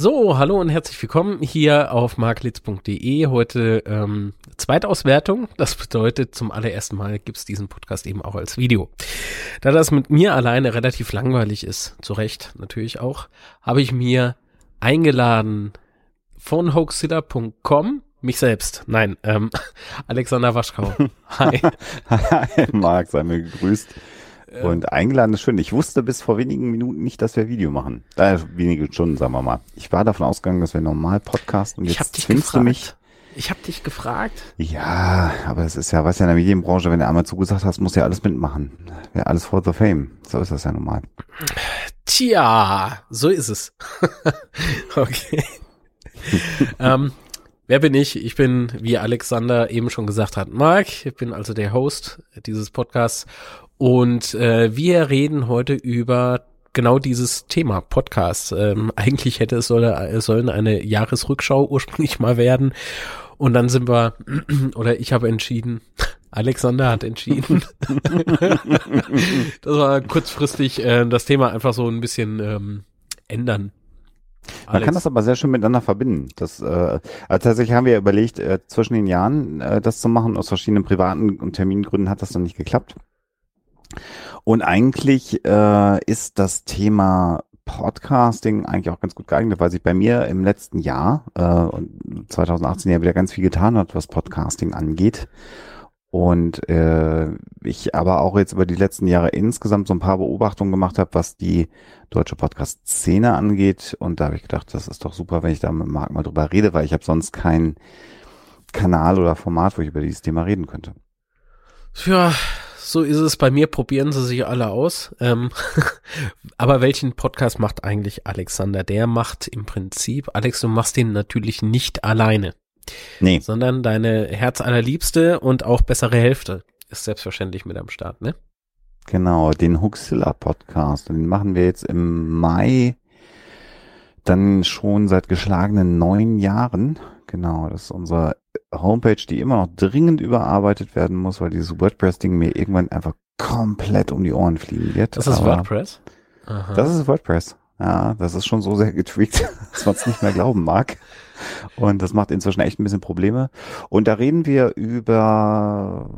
So, hallo und herzlich willkommen hier auf marklitz.de. Heute ähm, Zweitauswertung. Das bedeutet, zum allerersten Mal gibt's diesen Podcast eben auch als Video. Da das mit mir alleine relativ langweilig ist, zu Recht natürlich auch, habe ich mir eingeladen von hoaxilla.com mich selbst. Nein, ähm, Alexander Waschkau. Hi. Hi, Marc, sei mir gegrüßt. Und eingeladen ist schön. Ich wusste bis vor wenigen Minuten nicht, dass wir Video machen. Äh, wenige Stunden, sagen wir mal. Ich war davon ausgegangen, dass wir normal podcasten und ich jetzt zwingst du mich. Ich habe dich gefragt. Ja, aber es ist ja, was ja in der Medienbranche, wenn du einmal zugesagt hast, muss ja alles mitmachen. Ja, alles for the fame. So ist das ja normal. Tja, so ist es. okay. ähm, wer bin ich? Ich bin, wie Alexander eben schon gesagt hat, Marc. Ich bin also der Host dieses Podcasts und äh, wir reden heute über genau dieses Thema Podcast. Ähm, eigentlich hätte es, soll, es sollen eine Jahresrückschau ursprünglich mal werden. Und dann sind wir, oder ich habe entschieden, Alexander hat entschieden, das war kurzfristig äh, das Thema einfach so ein bisschen ähm, ändern. Man Alex. kann das aber sehr schön miteinander verbinden. Das, äh, also tatsächlich haben wir überlegt, äh, zwischen den Jahren äh, das zu machen. Aus verschiedenen privaten und Termingründen hat das dann nicht geklappt. Und eigentlich äh, ist das Thema Podcasting eigentlich auch ganz gut geeignet, weil sich bei mir im letzten Jahr äh, und 2018 ja wieder ganz viel getan hat, was Podcasting angeht. Und äh, ich aber auch jetzt über die letzten Jahre insgesamt so ein paar Beobachtungen gemacht habe, was die deutsche Podcast-Szene angeht. Und da habe ich gedacht, das ist doch super, wenn ich da mit Marc mal drüber rede, weil ich habe sonst keinen Kanal oder Format, wo ich über dieses Thema reden könnte. Ja, so ist es bei mir, probieren sie sich alle aus. Ähm, aber welchen Podcast macht eigentlich Alexander? Der macht im Prinzip, Alex, du machst den natürlich nicht alleine. Nee. Sondern deine Herzallerliebste und auch bessere Hälfte ist selbstverständlich mit am Start, ne? Genau, den Huxilla Podcast. Den machen wir jetzt im Mai dann schon seit geschlagenen neun Jahren. Genau, das ist unser Homepage, die immer noch dringend überarbeitet werden muss, weil dieses WordPress-Ding mir irgendwann einfach komplett um die Ohren fliegen wird. Das ist Aber WordPress? Aha. Das ist WordPress. Ja, das ist schon so sehr getweakt, dass man es nicht mehr glauben mag. Und das macht inzwischen echt ein bisschen Probleme. Und da reden wir über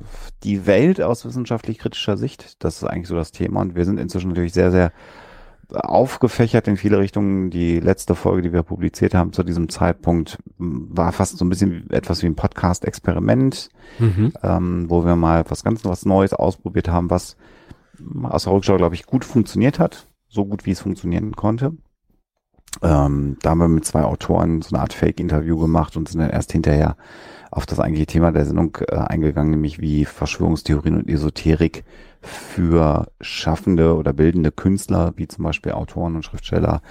die Welt aus wissenschaftlich kritischer Sicht. Das ist eigentlich so das Thema. Und wir sind inzwischen natürlich sehr, sehr aufgefächert in viele Richtungen. Die letzte Folge, die wir publiziert haben zu diesem Zeitpunkt, war fast so ein bisschen etwas wie ein Podcast-Experiment, mhm. ähm, wo wir mal was ganz was Neues ausprobiert haben, was aus der Rückschau, glaube ich, gut funktioniert hat. So gut, wie es funktionieren konnte. Ähm, da haben wir mit zwei Autoren so eine Art Fake-Interview gemacht und sind dann erst hinterher auf das eigentliche Thema der Sendung äh, eingegangen, nämlich wie Verschwörungstheorien und Esoterik für schaffende oder bildende Künstler, wie zum Beispiel Autoren und Schriftsteller,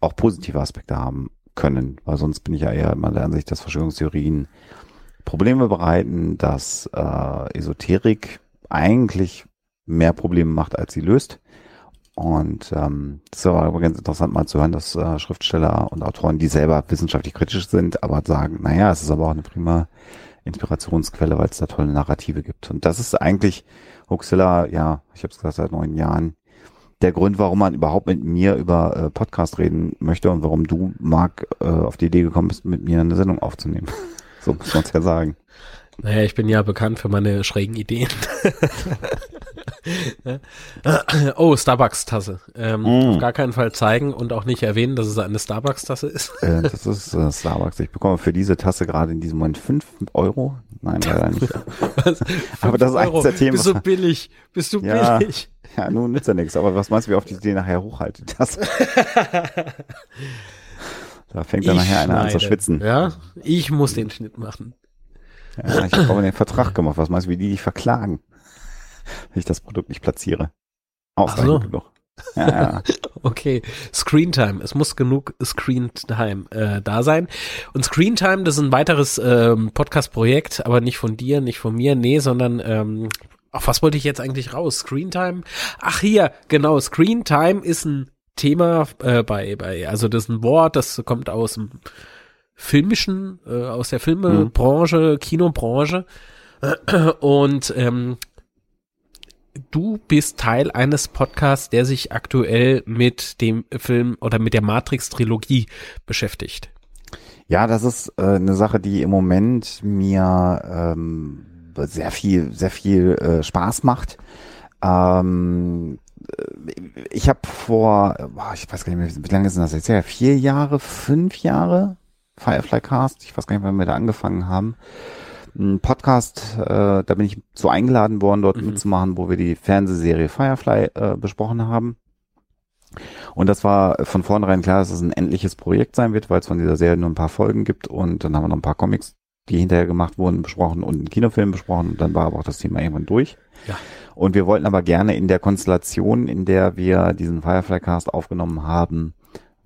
auch positive Aspekte haben können. Weil sonst bin ich ja eher immer der Ansicht, dass Verschwörungstheorien Probleme bereiten, dass äh, Esoterik eigentlich mehr Probleme macht, als sie löst. Und ähm, das ist aber ganz interessant mal zu hören, dass äh, Schriftsteller und Autoren, die selber wissenschaftlich kritisch sind, aber sagen, naja, es ist aber auch eine prima Inspirationsquelle, weil es da tolle Narrative gibt. Und das ist eigentlich Huxilla, ja, ich habe es gesagt, seit neun Jahren der Grund, warum man überhaupt mit mir über äh, Podcast reden möchte und warum du, Marc, äh, auf die Idee gekommen bist, mit mir eine Sendung aufzunehmen. so muss man es ja sagen. Naja, ich bin ja bekannt für meine schrägen Ideen. oh, Starbucks-Tasse. Ähm, mm. Auf gar keinen Fall zeigen und auch nicht erwähnen, dass es eine Starbucks-Tasse ist. Äh, das ist äh, Starbucks. Ich bekomme für diese Tasse gerade in diesem Moment fünf Euro. Nein, leider nicht. Aber das ist eines der Themen. Bist du billig? Bist du ja, billig? Ja, nun nützt ja nichts. Aber was meinst du, wie auf die Idee nachher hochhalte? Das da fängt dann nachher einer an zu schwitzen. Ja, ich muss den Schnitt machen. Ja, ich habe aber den Vertrag gemacht. Was meinst du, wie die dich verklagen, wenn ich das Produkt nicht platziere? Ausreichend so. genug. Ja, okay, Screentime. Es muss genug Screentime äh, da sein. Und Screentime, das ist ein weiteres ähm, Podcast-Projekt, aber nicht von dir, nicht von mir, nee, sondern ähm, auf was wollte ich jetzt eigentlich raus? Screentime? Ach hier, genau, Screentime ist ein Thema äh, bei, bei, also das ist ein Wort, das kommt aus dem filmischen, äh, aus der Filmebranche, mhm. Kinobranche. Und ähm, du bist Teil eines Podcasts, der sich aktuell mit dem Film oder mit der Matrix-Trilogie beschäftigt. Ja, das ist äh, eine Sache, die im Moment mir ähm, sehr viel, sehr viel äh, Spaß macht. Ähm, ich habe vor, boah, ich weiß gar nicht mehr, wie lange ist das jetzt her? Vier Jahre, fünf Jahre Firefly Cast. Ich weiß gar nicht, wann wir da angefangen haben. Ein Podcast, äh, da bin ich so eingeladen worden, dort mhm. mitzumachen, wo wir die Fernsehserie Firefly äh, besprochen haben. Und das war von vornherein klar, dass es ein endliches Projekt sein wird, weil es von dieser Serie nur ein paar Folgen gibt und dann haben wir noch ein paar Comics, die hinterher gemacht wurden, besprochen und einen Kinofilm besprochen und dann war aber auch das Thema irgendwann durch. Ja. Und wir wollten aber gerne in der Konstellation, in der wir diesen Firefly Cast aufgenommen haben,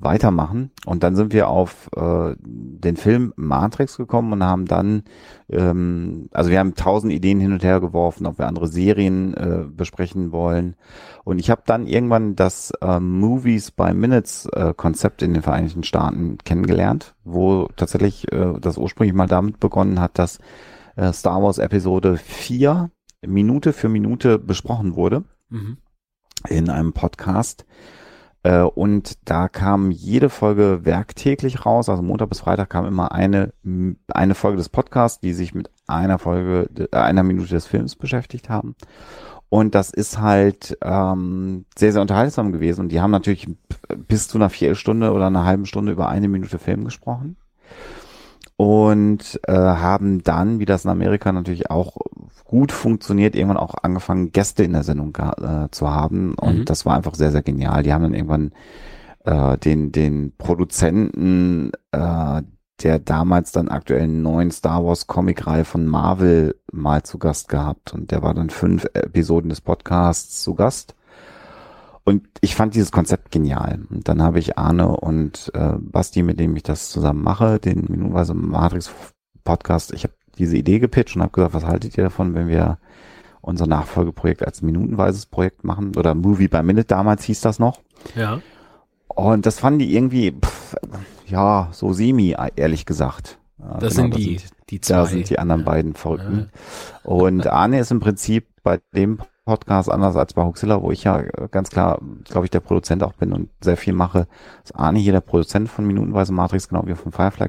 weitermachen. Und dann sind wir auf äh, den Film Matrix gekommen und haben dann, ähm, also wir haben tausend Ideen hin und her geworfen, ob wir andere Serien äh, besprechen wollen. Und ich habe dann irgendwann das äh, Movies by Minutes äh, Konzept in den Vereinigten Staaten kennengelernt, wo tatsächlich äh, das ursprünglich mal damit begonnen hat, dass äh, Star Wars Episode 4 Minute für Minute besprochen wurde mhm. in einem Podcast. Äh, und da kam jede Folge werktäglich raus, also Montag bis Freitag kam immer eine, eine Folge des Podcasts, die sich mit einer Folge, äh, einer Minute des Films beschäftigt haben. Und das ist halt ähm, sehr, sehr unterhaltsam gewesen. Und die haben natürlich bis zu einer Viertelstunde oder einer halben Stunde über eine Minute Film gesprochen und äh, haben dann, wie das in Amerika natürlich auch gut funktioniert, irgendwann auch angefangen, Gäste in der Sendung äh, zu haben. Und mhm. das war einfach sehr, sehr genial. Die haben dann irgendwann äh, den, den Produzenten äh, der damals dann aktuellen neuen Star Wars Comic-Reihe von Marvel mal zu Gast gehabt. Und der war dann fünf Episoden des Podcasts zu Gast. Und ich fand dieses Konzept genial. Und dann habe ich Arne und äh, Basti, mit dem ich das zusammen mache, den minutenweise Matrix Podcast, ich habe diese Idee gepitcht und habe gesagt, was haltet ihr davon, wenn wir unser Nachfolgeprojekt als minutenweises Projekt machen oder Movie by Minute damals hieß das noch. Ja. Und das fanden die irgendwie, pff, ja, so semi, ehrlich gesagt. Das genau, sind die, sind, die zwei. Da sind die anderen beiden Verrückten. Ja. Und Arne ist im Prinzip bei dem Podcast anders als bei Huxilla, wo ich ja ganz klar, glaube ich, der Produzent auch bin und sehr viel mache. Ist Arne hier der Produzent von Minutenweise Matrix, genau wie vom Firefly.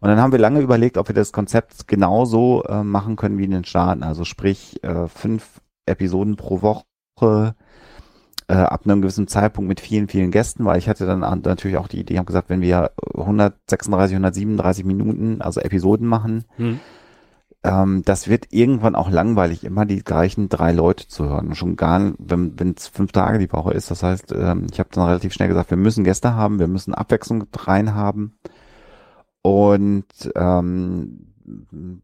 Und dann haben wir lange überlegt, ob wir das Konzept genauso äh, machen können wie in den Staaten. Also sprich, äh, fünf Episoden pro Woche äh, ab einem gewissen Zeitpunkt mit vielen, vielen Gästen, weil ich hatte dann natürlich auch die Idee, ich habe gesagt, wenn wir 136, 137 Minuten, also Episoden machen, hm ähm, das wird irgendwann auch langweilig, immer die gleichen drei Leute zu hören. Schon gar, wenn es fünf Tage die Woche ist. Das heißt, ähm, ich habe dann relativ schnell gesagt, wir müssen Gäste haben, wir müssen Abwechslung rein haben. Und ähm,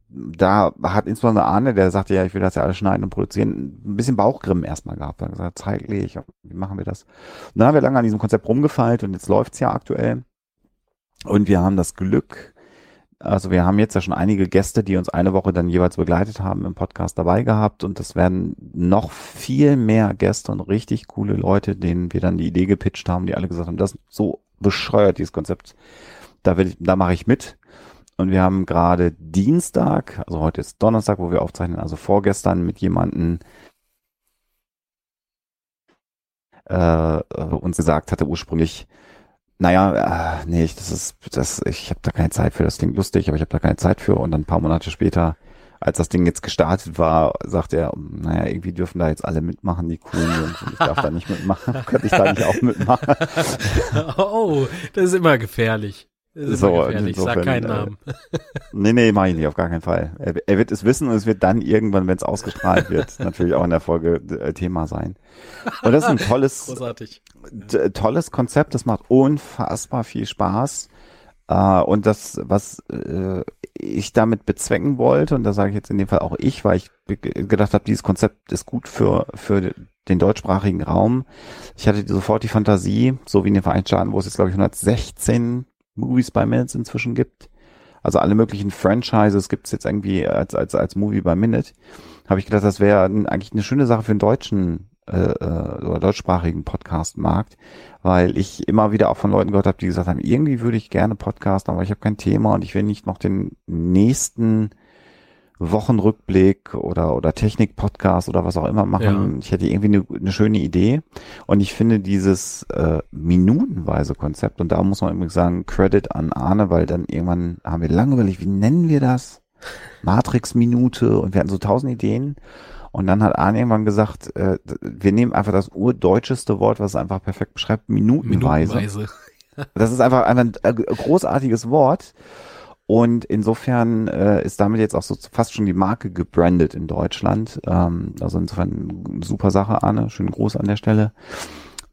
da hat insbesondere Arne, der sagte, ja, ich will das ja alles schneiden und produzieren, ein bisschen Bauchgrimm erstmal gehabt. Hat gesagt, zeitlich, wie machen wir das? Und dann haben wir lange an diesem Konzept rumgefeilt und jetzt läuft's ja aktuell. Und wir haben das Glück, also wir haben jetzt ja schon einige Gäste, die uns eine Woche dann jeweils begleitet haben im Podcast dabei gehabt und es werden noch viel mehr Gäste und richtig coole Leute, denen wir dann die Idee gepitcht haben, die alle gesagt haben, das ist so bescheuert, dieses Konzept. Da will ich, da mache ich mit. Und wir haben gerade Dienstag, also heute ist Donnerstag, wo wir aufzeichnen, also vorgestern mit jemanden äh, uns gesagt hatte ursprünglich, naja, äh, nee, ich, das ist, das, ich habe da keine Zeit für, das klingt lustig, aber ich habe da keine Zeit für. Und dann ein paar Monate später, als das Ding jetzt gestartet war, sagt er, naja, irgendwie dürfen da jetzt alle mitmachen, die coolen Jungs, und ich darf da nicht mitmachen. Könnte ich da nicht auch mitmachen? oh, das ist immer gefährlich. So, ich sag keinen äh, Namen. nee, nee, mach ich nicht, auf gar keinen Fall. Er, er, wird es wissen und es wird dann irgendwann, wenn es ausgestrahlt wird, natürlich auch in der Folge äh, Thema sein. Und das ist ein tolles, Großartig. Tolles Konzept, das macht unfassbar viel Spaß. Uh, und das, was uh, ich damit bezwecken wollte, und da sage ich jetzt in dem Fall auch ich, weil ich gedacht habe, dieses Konzept ist gut für, für den deutschsprachigen Raum. Ich hatte sofort die Fantasie, so wie in den Vereinigten Staaten, wo es jetzt, glaube ich, 116 Movies by Minutes inzwischen gibt. Also alle möglichen Franchises gibt es jetzt irgendwie als, als, als Movie by Minute. Habe ich gedacht, das wäre eigentlich eine schöne Sache für einen deutschen äh, äh, oder deutschsprachigen Podcast-Markt, weil ich immer wieder auch von Leuten gehört habe, die gesagt haben, irgendwie würde ich gerne podcasten, aber ich habe kein Thema und ich will nicht noch den nächsten Wochenrückblick oder, oder Technik-Podcast oder was auch immer machen. Ja. Ich hätte irgendwie eine, eine schöne Idee. Und ich finde dieses äh, minutenweise Konzept, und da muss man übrigens sagen, Credit an Arne, weil dann irgendwann haben wir lange überlegt, wie nennen wir das? Matrix-Minute und wir hatten so tausend Ideen. Und dann hat Arne irgendwann gesagt, äh, wir nehmen einfach das urdeutscheste Wort, was es einfach perfekt beschreibt, minutenweise. minutenweise. das ist einfach, einfach ein großartiges Wort. Und insofern äh, ist damit jetzt auch so fast schon die Marke gebrandet in Deutschland. Ähm, also insofern super Sache, Arne. Schönen Gruß an der Stelle.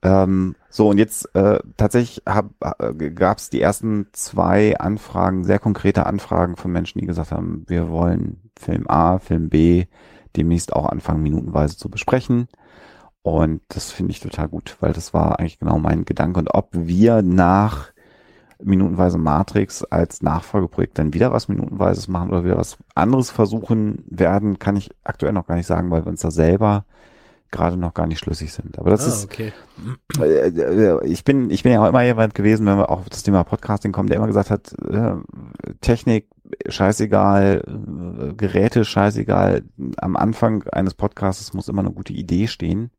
Ähm, so, und jetzt äh, tatsächlich äh, gab es die ersten zwei Anfragen, sehr konkrete Anfragen von Menschen, die gesagt haben, wir wollen Film A, Film B demnächst auch anfangen, minutenweise zu besprechen. Und das finde ich total gut, weil das war eigentlich genau mein Gedanke. Und ob wir nach minutenweise Matrix als Nachfolgeprojekt dann wieder was minutenweises machen oder wieder was anderes versuchen werden, kann ich aktuell noch gar nicht sagen, weil wir uns da selber gerade noch gar nicht schlüssig sind. Aber das ah, ist, okay. Äh, ich bin, ich bin ja auch immer jemand gewesen, wenn wir auch auf das Thema Podcasting kommen, der immer gesagt hat, äh, Technik, scheißegal, äh, Geräte, scheißegal. Am Anfang eines Podcasts muss immer eine gute Idee stehen.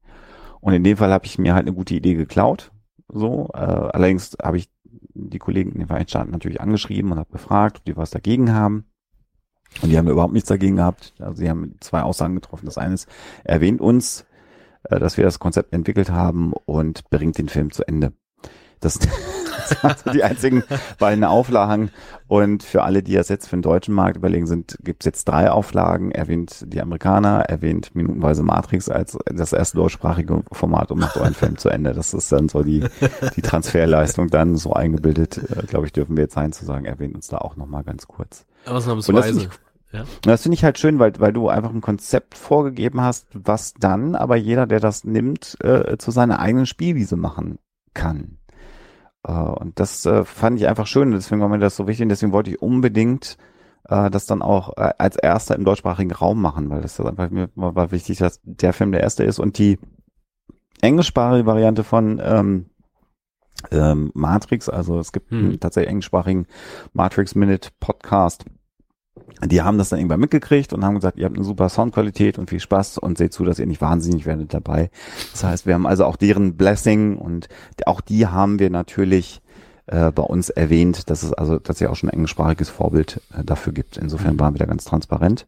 Und in dem Fall habe ich mir halt eine gute Idee geklaut. So, äh, allerdings habe ich die Kollegen in den Vereinigten Staaten natürlich angeschrieben und habe gefragt, ob die was dagegen haben. Und die haben überhaupt nichts dagegen gehabt. Also sie haben zwei Aussagen getroffen. Das eine ist, erwähnt uns, äh, dass wir das Konzept entwickelt haben und bringt den Film zu Ende. Das, das waren so die einzigen beiden Auflagen. Und für alle, die das jetzt für den deutschen Markt überlegen sind, gibt es jetzt drei Auflagen. Erwähnt die Amerikaner, erwähnt minutenweise Matrix als das erste deutschsprachige Format und macht euren Film zu Ende. Das ist dann so die, die Transferleistung dann so eingebildet, äh, glaube ich, dürfen wir jetzt sein zu sagen, erwähnt uns da auch nochmal ganz kurz. Ausnahmsweise. Ja. Das finde ich halt schön, weil, weil du einfach ein Konzept vorgegeben hast, was dann aber jeder, der das nimmt, äh, zu seiner eigenen Spielwiese machen kann. Äh, und das äh, fand ich einfach schön, deswegen war mir das so wichtig und deswegen wollte ich unbedingt äh, das dann auch als erster im deutschsprachigen Raum machen, weil das einfach mir war wichtig, dass der Film der erste ist und die englischsprachige Variante von ähm, ähm, Matrix, also es gibt hm. einen tatsächlich englischsprachigen Matrix Minute Podcast die haben das dann irgendwann mitgekriegt und haben gesagt, ihr habt eine super Soundqualität und viel Spaß und seht zu, dass ihr nicht wahnsinnig werdet dabei. Das heißt, wir haben also auch deren Blessing und auch die haben wir natürlich äh, bei uns erwähnt, dass es also tatsächlich auch schon ein englischsprachiges Vorbild äh, dafür gibt. Insofern waren wir da ganz transparent.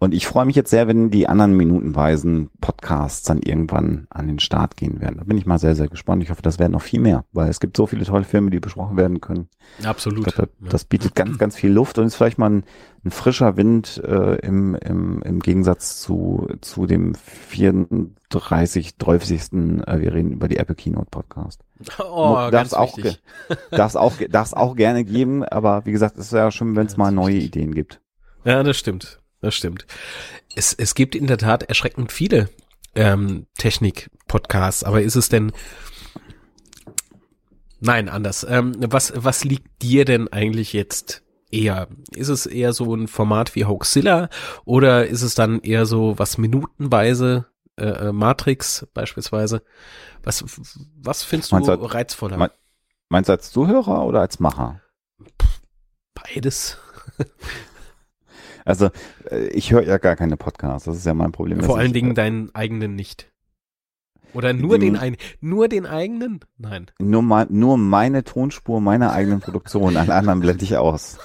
Und ich freue mich jetzt sehr, wenn die anderen minutenweisen Podcasts dann irgendwann an den Start gehen werden. Da bin ich mal sehr, sehr gespannt. Ich hoffe, das werden noch viel mehr, weil es gibt so viele tolle Filme, die besprochen werden können. Absolut. Glaub, das, das, bietet ganz, ganz viel Luft und ist vielleicht mal ein, ein frischer Wind äh, im, im, im Gegensatz zu, zu dem 34, 30. Äh, wir reden über die Apple Keynote Podcast. Oh, darf's auch, darf's auch, darf's auch gerne geben, aber wie gesagt, es ist ja schön, wenn es mal neue Ideen gibt. Ja, das stimmt das stimmt. Es, es gibt in der Tat erschreckend viele ähm, Technik-Podcasts, aber ist es denn Nein, anders. Ähm, was, was liegt dir denn eigentlich jetzt eher? Ist es eher so ein Format wie Hoaxilla oder ist es dann eher so was minutenweise, äh, äh Matrix beispielsweise? Was, was findest meinst du als, reizvoller? Mein, meinst du als Zuhörer oder als Macher? Beides. Also äh, ich höre ja gar keine Podcasts, das ist ja mein Problem. Vor allen ich, Dingen deinen eigenen nicht. Oder nur den, einen, nur den eigenen? Nein. Nur, mal, nur meine Tonspur meiner eigenen Produktion, alle anderen blende ich aus.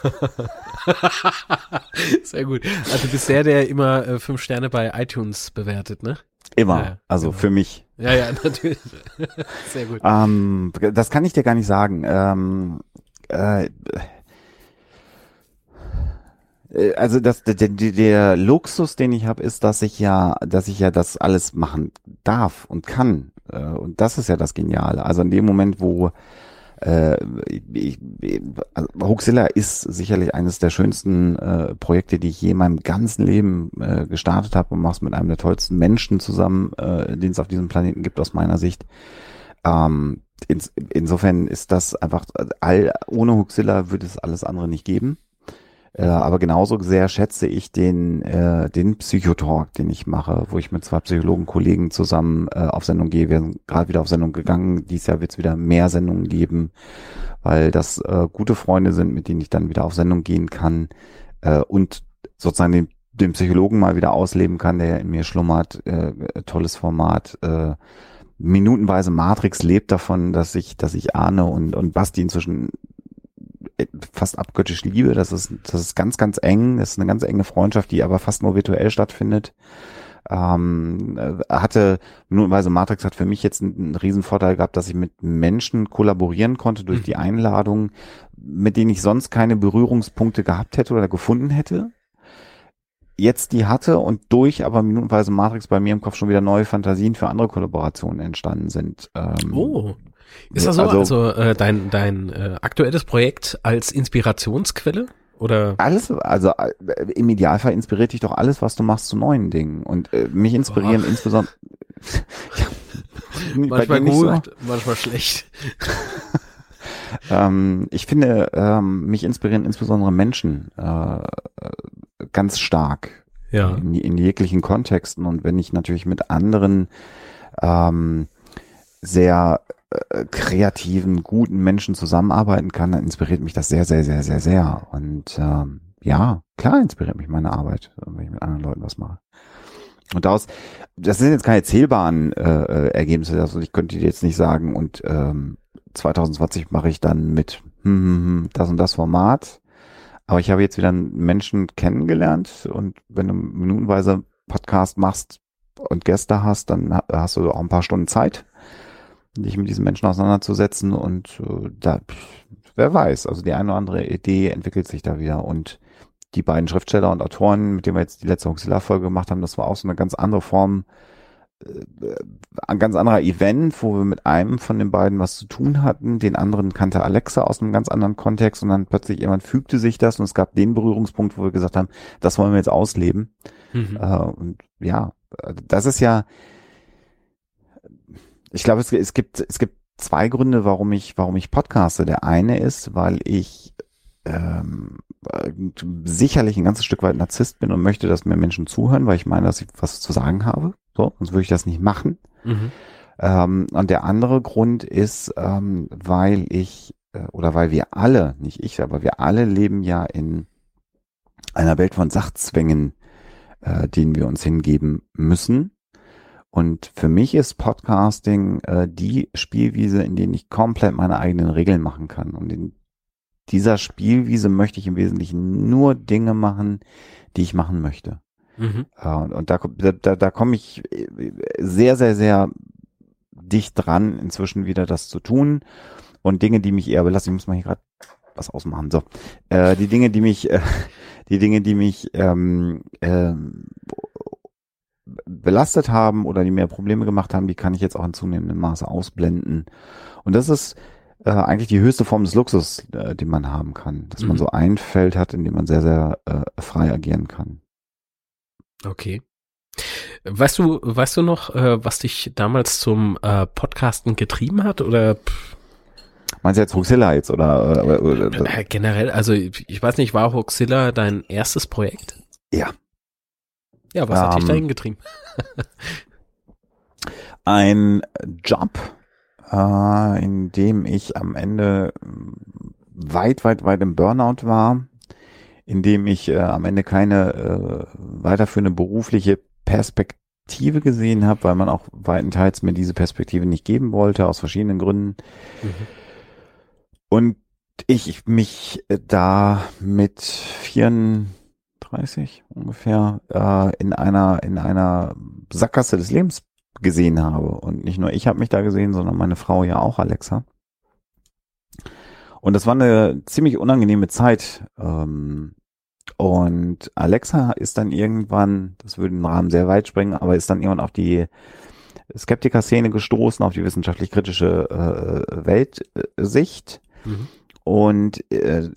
Sehr gut. Also du bist der, der immer äh, fünf Sterne bei iTunes bewertet, ne? Immer. Ja, also genau. für mich. Ja, ja, natürlich. Sehr gut. Ähm, das kann ich dir gar nicht sagen. Ähm, äh, äh, also das, der, der Luxus, den ich habe, ist, dass ich ja, dass ich ja das alles machen darf und kann. Äh, und das ist ja das Geniale. Also in dem Moment, wo äh, ich, also Hoaxilla ist sicherlich eines der schönsten äh, Projekte, die ich je in meinem ganzen Leben äh, gestartet habe und mach's mit einem der tollsten Menschen zusammen, äh, den es auf diesem Planeten gibt, aus meiner Sicht. Ähm, ins, insofern ist das einfach, all, ohne Hoaxilla würde es alles andere nicht geben. Äh, aber genauso sehr schätze ich den, äh, den Psychotalk, den ich mache, wo ich mit zwei Psychologen-Kollegen zusammen äh, auf Sendung gehe. Wir sind gerade wieder auf Sendung gegangen. Dieses Jahr wird es wieder mehr Sendungen geben, weil das äh, gute Freunde sind, mit denen ich dann wieder auf Sendung gehen kann äh, und sozusagen den den Psychologen mal wieder ausleben kann, der in mir schlummert. Äh, tolles Format. Äh, minutenweise Matrix lebt davon, dass ich, dass ich ahne und, und Basti inzwischen fast abgöttisch liebe. Das ist, das ist ganz, ganz eng. Das ist eine ganz enge Freundschaft, die aber fast nur virtuell stattfindet. Ähm, äh, hatte minutenweise Matrix hat für mich jetzt einen, einen riesen Vorteil gehabt, dass ich mit Menschen kollaborieren konnte durch mhm. die Einladung, mit denen ich sonst keine Berührungspunkte gehabt hätte oder gefunden hätte jetzt die hatte und durch aber minutenweise Matrix bei mir im Kopf schon wieder neue Fantasien für andere Kollaborationen entstanden sind. Ähm, oh. Ist das so? Also, also äh, dein, dein äh, aktuelles Projekt als Inspirationsquelle? Oder? Alles, also äh, im Idealfall inspiriert dich doch alles, was du machst, zu neuen Dingen. Und äh, mich inspirieren Boah. insbesondere. ja, manchmal gut, so. manchmal schlecht. ähm, ich finde, ähm, mich inspirieren insbesondere Menschen äh, ganz stark ja. in, in jeglichen Kontexten. Und wenn ich natürlich mit anderen ähm, sehr kreativen, guten Menschen zusammenarbeiten kann, dann inspiriert mich das sehr, sehr, sehr, sehr, sehr. Und ähm, ja, klar inspiriert mich meine Arbeit, wenn ich mit anderen Leuten was mache. Und daraus, das sind jetzt keine zählbaren äh, äh Ergebnisse, also ich könnte dir jetzt nicht sagen, und ähm, 2020 mache ich dann mit hm, hm, hm, das und das Format aber ich habe jetzt wieder Menschen kennengelernt und wenn du minutenweise Podcast machst und Gäste hast, dann hast du auch ein paar Stunden Zeit, dich mit diesen Menschen auseinanderzusetzen und äh, da, wer weiß, also die eine oder andere Idee entwickelt sich da wieder und die beiden Schriftsteller und Autoren, mit denen wir jetzt die letzte Huxilla-Folge gemacht haben, das war auch so eine ganz andere Form äh, ein ganz anderer Event, wo wir mit einem von den beiden was zu tun hatten. Den anderen kannte Alexa aus einem ganz anderen Kontext und dann plötzlich jemand fügte sich das und es gab den Berührungspunkt, wo wir gesagt haben, das wollen wir jetzt ausleben. Mhm. Äh, und ja, das ist ja, ich glaube, es, es gibt, es gibt zwei Gründe, warum ich, warum ich podcaste. Der eine ist, weil ich ähm, sicherlich ein ganzes Stück weit Narzisst bin und möchte, dass mir Menschen zuhören, weil ich meine, dass ich was zu sagen habe. So, sonst würde ich das nicht machen. Mhm. Ähm, und der andere Grund ist, ähm, weil ich äh, oder weil wir alle, nicht ich, aber wir alle leben ja in einer Welt von Sachzwängen, äh, denen wir uns hingeben müssen. Und für mich ist Podcasting äh, die Spielwiese, in denen ich komplett meine eigenen Regeln machen kann. Und in dieser Spielwiese möchte ich im Wesentlichen nur Dinge machen, die ich machen möchte. Mhm. Und, und da, da, da komme ich sehr, sehr, sehr dicht dran, inzwischen wieder das zu tun. Und Dinge, die mich eher belassen, ich muss mal hier gerade was ausmachen. So, äh, die Dinge, die mich, äh, die Dinge, die mich ähm, äh, belastet haben oder die mir Probleme gemacht haben, die kann ich jetzt auch in zunehmendem Maße ausblenden. Und das ist äh, eigentlich die höchste Form des Luxus, äh, den man haben kann, dass mhm. man so ein Feld hat, in dem man sehr, sehr äh, frei agieren kann. Okay. Weißt du, weißt du noch, äh, was dich damals zum äh, Podcasten getrieben hat oder? Meinst du jetzt Hoxilla jetzt oder, oder, oder, oder? Äh, generell, also ich weiß nicht, war Hoxilla dein erstes Projekt? Ja. Ja, was hat dich ähm, dahin getrieben? ein Job, äh, in dem ich am Ende weit, weit, weit im Burnout war indem ich äh, am Ende keine äh, weiterführende berufliche Perspektive gesehen habe, weil man auch weitenteils mir diese Perspektive nicht geben wollte, aus verschiedenen Gründen. Mhm. Und ich mich äh, da mit 34 ungefähr äh, in einer in einer Sackgasse des Lebens gesehen habe. Und nicht nur ich habe mich da gesehen, sondern meine Frau ja auch, Alexa. Und das war eine ziemlich unangenehme Zeit. Ähm, und Alexa ist dann irgendwann, das würde den Rahmen sehr weit springen, aber ist dann irgendwann auf die Skeptiker-Szene gestoßen, auf die wissenschaftlich-kritische äh, Weltsicht. Mhm. Und äh,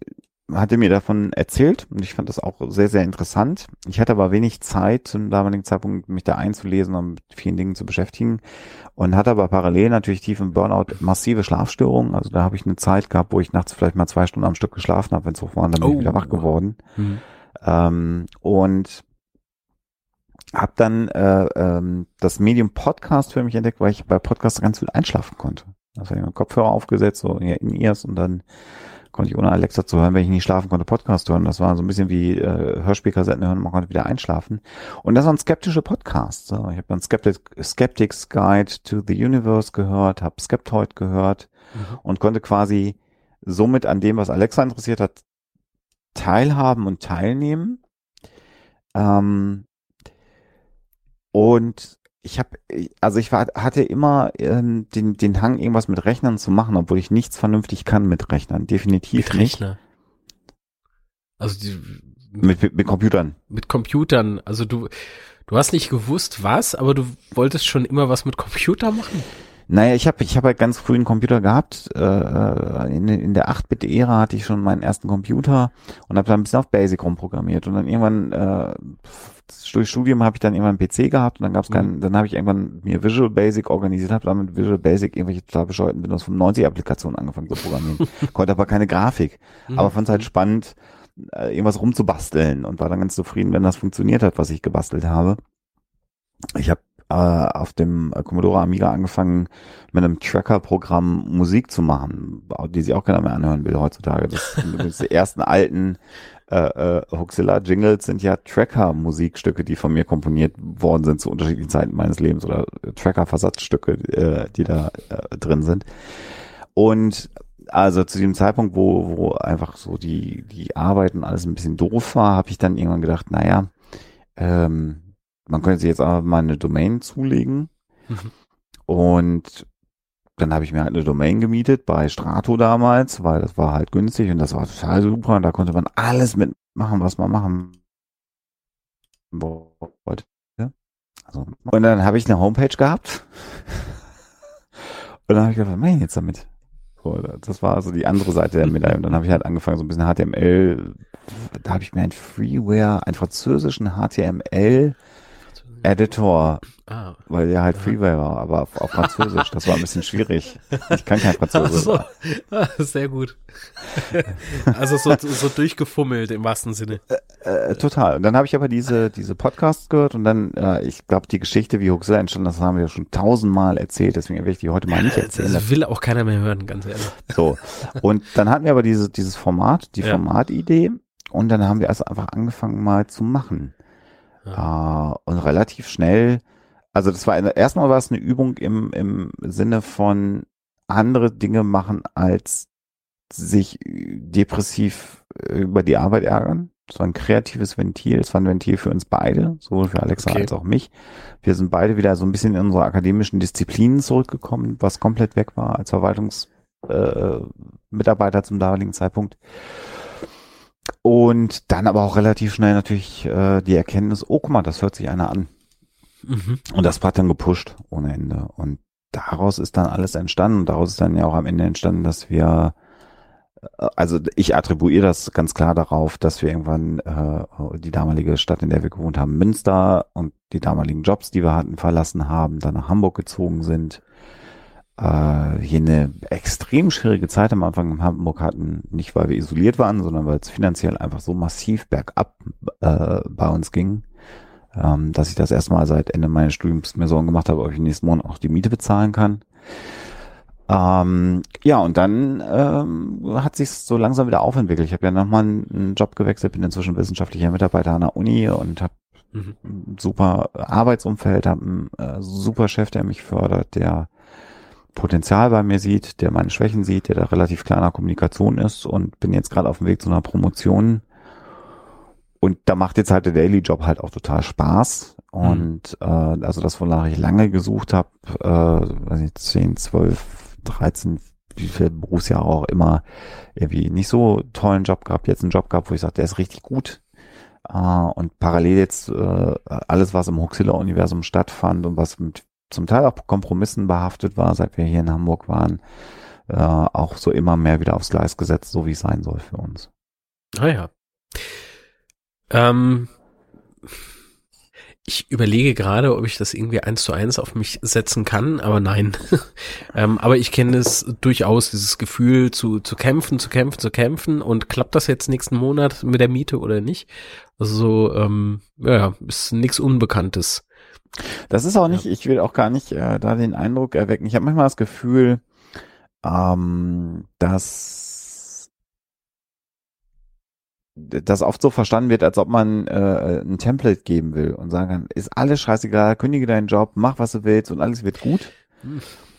hatte mir davon erzählt und ich fand das auch sehr, sehr interessant. Ich hatte aber wenig Zeit zum damaligen Zeitpunkt, mich da einzulesen und mit vielen Dingen zu beschäftigen und hatte aber parallel natürlich tief im Burnout massive Schlafstörungen. Also da habe ich eine Zeit gehabt, wo ich nachts vielleicht mal zwei Stunden am Stück geschlafen habe, wenn es hoch war, und dann bin ich wieder wach oh. geworden. Mhm. Ähm, und habe dann äh, ähm, das Medium Podcast für mich entdeckt, weil ich bei Podcasts ganz gut einschlafen konnte. Also ich habe Kopfhörer aufgesetzt, so in Ears und dann konnte ich ohne Alexa zu hören, wenn ich nicht schlafen konnte, Podcast hören. Das war so ein bisschen wie äh, Hörspielkassetten hören, man konnte wieder einschlafen. Und das waren skeptische Podcasts. Ich habe dann Skeptic, Skeptics Guide to the Universe gehört, habe Skeptoid gehört mhm. und konnte quasi somit an dem, was Alexa interessiert hat, teilhaben und teilnehmen. Ähm, und ich habe, also ich war, hatte immer ähm, den, den Hang, irgendwas mit Rechnern zu machen, obwohl ich nichts vernünftig kann mit Rechnern. Definitiv mit nicht. Rechner. Also die, mit, mit, mit Computern. Mit Computern. Also du, du hast nicht gewusst, was, aber du wolltest schon immer was mit Computer machen. Naja, ich habe ich hab halt ganz früh einen Computer gehabt. Äh, äh in, in der 8-Bit-Ära hatte ich schon meinen ersten Computer und habe dann ein bisschen auf Basic rumprogrammiert. Und dann irgendwann äh, durch Studium habe ich dann irgendwann einen PC gehabt und dann gab's keinen, mhm. dann habe ich irgendwann mir Visual Basic organisiert, habe dann mit Visual Basic irgendwelche total bescheuerten Windows 95 Applikationen angefangen zu programmieren. Konnte aber keine Grafik. Mhm. Aber fand es halt spannend, äh, irgendwas rumzubasteln und war dann ganz zufrieden, wenn das funktioniert hat, was ich gebastelt habe. Ich habe äh, auf dem Commodore Amiga angefangen, mit einem Tracker-Programm Musik zu machen, die sich auch keiner mehr anhören will heutzutage. Das sind die ersten alten äh, äh, Huxilla-Jingles sind ja Tracker-Musikstücke, die von mir komponiert worden sind zu unterschiedlichen Zeiten meines Lebens oder Tracker-Versatzstücke, äh, die da äh, drin sind. Und also zu dem Zeitpunkt, wo, wo einfach so die, die Arbeiten alles ein bisschen doof war, habe ich dann irgendwann gedacht, naja, ähm, man könnte sich jetzt aber mal eine Domain zulegen. Mhm. Und dann habe ich mir halt eine Domain gemietet bei Strato damals, weil das war halt günstig und das war total super und da konnte man alles mitmachen, was man machen wollte. Also, und dann habe ich eine Homepage gehabt und dann habe ich gedacht, was mache ich jetzt damit? So, das war also die andere Seite der Medaille und dann habe ich halt angefangen, so ein bisschen HTML, da habe ich mir ein Freeware, einen französischen HTML Editor, ah. weil der halt Freeware war, aber auf, auf, Französisch. Das war ein bisschen schwierig. Ich kann kein Französisch. So. Ah, sehr gut. Also so, so durchgefummelt im wahrsten Sinne. Äh, äh, total. Und dann habe ich aber diese, diese Podcasts gehört und dann, äh, ich glaube, die Geschichte, wie Huxley entstanden, das haben wir schon tausendmal erzählt, deswegen werde ich die heute mal nicht erzählen. Das will auch keiner mehr hören, ganz ehrlich. So. Und dann hatten wir aber diese, dieses Format, die ja. Formatidee und dann haben wir also einfach angefangen mal zu machen. Ja. Uh, und relativ schnell, also das war erstmal war es eine Übung im, im Sinne von andere Dinge machen, als sich depressiv über die Arbeit ärgern. Es war ein kreatives Ventil, es war ein Ventil für uns beide, sowohl für Alexa okay. als auch mich. Wir sind beide wieder so ein bisschen in unsere akademischen Disziplinen zurückgekommen, was komplett weg war als Verwaltungsmitarbeiter äh, zum damaligen Zeitpunkt. Und dann aber auch relativ schnell natürlich äh, die Erkenntnis, oh guck mal, das hört sich einer an. Mhm. Und das hat dann gepusht ohne Ende. Und daraus ist dann alles entstanden. Und daraus ist dann ja auch am Ende entstanden, dass wir, äh, also ich attribuiere das ganz klar darauf, dass wir irgendwann äh, die damalige Stadt, in der wir gewohnt haben, Münster und die damaligen Jobs, die wir hatten, verlassen haben, dann nach Hamburg gezogen sind äh, hier eine extrem schwierige Zeit am Anfang in Hamburg hatten, nicht weil wir isoliert waren, sondern weil es finanziell einfach so massiv bergab äh, bei uns ging, ähm, dass ich das erstmal seit Ende meines Studiums mir Sorgen gemacht habe, ob ich nächsten Monat auch die Miete bezahlen kann. Ähm, ja, und dann ähm, hat sich so langsam wieder aufentwickelt. Ich habe ja nochmal einen Job gewechselt, bin inzwischen wissenschaftlicher Mitarbeiter an der Uni und habe mhm. ein super Arbeitsumfeld, habe einen äh, super Chef, der mich fördert, der Potenzial bei mir sieht, der meine Schwächen sieht, der da relativ kleiner Kommunikation ist und bin jetzt gerade auf dem Weg zu einer Promotion. Und da macht jetzt halt der Daily Job halt auch total Spaß. Und mhm. äh, also das, wonach ich lange gesucht habe, äh, weiß nicht, 10, 12, 13, wie viele Berufsjahre auch immer, irgendwie nicht so tollen Job gehabt, jetzt einen Job gehabt, wo ich sage, der ist richtig gut. Uh, und parallel jetzt uh, alles, was im Huxilla-Universum stattfand und was mit zum Teil auch Kompromissen behaftet war, seit wir hier in Hamburg waren, äh, auch so immer mehr wieder aufs Gleis gesetzt, so wie es sein soll für uns. Ah ja. Ähm, ich überlege gerade, ob ich das irgendwie eins zu eins auf mich setzen kann, aber nein. ähm, aber ich kenne es durchaus, dieses Gefühl zu, zu kämpfen, zu kämpfen, zu kämpfen und klappt das jetzt nächsten Monat mit der Miete oder nicht? Also so, ähm, ja, ist nichts Unbekanntes. Das ist auch nicht, ja. ich will auch gar nicht äh, da den Eindruck erwecken. Ich habe manchmal das Gefühl, ähm, dass das oft so verstanden wird, als ob man äh, ein Template geben will und sagen kann, ist alles scheißegal, kündige deinen Job, mach was du willst und alles wird gut.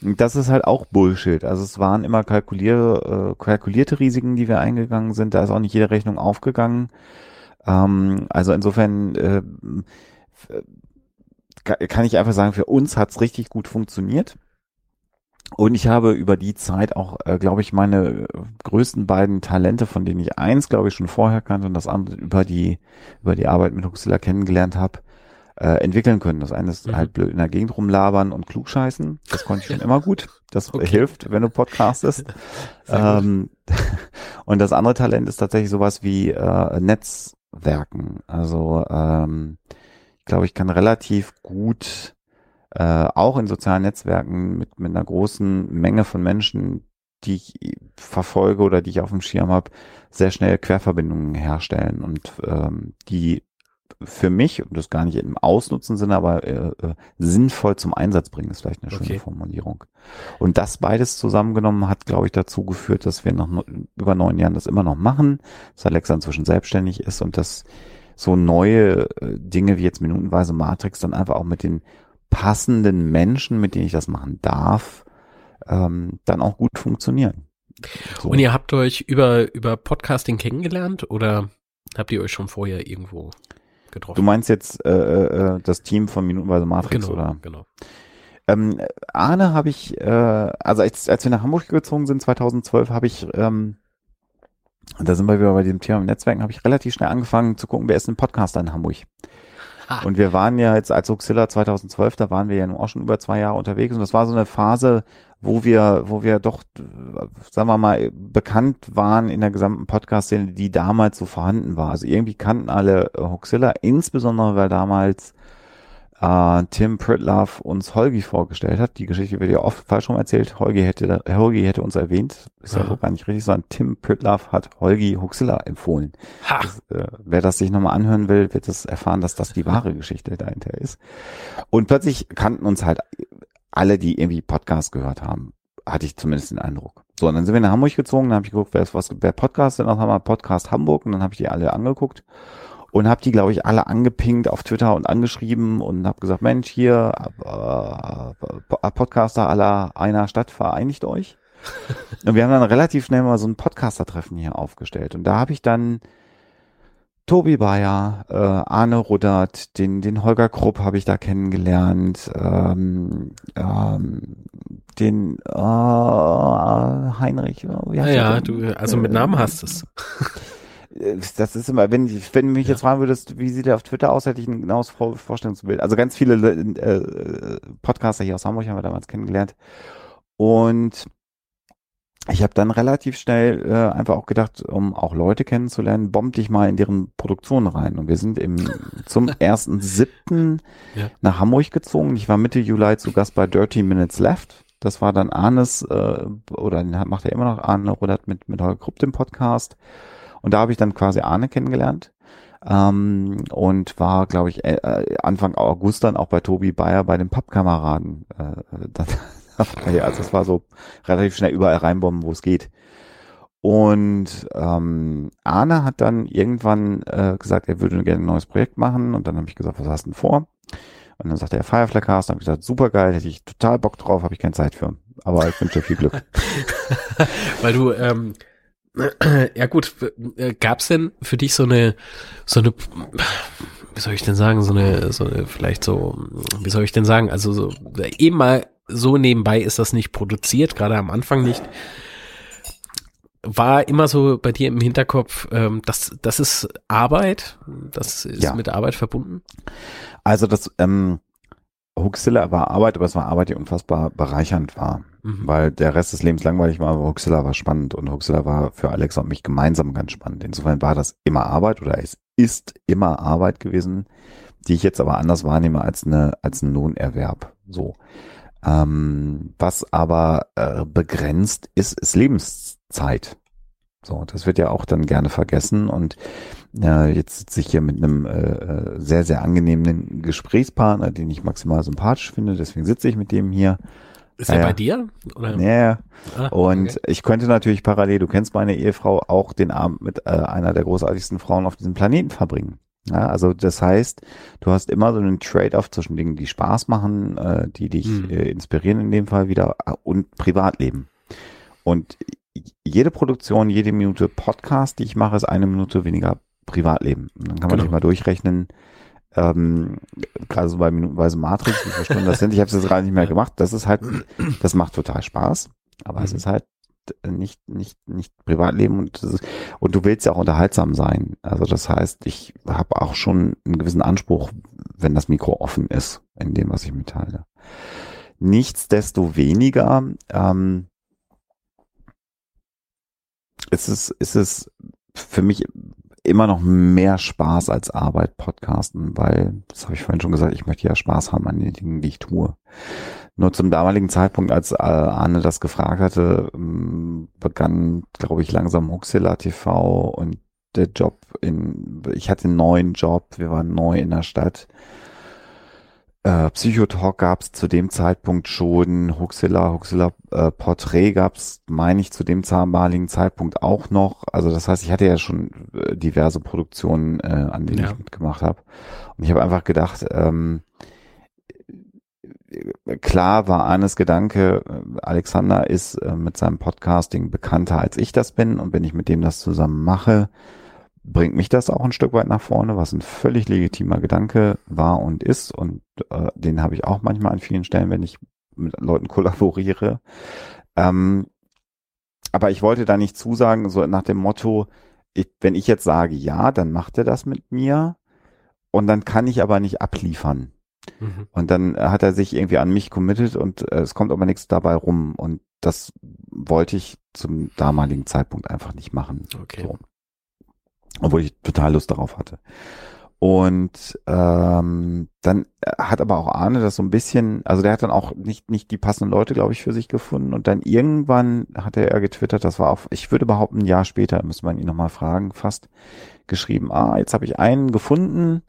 Und das ist halt auch Bullshit. Also es waren immer kalkulier, äh, kalkulierte Risiken, die wir eingegangen sind. Da ist auch nicht jede Rechnung aufgegangen. Ähm, also insofern äh, kann ich einfach sagen, für uns hat's richtig gut funktioniert. Und ich habe über die Zeit auch, äh, glaube ich, meine größten beiden Talente, von denen ich eins, glaube ich, schon vorher kannte und das andere über die, über die Arbeit mit Huxilla kennengelernt habe, äh, entwickeln können. Das eine ist mhm. halt blöd in der Gegend rumlabern und klugscheißen. Das konnte ich schon immer gut. Das okay. hilft, wenn du podcastest. ähm, und das andere Talent ist tatsächlich sowas wie äh, Netzwerken. Also ähm, glaube, ich kann relativ gut äh, auch in sozialen Netzwerken mit, mit einer großen Menge von Menschen, die ich verfolge oder die ich auf dem Schirm habe, sehr schnell Querverbindungen herstellen und ähm, die für mich, und das gar nicht im Ausnutzen sind, aber äh, äh, sinnvoll zum Einsatz bringen, ist vielleicht eine schöne okay. Formulierung. Und das beides zusammengenommen hat, glaube ich, dazu geführt, dass wir nach über neun Jahren das immer noch machen, dass Alexa inzwischen selbstständig ist und dass so neue äh, Dinge wie jetzt minutenweise Matrix dann einfach auch mit den passenden Menschen, mit denen ich das machen darf, ähm, dann auch gut funktionieren. So. Und ihr habt euch über, über Podcasting kennengelernt oder habt ihr euch schon vorher irgendwo getroffen? Du meinst jetzt äh, äh, äh das Team von Minutenweise Matrix, genau, oder? Genau. Ähm, Arne habe ich, äh, also als, als wir nach Hamburg gezogen sind, 2012, habe ich, ähm, da sind wir wieder bei dem Thema Netzwerken, habe ich relativ schnell angefangen zu gucken, wer ist ein Podcaster in Hamburg. Und wir waren ja jetzt als Oxilla 2012, da waren wir ja nun auch schon über zwei Jahre unterwegs und das war so eine Phase, wo wir, wo wir doch, sagen wir mal, bekannt waren in der gesamten Podcast-Szene, die damals so vorhanden war. Also irgendwie kannten alle Hoxilla, insbesondere weil damals äh, Tim Pritlove uns Holgi vorgestellt hat. Die Geschichte wird ja oft falsch rum erzählt. Holgi hätte, Holgi hätte uns erwähnt. Ist ja gar nicht richtig, sondern Tim Pritlove hat Holgi Huxilla empfohlen. Das, äh, wer das sich nochmal anhören will, wird das erfahren, dass das die wahre Geschichte dahinter ist. Und plötzlich kannten uns halt alle, die irgendwie Podcast gehört haben. Hatte ich zumindest den Eindruck. So, und dann sind wir nach Hamburg gezogen, dann habe ich geguckt, wer ist was, wer Podcast denn? Dann haben wir Podcast Hamburg und dann habe ich die alle angeguckt und habe die, glaube ich, alle angepinkt auf Twitter und angeschrieben und habe gesagt, Mensch, hier, äh, Podcaster aller einer Stadt, vereinigt euch. und wir haben dann relativ schnell mal so ein Podcaster-Treffen hier aufgestellt. Und da habe ich dann Tobi Bayer, äh, Arne Ruddert, den, den Holger Krupp habe ich da kennengelernt, ähm, ähm, den äh, Heinrich. Wie heißt ja, ja du, also mit Namen hast es. das ist immer, wenn, wenn du mich jetzt fragen würdest, wie sieht er auf Twitter aus, hätte ich ein genaues Vorstellungsbild. Also ganz viele äh, Podcaster hier aus Hamburg haben wir damals kennengelernt. Und ich habe dann relativ schnell äh, einfach auch gedacht, um auch Leute kennenzulernen, bomb dich mal in deren Produktion rein. Und wir sind im zum ersten siebten ja. nach Hamburg gezogen. Ich war Mitte Juli zu Gast bei Dirty Minutes Left. Das war dann Arnes, äh, oder macht er immer noch Arne Rodert mit, mit Holger Krupp den Podcast. Und da habe ich dann quasi Arne kennengelernt ähm, und war, glaube ich, äh, Anfang August dann auch bei Tobi Bayer bei den Pappkameraden. Äh, dann, also das war so relativ schnell überall reinbomben, wo es geht. Und ähm, Arne hat dann irgendwann äh, gesagt, er würde gerne ein neues Projekt machen. Und dann habe ich gesagt, was hast du denn vor? Und dann sagte er Fireflycast. Dann habe ich gesagt, super geil, hätte ich total Bock drauf, habe ich keine Zeit für. Aber ich wünsche dir viel Glück. Weil du ähm, ja gut, äh, gab's denn für dich so eine, so eine, wie soll ich denn sagen, so eine, so eine, vielleicht so, wie soll ich denn sagen, also so, eben mal so nebenbei ist das nicht produziert, gerade am Anfang nicht. War immer so bei dir im Hinterkopf, ähm, das, das ist Arbeit, das ist ja. mit Arbeit verbunden? Also das, ähm, Huxilla war Arbeit, aber es war Arbeit, die unfassbar bereichernd war. Mhm. Weil der Rest des Lebens langweilig war, aber Huxilla war spannend und Huxilla war für Alexa und mich gemeinsam ganz spannend. Insofern war das immer Arbeit oder es ist immer Arbeit gewesen, die ich jetzt aber anders wahrnehme als eine, als ein Lohnerwerb. So. Ähm, was aber äh, begrenzt ist, ist Lebenszeit. So, das wird ja auch dann gerne vergessen und äh, jetzt sitze ich hier mit einem äh, äh, sehr, sehr angenehmen Gesprächspartner, den ich maximal sympathisch finde, deswegen sitze ich mit dem hier. Ist er bei dir? Oder? Ja. Ah, und okay. ich könnte natürlich parallel, du kennst meine Ehefrau, auch den Abend mit äh, einer der großartigsten Frauen auf diesem Planeten verbringen. Ja, also das heißt, du hast immer so einen Trade-off zwischen Dingen, die Spaß machen, äh, die dich hm. äh, inspirieren in dem Fall wieder äh, und Privatleben. Und jede Produktion, jede Minute Podcast, die ich mache, ist eine Minute weniger Privatleben. Und dann kann man genau. sich mal durchrechnen, ähm, gerade so bei minutenweise Matrix, wie viele Stunden das sind. Ich habe es jetzt gerade nicht mehr gemacht. Das ist halt, das macht total Spaß, aber mhm. es ist halt nicht nicht nicht Privatleben und und du willst ja auch unterhaltsam sein. Also das heißt, ich habe auch schon einen gewissen Anspruch, wenn das Mikro offen ist in dem, was ich mitteile. Nichtsdestoweniger ähm, ist es ist es für mich immer noch mehr Spaß als Arbeit podcasten, weil, das habe ich vorhin schon gesagt, ich möchte ja Spaß haben an den Dingen, die ich tue. Nur zum damaligen Zeitpunkt, als äh, Arne das gefragt hatte, ähm, begann, glaube ich, langsam Huxilla TV und der Job in, ich hatte einen neuen Job, wir waren neu in der Stadt äh, Psychotalk gab es zu dem Zeitpunkt schon, Huxilla, Huxilla äh, Portrait gab es, meine ich, zu dem damaligen Zeitpunkt auch noch. Also das heißt, ich hatte ja schon äh, diverse Produktionen, äh, an denen ja. ich mitgemacht habe. Und ich habe einfach gedacht, ähm, klar war eines Gedanke, äh, Alexander ist äh, mit seinem Podcasting bekannter als ich das bin und wenn ich mit dem das zusammen mache, bringt mich das auch ein Stück weit nach vorne, was ein völlig legitimer Gedanke war und ist. Und äh, den habe ich auch manchmal an vielen Stellen, wenn ich mit Leuten kollaboriere. Ähm, aber ich wollte da nicht zusagen, so nach dem Motto, ich, wenn ich jetzt sage ja, dann macht er das mit mir und dann kann ich aber nicht abliefern. Mhm. Und dann hat er sich irgendwie an mich committed und äh, es kommt aber nichts dabei rum. Und das wollte ich zum damaligen Zeitpunkt einfach nicht machen. Okay. So obwohl ich total Lust darauf hatte. Und ähm, dann hat aber auch Arne das so ein bisschen, also der hat dann auch nicht nicht die passenden Leute, glaube ich, für sich gefunden. Und dann irgendwann hat er getwittert, das war auf, ich würde behaupten, ein Jahr später, müsste man ihn nochmal fragen, fast geschrieben, ah, jetzt habe ich einen gefunden,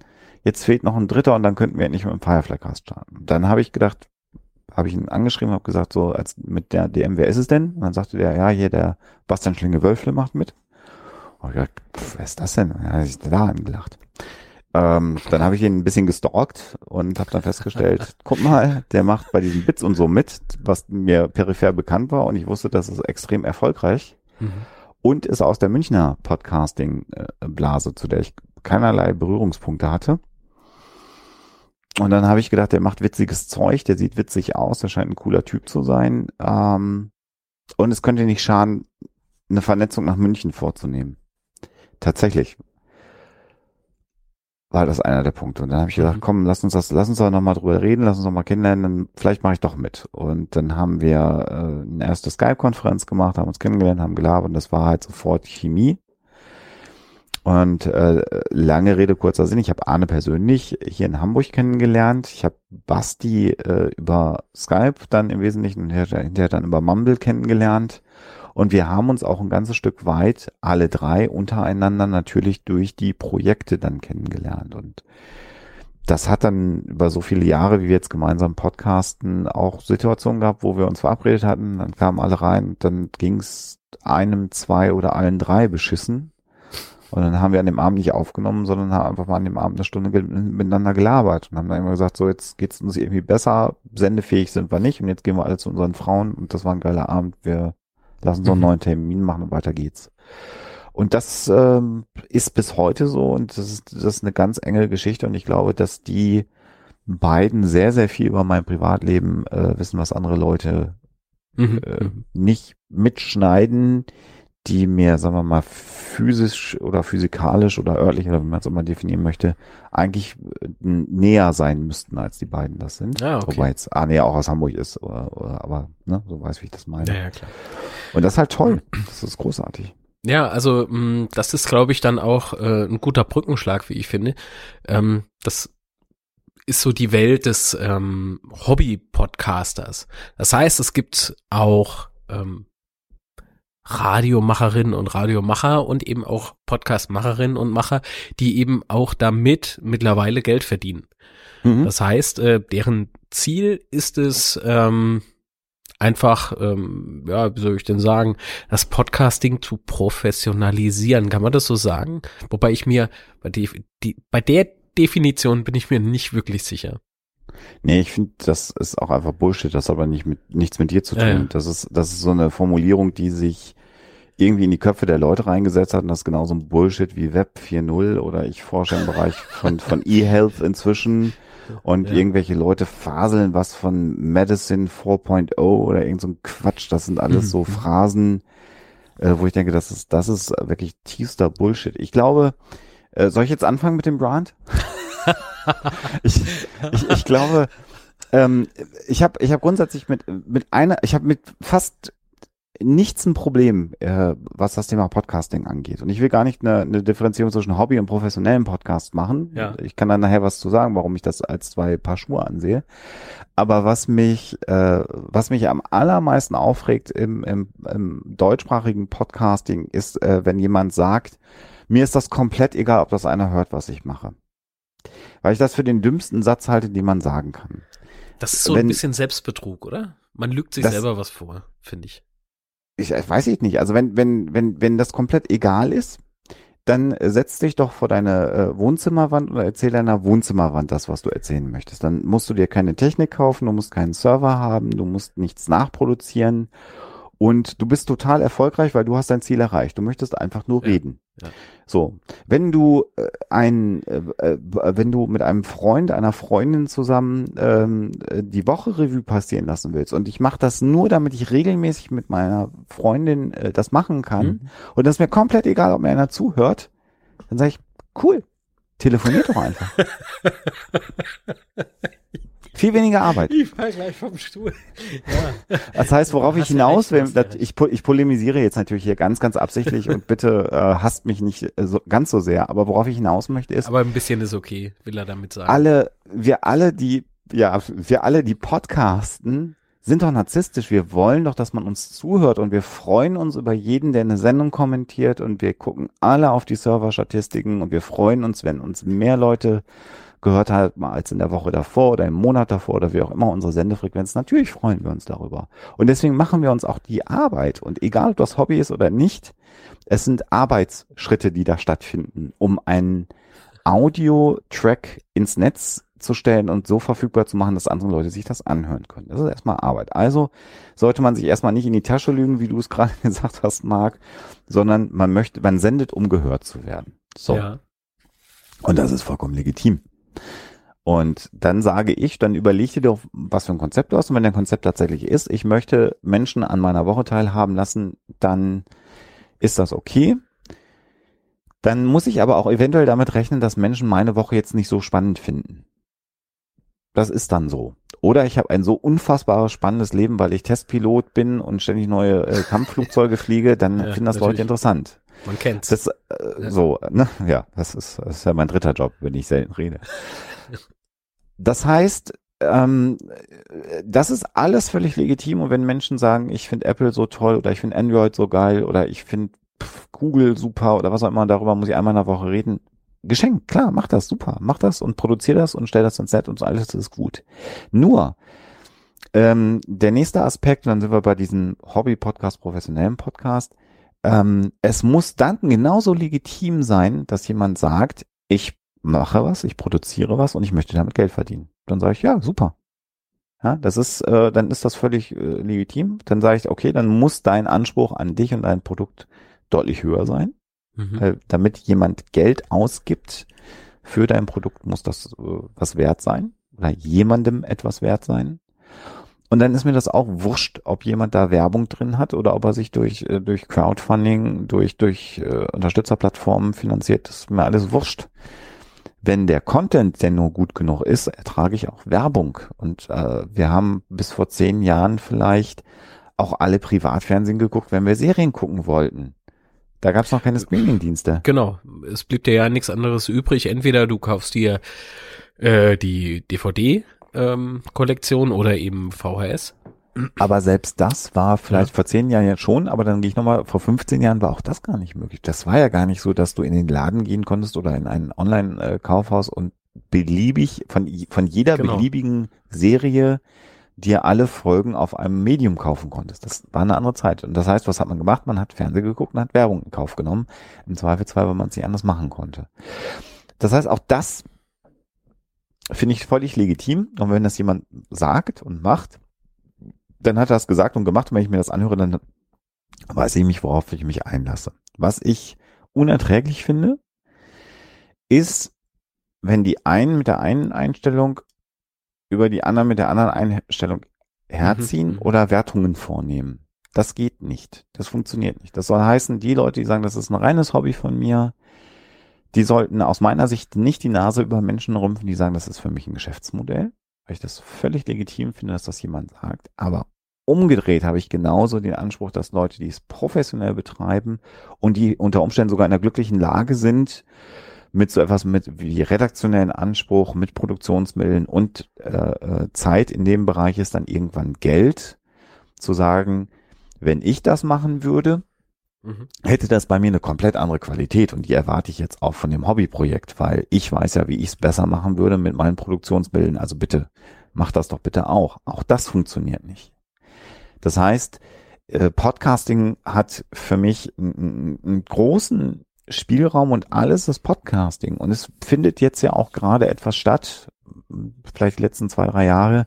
jetzt fehlt noch ein dritter und dann könnten wir endlich mit dem Firefly-Cast starten. Dann habe ich gedacht, habe ich ihn angeschrieben, habe gesagt, so als mit der DM, wer ist es denn? Und dann sagte der, ja, hier der Bastian Schlinge-Wölfle macht mit. Und ich dachte, wer ist das denn? Ja, ich da angelacht. Ähm, dann habe ich ihn ein bisschen gestalkt und habe dann festgestellt, guck mal, der macht bei diesen Bits und so mit, was mir peripher bekannt war und ich wusste, das ist extrem erfolgreich mhm. und ist aus der Münchner Podcasting-Blase, zu der ich keinerlei Berührungspunkte hatte. Und dann habe ich gedacht, der macht witziges Zeug, der sieht witzig aus, der scheint ein cooler Typ zu sein. Ähm, und es könnte nicht schaden, eine Vernetzung nach München vorzunehmen tatsächlich war das einer der Punkte. Und dann habe ich gesagt, mhm. komm, lass uns das, lass uns da nochmal drüber reden, lass uns nochmal kennenlernen, dann vielleicht mache ich doch mit. Und dann haben wir äh, eine erste Skype-Konferenz gemacht, haben uns kennengelernt, haben gelabert und das war halt sofort Chemie. Und äh, lange Rede, kurzer Sinn, ich habe Arne persönlich hier in Hamburg kennengelernt. Ich habe Basti äh, über Skype dann im Wesentlichen und hinterher dann über Mumble kennengelernt. Und wir haben uns auch ein ganzes Stück weit, alle drei untereinander natürlich durch die Projekte dann kennengelernt. Und das hat dann über so viele Jahre, wie wir jetzt gemeinsam podcasten, auch Situationen gehabt, wo wir uns verabredet hatten, dann kamen alle rein, dann ging es einem, zwei oder allen drei beschissen. Und dann haben wir an dem Abend nicht aufgenommen, sondern haben einfach mal an dem Abend eine Stunde miteinander gelabert und haben dann immer gesagt, so jetzt geht's uns irgendwie besser, sendefähig sind wir nicht und jetzt gehen wir alle zu unseren Frauen und das war ein geiler Abend. Wir Lass uns mhm. einen neuen Termin machen und weiter geht's. Und das ähm, ist bis heute so und das ist, das ist eine ganz enge Geschichte und ich glaube, dass die beiden sehr, sehr viel über mein Privatleben äh, wissen, was andere Leute mhm. äh, mhm. nicht mitschneiden, die mir, sagen wir mal, physisch oder physikalisch oder örtlich oder wie man es mal definieren möchte, eigentlich äh, näher sein müssten, als die beiden das sind. Ah, okay. Wobei jetzt Arne ja auch aus Hamburg ist, oder, oder, aber ne, so weiß, wie ich das meine. Ja, ja, klar. Und das ist halt toll. Das ist großartig. Ja, also mh, mm, das ist, glaube ich, dann auch äh, ein guter Brückenschlag, wie ich finde. Ähm, das ist so die Welt des ähm, Hobby-Podcasters. Das heißt, es gibt auch ähm, Radiomacherinnen und Radiomacher und eben auch Podcastmacherinnen und Macher, die eben auch damit mittlerweile Geld verdienen. Mhm. Das heißt, äh, deren Ziel ist es, ähm, einfach, ähm, ja, wie soll ich denn sagen, das Podcasting zu professionalisieren. Kann man das so sagen? Wobei ich mir bei, die, die, bei der Definition bin ich mir nicht wirklich sicher. Nee, ich finde, das ist auch einfach Bullshit. Das hat aber nicht mit, nichts mit dir zu tun. Ja, ja. Das ist, das ist so eine Formulierung, die sich irgendwie in die Köpfe der Leute reingesetzt hat und das ist genauso ein Bullshit wie Web 4.0 oder ich forsche im Bereich von, von E-Health inzwischen und Ja. irgendwelche Leute faseln was von Medicine 4.0 oder irgend so ein Quatsch. Das sind alles Mhm. so Phrasen, äh, wo ich denke, das ist, das ist wirklich tiefster Bullshit. Ich glaube, äh, soll ich jetzt anfangen mit dem Brand? ich, ich, ich glaube, ähm, ich habe ich hab grundsätzlich mit, mit einer, ich habe mit fast nichts ein Problem, äh, was das Thema Podcasting angeht. Und ich will gar nicht eine, eine Differenzierung zwischen Hobby und professionellem Podcast machen. Ja. Ich kann dann nachher was zu sagen, warum ich das als zwei Paar Schuhe ansehe. Aber was mich, äh, was mich am allermeisten aufregt im, im, im deutschsprachigen Podcasting ist, äh, wenn jemand sagt, mir ist das komplett egal, ob das einer hört, was ich mache. Weil ich das für den dümmsten Satz halte, den man sagen kann. Das ist so Wenn- ein bisschen Selbstbetrug, oder? Man lügt sich Das- selber was vor, finde ich. ich äh, weiß ich nicht. Also wenn, wenn, wenn, wenn das komplett egal ist, dann äh, setz dich doch vor deine äh, Wohnzimmerwand oder erzähl deiner Wohnzimmerwand das, was du erzählen möchtest. Dann musst du dir keine Technik kaufen, du musst keinen Server haben, du musst nichts nachproduzieren und du bist total erfolgreich, weil du hast dein Ziel erreicht. Du möchtest einfach nur Ja, reden. ja. So, wenn du äh, ein, äh, äh, wenn du mit einem Freund, einer Freundin zusammen ähm, äh, die Woche Revue passieren lassen willst und ich mache das nur, damit ich regelmäßig mit meiner Freundin äh, das machen kann Mhm. und das ist mir komplett egal, ob mir einer zuhört, dann sage ich, cool, telefoniert doch einfach. Viel weniger Arbeit. Ich fall gleich vom Stuhl. Ja. Das heißt, worauf ich hinaus will, ich, ich polemisiere jetzt natürlich hier ganz, ganz absichtlich und bitte äh, hasst mich nicht äh, so, ganz so sehr, aber worauf ich hinaus möchte ist, Aber ein bisschen ist okay, will er damit sagen. alle, wir alle, die, ja, wir alle, die podcasten, sind doch narzisstisch. Wir wollen doch, dass man uns zuhört und wir freuen uns über jeden, der eine Sendung kommentiert und wir gucken alle auf die Serverstatistiken und wir freuen uns, wenn uns mehr Leute gehört haben als in der Woche davor oder im Monat davor oder wie auch immer unsere Sendefrequenz. Natürlich freuen wir uns darüber. Und deswegen machen wir uns auch die Arbeit. Und egal, ob das Hobby ist oder nicht, es sind Arbeitsschritte, die da stattfinden, um einen Audio-Track ins Netz zu stellen und so verfügbar zu machen, dass andere Leute sich das anhören können. Das ist erstmal Arbeit. Also sollte man sich erstmal nicht in die Tasche lügen, wie du es gerade gesagt hast, Marc, sondern man möchte, man sendet, um gehört zu werden. So. Ja. Und das ist vollkommen legitim. Und dann sage ich, dann überleg dir doch, was für ein Konzept du hast. Und wenn dein Konzept tatsächlich ist, ich möchte Menschen an meiner Woche teilhaben lassen, dann ist das okay. Dann muss ich aber auch eventuell damit rechnen, dass Menschen meine Woche jetzt nicht so spannend finden. Das ist dann so. Oder ich habe ein so unfassbar spannendes Leben, weil ich Testpilot bin und ständig neue äh, Kampfflugzeuge fliege, dann Ja, finden das Leute natürlich. interessant. Man kennt's. Das, äh, so, ne? Ja, das ist, das ist ja mein dritter Job, wenn ich selten rede. Das heißt, ähm, äh, das ist alles völlig legitim und wenn Menschen sagen, ich finde Apple so toll oder ich finde Android so geil oder ich finde Google super oder was auch immer, darüber muss ich einmal in der Woche reden. Geschenkt, klar, mach das, super, mach das und produzier das und stell das ins Netz und so, alles ist gut. Nur, ähm, der nächste Aspekt, und dann sind wir bei diesem Hobby-Podcast, professionellen Podcast, ähm, es muss dann genauso legitim sein, dass jemand sagt, ich mache was, ich produziere was und ich möchte damit Geld verdienen. Dann sage ich, ja, super. Ja, das ist, äh, dann ist das völlig äh, legitim. Dann sage ich, okay, dann muss dein Anspruch an dich und dein Produkt deutlich höher sein. Mhm. Äh, damit jemand Geld ausgibt für dein Produkt, muss das äh, was wert sein oder jemandem etwas wert sein. Und dann ist mir das auch wurscht, ob jemand da Werbung drin hat oder ob er sich durch, äh, durch Crowdfunding, durch, durch äh, Unterstützerplattformen finanziert. Das ist mir alles wurscht. Wenn der Content denn nur gut genug ist, ertrage ich auch Werbung. Und äh, wir haben bis vor zehn Jahren vielleicht auch alle Privatfernsehen geguckt, wenn wir Serien gucken wollten. Da gab es noch keine Streaming-Dienste. Genau. Es blieb dir ja nichts anderes übrig. Entweder du kaufst dir äh, die DVD-Kollektion oder eben VHS. Aber selbst das war vielleicht vor zehn Jahren jetzt schon, aber dann gehe ich nochmal, vor 15 Jahren war auch das gar nicht möglich. Das war ja gar nicht so, dass du in den Laden gehen konntest oder in ein Online-Kaufhaus und beliebig von, von jeder Genau. beliebigen Serie dir alle Folgen auf einem Medium kaufen konntest. Das war eine andere Zeit. Und das heißt, was hat man gemacht? Man hat Fernsehen geguckt und hat Werbung in Kauf genommen. Im Zweifelsfall, weil man es nicht anders machen konnte. Das heißt, auch das finde ich völlig legitim. Und wenn das jemand sagt und macht, dann hat er das gesagt und gemacht. Und wenn ich mir das anhöre, dann weiß ich mich, worauf ich mich einlasse. Was ich unerträglich finde, ist, wenn die einen mit der einen Einstellung über die anderen mit der anderen Einstellung herziehen mhm. oder Wertungen vornehmen. Das geht nicht. Das funktioniert nicht. Das soll heißen, die Leute, die sagen, das ist ein reines Hobby von mir, die sollten aus meiner Sicht nicht die Nase über Menschen rümpfen, die sagen, das ist für mich ein Geschäftsmodell, weil ich das völlig legitim finde, dass das jemand sagt. Aber umgedreht habe ich genauso den Anspruch, dass Leute, die es professionell betreiben und die unter Umständen sogar in einer glücklichen Lage sind, mit so etwas mit wie redaktionellen Anspruch, mit Produktionsmitteln und äh, äh, Zeit in dem Bereich ist dann irgendwann Geld, zu sagen, wenn ich das machen würde, mhm. hätte das bei mir eine komplett andere Qualität und die erwarte ich jetzt auch von dem Hobbyprojekt, weil ich weiß ja, wie ich es besser machen würde mit meinen Produktionsmitteln. Also bitte, mach das doch bitte auch. Auch das funktioniert nicht. Das heißt, äh, Podcasting hat für mich einen großen Spielraum und alles ist Podcasting. Und es findet jetzt ja auch gerade etwas statt, vielleicht die letzten zwei, drei Jahre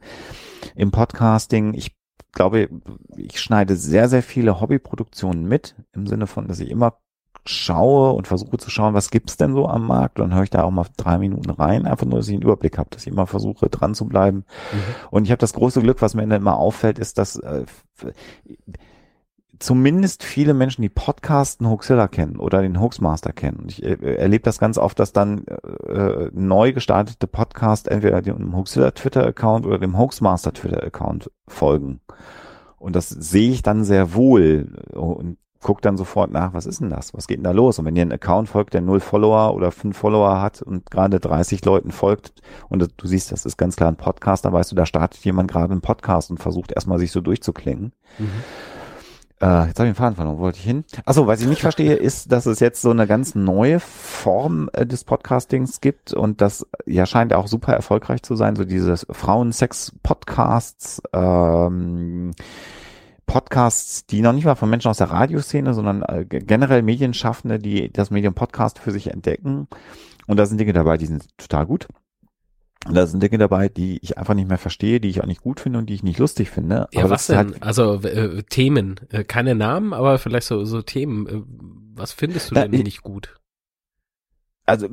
im Podcasting. Ich glaube, ich schneide sehr, sehr viele Hobbyproduktionen mit, im Sinne von, dass ich immer schaue und versuche zu schauen, was gibt's denn so am Markt. Und dann höre ich da auch mal drei Minuten rein, einfach nur, dass ich einen Überblick habe, dass ich immer versuche, dran zu bleiben. Mhm. Und ich habe das große Glück, was mir immer auffällt, ist, dass äh, zumindest viele Menschen, die Podcasten Hoaxilla kennen oder den Hoaxmaster kennen. Ich äh, erlebe das ganz oft, dass dann äh, neu gestartete Podcasts entweder dem Hoaxilla Twitter-Account oder dem Hoaxmaster Twitter-Account folgen. Und das sehe ich dann sehr wohl und gucke dann sofort nach, was ist denn das? Was geht denn da los? Und wenn ihr einen Account folgt, der null Follower oder fünf Follower hat und gerade 30 Leuten folgt und du siehst, das ist ganz klar ein Podcast, dann weißt du, da startet jemand gerade einen Podcast und versucht erstmal sich so durchzuklingen. Mhm. Äh, jetzt habe ich den Faden verloren, wo wollte ich hin? Achso, was ich nicht verstehe, ist, dass es jetzt so eine ganz neue Form äh, des Podcastings gibt und das ja scheint auch super erfolgreich zu sein, so dieses Frauensex-Podcasts, ähm, Podcasts, die noch nicht mal von Menschen aus der Radioszene, sondern äh, generell Medienschaffende, die das Medium Podcast für sich entdecken. Und da sind Dinge dabei, die sind total gut. Da sind Dinge dabei, die ich einfach nicht mehr verstehe, die ich auch nicht gut finde und die ich nicht lustig finde. Ja, aber was denn? Halt also äh, Themen, äh, keine Namen, aber vielleicht so, so Themen. Äh, was findest du da, denn ich, nicht gut? Also,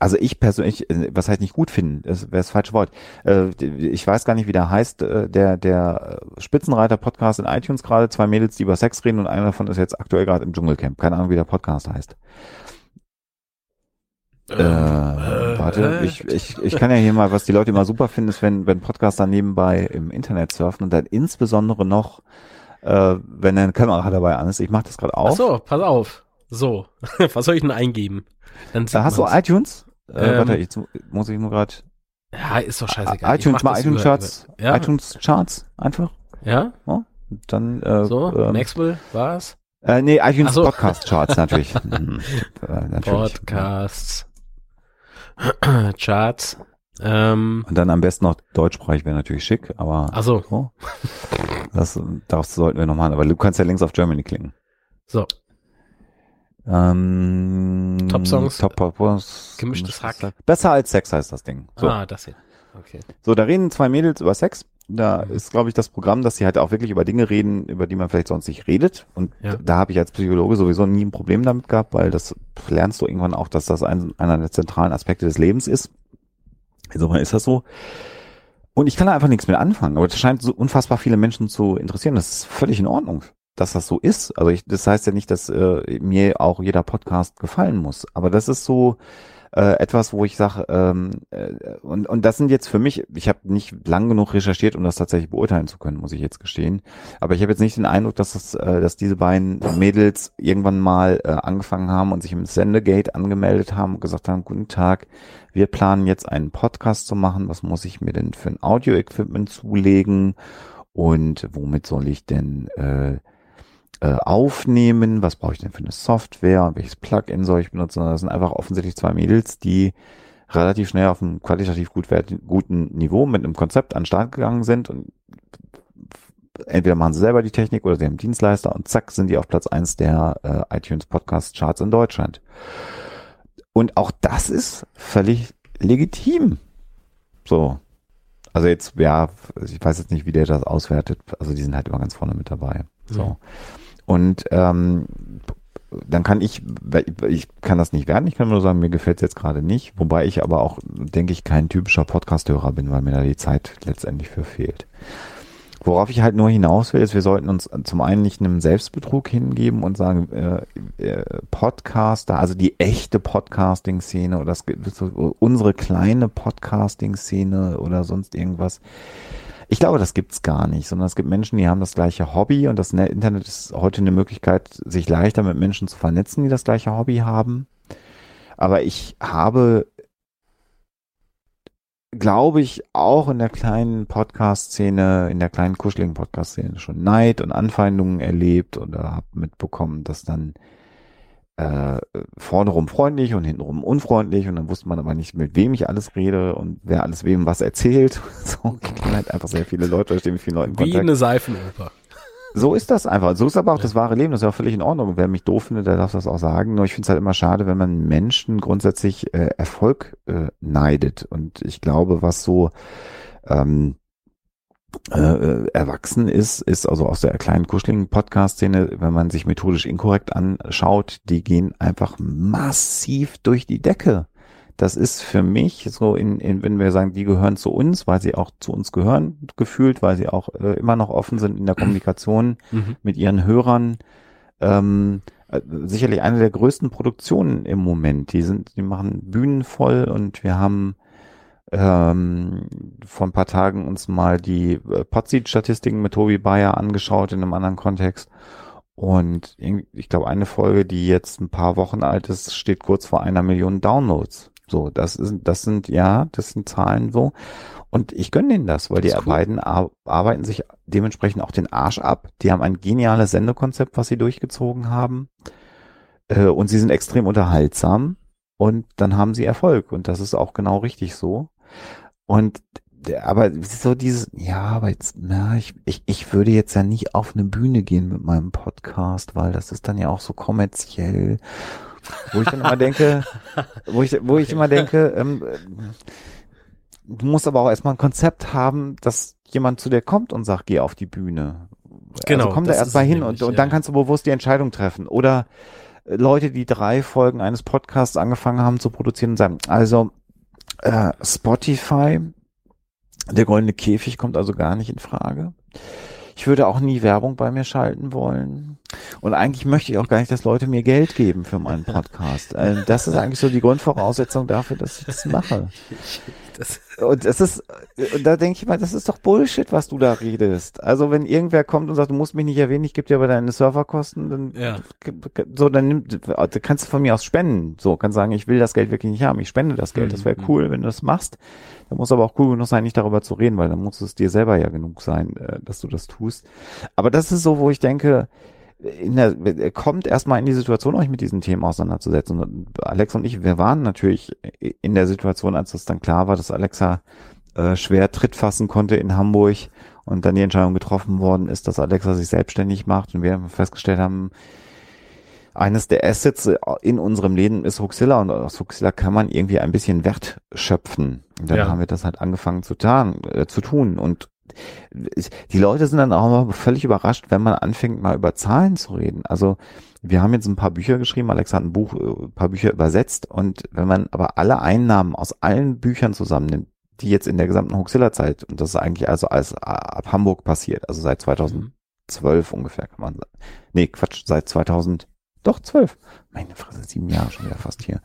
also ich persönlich, äh, was heißt nicht gut finden, das wäre das falsche Wort. Äh, ich weiß gar nicht, wie der heißt, der, der Spitzenreiter-Podcast in iTunes gerade, zwei Mädels, die über Sex reden und einer davon ist jetzt aktuell gerade im Dschungelcamp. Keine Ahnung, wie der Podcast heißt. Äh, äh, warte, äh, ich, ich, ich kann ja hier mal, was die Leute immer super finden, ist, wenn, wenn Podcaster nebenbei im Internet surfen und dann insbesondere noch, äh, wenn eine Kamera dabei an ist. Ich mache das gerade auf. Ach so, pass auf. So, was soll ich denn eingeben? Dann da hast man's. du iTunes? Äh, ähm, warte, jetzt muss ich nur gerade. Ja, ist doch scheißegal. iTunes, mal iTunes Charts. Ja. iTunes Charts, einfach. Ja? ja dann, äh, so, ähm, Maxwell, was? Äh, nee, iTunes so. Podcast Charts natürlich. hm, äh, natürlich. Podcasts. Charts. Ähm, und dann am besten noch deutschsprachig wäre natürlich schick, aber. Ach so. Oh, das, das sollten wir noch machen. Aber du kannst ja links auf Germany klicken. So. Ähm, Top Songs. Top Popos. Gemischtes Hack. Besser als Sex heißt das Ding. So. Ah, das hier. Okay. So, da reden zwei Mädels über Sex. Da mhm. ist, glaube ich, das Programm, dass sie halt auch wirklich über Dinge reden, über die man vielleicht sonst nicht redet. Und ja. da habe ich als Psychologe sowieso nie ein Problem damit gehabt, weil das lernst du irgendwann auch, dass das ein, einer der zentralen Aspekte des Lebens ist. Insofern ist das so. Und ich kann da einfach nichts mit anfangen. Aber das scheint so unfassbar viele Menschen zu interessieren. Das ist völlig in Ordnung, dass das so ist. Also ich, das heißt ja nicht, dass äh, mir auch jeder Podcast gefallen muss. Aber das ist so, äh, etwas, wo ich sage, ähm, äh, und, und das sind jetzt für mich, ich habe nicht lang genug recherchiert, um das tatsächlich beurteilen zu können, muss ich jetzt gestehen. Aber ich habe jetzt nicht den Eindruck, dass das, äh, dass diese beiden Mädels irgendwann mal äh, angefangen haben und sich im Sendegate angemeldet haben und gesagt haben, guten Tag, wir planen jetzt einen Podcast zu machen. Was muss ich mir denn für ein Audio-Equipment zulegen? Und womit soll ich denn äh, äh, aufnehmen, was brauche ich denn für eine Software und welches Plugin soll ich benutzen. Das sind einfach offensichtlich zwei Mädels, die relativ schnell auf einem qualitativ gut guten Niveau mit einem Konzept an den Start gegangen sind. Und entweder machen sie selber die Technik oder sie haben Dienstleister und zack sind die auf Platz eins der äh, iTunes Podcast Charts in Deutschland. Und auch das ist völlig legitim. So. Also jetzt, ja, ich weiß jetzt nicht, wie der das auswertet. Also die sind halt immer ganz vorne mit dabei. So. Mhm. Und ähm, dann kann ich, ich kann das nicht werden, ich kann nur sagen, mir gefällt es jetzt gerade nicht, wobei ich aber auch, denke ich, kein typischer Podcast-Hörer bin, weil mir da die Zeit letztendlich für fehlt. Worauf ich halt nur hinaus will, ist, wir sollten uns zum einen nicht einem Selbstbetrug hingeben und sagen, äh, äh, Podcaster, also die echte Podcasting-Szene oder das, unsere kleine Podcasting-Szene oder sonst irgendwas, ich glaube, das gibt's gar nicht, sondern es gibt Menschen, die haben das gleiche Hobby und das Internet ist heute eine Möglichkeit, sich leichter mit Menschen zu vernetzen, die das gleiche Hobby haben. Aber ich habe, glaube ich, auch in der kleinen Podcast-Szene, in der kleinen kuscheligen Podcast-Szene schon Neid und Anfeindungen erlebt oder habe mitbekommen, dass dann äh, vorne rum freundlich und hintenrum unfreundlich und dann wusste man aber nicht, mit wem ich alles rede und wer alles wem was erzählt. So kann halt einfach sehr viele Leute, stehen mit vielen Leuten Wie Kontakt. eine Seifenoper. So ist das einfach. So ist aber auch ja. das wahre Leben. Das ist ja auch völlig in Ordnung. Wer mich doof findet, der darf das auch sagen. Nur ich finde es halt immer schade, wenn man Menschen grundsätzlich äh, Erfolg äh, neidet. Und ich glaube, was so ähm, äh, äh, erwachsen ist, ist also aus der kleinen kuscheligen Podcast-Szene, wenn man sich methodisch inkorrekt anschaut, die gehen einfach massiv durch die Decke. Das ist für mich so, in, in, wenn wir sagen, die gehören zu uns, weil sie auch zu uns gehören, gefühlt, weil sie auch äh, immer noch offen sind in der Kommunikation mhm. mit ihren Hörern. Ähm, äh, sicherlich eine der größten Produktionen im Moment. Die sind, die machen Bühnen voll und wir haben ähm, vor ein paar Tagen uns mal die äh, Podseed-Statistiken mit Tobi Bayer angeschaut in einem anderen Kontext. Und ich glaube, eine Folge, die jetzt ein paar Wochen alt ist, steht kurz vor einer Million Downloads. So, das ist, das sind, ja, das sind Zahlen so. Und ich gönne denen das, weil das die cool. beiden ar arbeiten sich dementsprechend auch den Arsch ab. Die haben ein geniales Sendekonzept, was sie durchgezogen haben. Äh, und sie sind extrem unterhaltsam. Und dann haben sie Erfolg. Und das ist auch genau richtig so. Und aber so dieses, ja, aber jetzt, na, ich, ich, ich würde jetzt ja nicht auf eine Bühne gehen mit meinem Podcast, weil das ist dann ja auch so kommerziell, wo ich dann immer denke, wo ich, wo ich immer denke, ähm, du musst aber auch erstmal ein Konzept haben, dass jemand zu dir kommt und sagt, geh auf die Bühne. Genau. Also komm da erstmal hin nämlich, und, und dann kannst du bewusst die Entscheidung treffen. Oder Leute, die drei Folgen eines Podcasts angefangen haben zu produzieren und sagen, also äh, Spotify, der goldene Käfig kommt also gar nicht in Frage. Ich würde auch nie Werbung bei mir schalten wollen. Und eigentlich möchte ich auch gar nicht, dass Leute mir Geld geben für meinen Podcast. Äh, das ist eigentlich so die Grundvoraussetzung dafür, dass ich das mache. Das und das ist, und da denke ich mal, das ist doch Bullshit, was du da redest. Also wenn irgendwer kommt und sagt, du musst mich nicht erwähnen, ich gebe dir aber deine Serverkosten, dann ja. so, dann nimm, kannst du von mir aus spenden. So, kannst sagen, ich will das Geld wirklich nicht haben, ich spende das Geld. Das wäre mhm. cool, wenn du das machst. Da muss aber auch cool genug sein, nicht darüber zu reden, weil dann muss es dir selber ja genug sein, äh, dass du das tust. Aber das ist so, wo ich denke, der, kommt erstmal in die Situation, euch mit diesen Themen auseinanderzusetzen. Und Alex und ich, wir waren natürlich in der Situation, als es dann klar war, dass Alexa äh, schwer Tritt fassen konnte in Hamburg und dann die Entscheidung getroffen worden ist, dass Alexa sich selbstständig macht und wir festgestellt haben, eines der Assets in unserem Leben ist Huxilla und aus Huxilla kann man irgendwie ein bisschen Wert schöpfen. Und dann ja. haben wir das halt angefangen zu, tarn, äh, zu tun und die Leute sind dann auch immer völlig überrascht, wenn man anfängt, mal über Zahlen zu reden. Also wir haben jetzt ein paar Bücher geschrieben, Alex hat ein Buch, äh, ein paar Bücher übersetzt und wenn man aber alle Einnahmen aus allen Büchern zusammennimmt, die jetzt in der gesamten Huxilla-Zeit, und das ist eigentlich also als ab Hamburg passiert, also seit 2012 ungefähr kann man sagen. Nee, Quatsch, seit 2000, doch, 12. Meine Fresse, sieben Jahre schon wieder fast hier.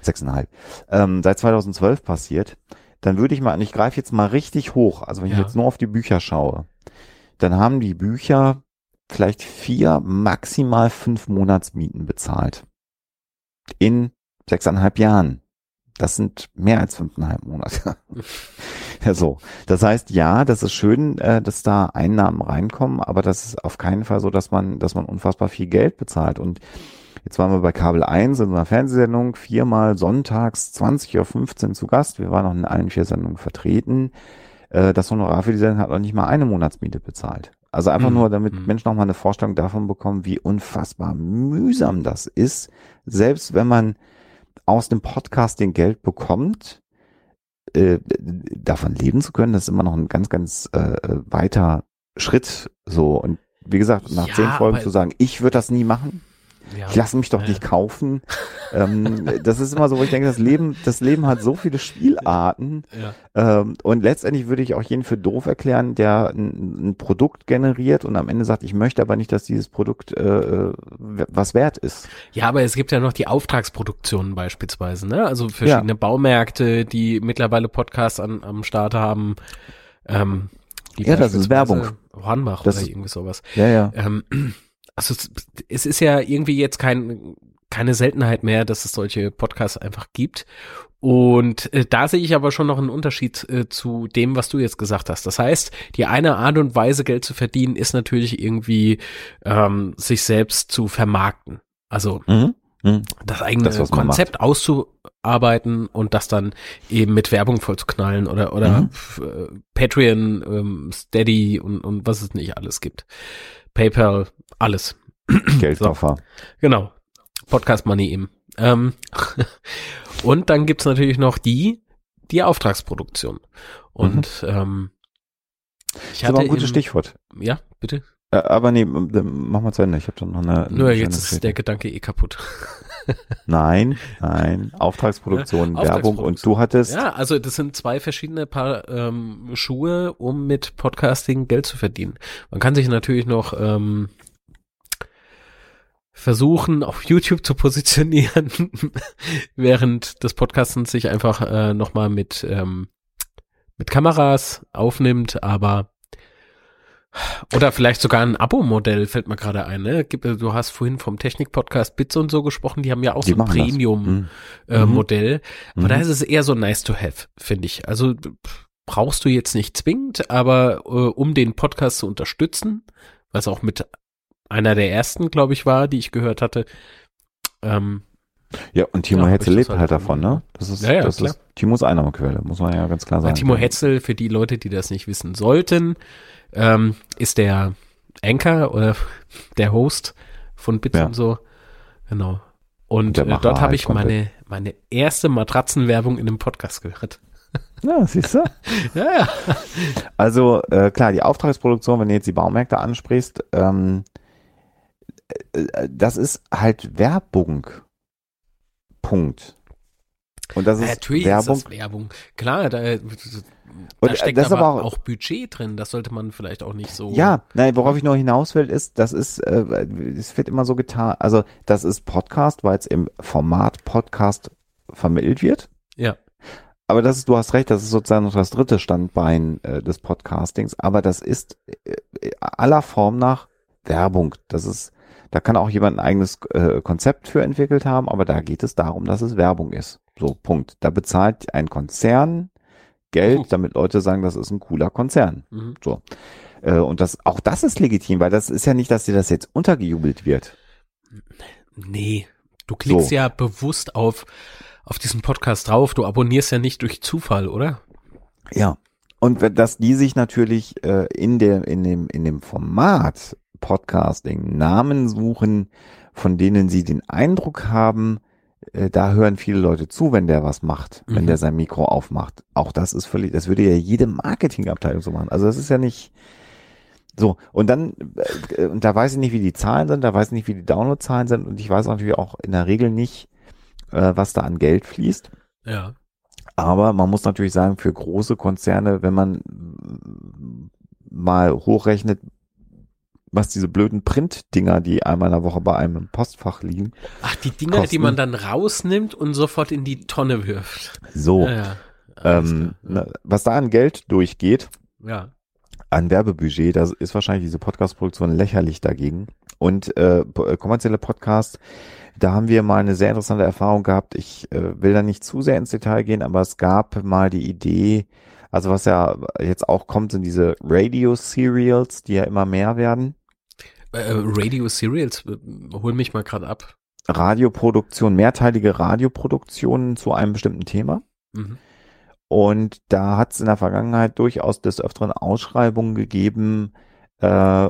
Sechseinhalb. Ähm, seit 2012 passiert dann würde ich mal, und ich greife jetzt mal richtig hoch, also wenn ja. ich jetzt nur auf die Bücher schaue, dann haben die Bücher vielleicht vier, maximal fünf Monatsmieten bezahlt. In sechseinhalb Jahren. Das sind mehr als fünfeinhalb Monate. ja, so. Das heißt, ja, das ist schön, äh, dass da Einnahmen reinkommen, aber das ist auf keinen Fall so, dass man, dass man unfassbar viel Geld bezahlt. Und Jetzt waren wir bei Kabel 1 in einer Fernsehsendung, viermal sonntags 20.15 Uhr zu Gast. Wir waren noch in allen vier Sendungen vertreten. Äh, das Honorar für die Sendung hat noch nicht mal eine Monatsmiete bezahlt. Also einfach Mhm. nur, damit Mhm. Menschen nochmal eine Vorstellung davon bekommen, wie unfassbar mühsam das ist, selbst wenn man aus dem Podcasting Geld bekommt, äh, davon leben zu können, das ist immer noch ein ganz, ganz äh, weiter Schritt. So und wie gesagt, nach Ja, zehn Folgen zu sagen, ich würde das nie machen, Ja. ich lasse mich doch Ja. nicht kaufen. ähm, das ist immer so, wo ich denke, das Leben, das Leben hat so viele Spielarten. Ja. Ähm, und letztendlich würde ich auch jeden für doof erklären, der ein, ein Produkt generiert und am Ende sagt, ich möchte aber nicht, dass dieses Produkt äh, was wert ist. ja, aber es gibt ja noch die Auftragsproduktionen beispielsweise, ne? Also verschiedene Baumärkte, die mittlerweile Podcasts an, am Start haben. Ähm, Ja, das ist Werbung. Hornbach Das oder ist- irgendwie sowas. Ja, ja. Ähm, also es, ist ja irgendwie jetzt kein, keine Seltenheit mehr, dass es solche Podcasts einfach gibt. Und äh, da sehe ich aber schon noch einen Unterschied äh, zu dem, was du jetzt gesagt hast. Das heißt, die eine Art und Weise, Geld zu verdienen, ist natürlich irgendwie ähm, sich selbst zu vermarkten. Also Mhm. Mhm. das eigene Das, Konzept auszuarbeiten und das dann eben mit Werbung vollzuknallen oder oder Mhm. äh, Patreon, ähm, Steady und, und was es nicht alles gibt. PayPal, alles. Geldkoffer. Genau. Podcast Money eben. Ähm, und dann gibt's natürlich noch die, die Auftragsproduktion. Und ähm, ich Mhm. Das ist aber ein gutes im- Stichwort. Ja, bitte. Äh, aber nee, mach mal zu Ende. Ich habe dann noch eine. Nur jetzt ist Geschichte. der Gedanke eh kaputt. Nein, nein. Auftragsproduktion, Ja, Werbung und Auftragsproduktion. du hattest. Ja, also das sind zwei verschiedene Paar ähm, Schuhe, um mit Podcasting Geld zu verdienen. Man kann sich natürlich noch ähm, versuchen, auf YouTube zu positionieren, während des Podcastens sich einfach äh, nochmal mit, ähm, mit Kameras aufnimmt, aber oder vielleicht sogar ein Abo-Modell fällt mir gerade ein. Ne? Du hast vorhin vom Technik-Podcast Bits und so gesprochen, die haben ja auch Die so ein machen das. Premium Mhm. äh, Mhm. Modell. Aber Mhm. da ist es eher so nice to have, finde ich. Also brauchst du jetzt nicht zwingend, aber äh, um den Podcast zu unterstützen, was auch mit einer der ersten, glaube ich, war, die ich gehört hatte. Ähm, Ja, und Timo Ja, Hetzel lebt halt halt davon, davon, ne? Das ist, Ja, ja, das klar. ist Timos Einnahmequelle, muss man ja ganz klar sagen. Timo Hetzel, für die Leute, die das nicht wissen sollten, ähm, ist der Anchor oder der Host von Bits Ja. und so. Genau. Und äh, dort habe halt ich meine, meine erste Matratzenwerbung in einem Podcast gehört. Ja, siehst du? Ja, ja. Also äh, klar, die Auftragsproduktion, wenn du jetzt die Baumärkte ansprichst, ähm, äh, äh, das ist halt Werbung. Punkt. Und das ist Natürlich Werbung. ist das Werbung. Klar, da, da Und, äh, steckt das ist aber, aber auch, Budget drin. Das sollte man vielleicht auch nicht so. Ja, nein, worauf ich nur hinaus will, ist, das ist, äh, es wird immer so getan, also das ist Podcast, weil es im Format Podcast vermittelt wird. Ja. Aber das ist, du hast recht, das ist sozusagen noch das dritte Standbein äh, des Podcastings, aber das ist äh, aller Form nach Werbung. Das ist, da kann auch jemand ein eigenes äh, Konzept für entwickelt haben, aber da geht es darum, dass es Werbung ist. So, Punkt. Da bezahlt ein Konzern Geld, Mhm. damit Leute sagen, das ist ein cooler Konzern. Mhm. Äh, und das, auch das ist legitim, weil das ist ja nicht, dass dir das jetzt untergejubelt wird. Nee. Du klickst So. ja bewusst auf, auf diesen Podcast drauf. Du abonnierst ja nicht durch Zufall, oder? Ja. Und dass die sich natürlich äh, in der, in dem, in dem Format Podcasting Namen suchen, von denen sie den Eindruck haben, äh, da hören viele Leute zu, wenn der was macht, wenn Mhm. der sein Mikro aufmacht. Auch das ist völlig, das würde ja jede Marketingabteilung so machen. Also das ist ja nicht so. Und dann, äh, und da weiß ich nicht, wie die Zahlen sind, da weiß ich nicht, wie die Downloadzahlen sind und ich weiß natürlich auch in der Regel nicht, äh, was da an Geld fließt. Ja. Aber man muss natürlich sagen, für große Konzerne, wenn man mal hochrechnet, was diese blöden Print-Dinger, die einmal in der Woche bei einem im Postfach liegen, Ach, die Dinger, die Kosten. man dann rausnimmt und sofort in die Tonne wirft. so, Ja, ja. Ähm, klar. ne, was da an Geld durchgeht, ja. an Werbebudget, da ist wahrscheinlich diese Podcast-Produktion lächerlich dagegen. Und äh, äh, kommerzielle Podcasts, da haben wir mal eine sehr interessante Erfahrung gehabt. Ich äh, will da nicht zu sehr ins Detail gehen, aber es gab mal die Idee, also was ja jetzt auch kommt, sind diese Radio-Serials, die ja immer mehr werden. Äh, Radio Serials, äh, hol mich mal gerade ab. Radioproduktion, mehrteilige Radioproduktionen zu einem bestimmten Thema. Mhm. Und da hat es in der Vergangenheit durchaus des Öfteren Ausschreibungen gegeben, äh,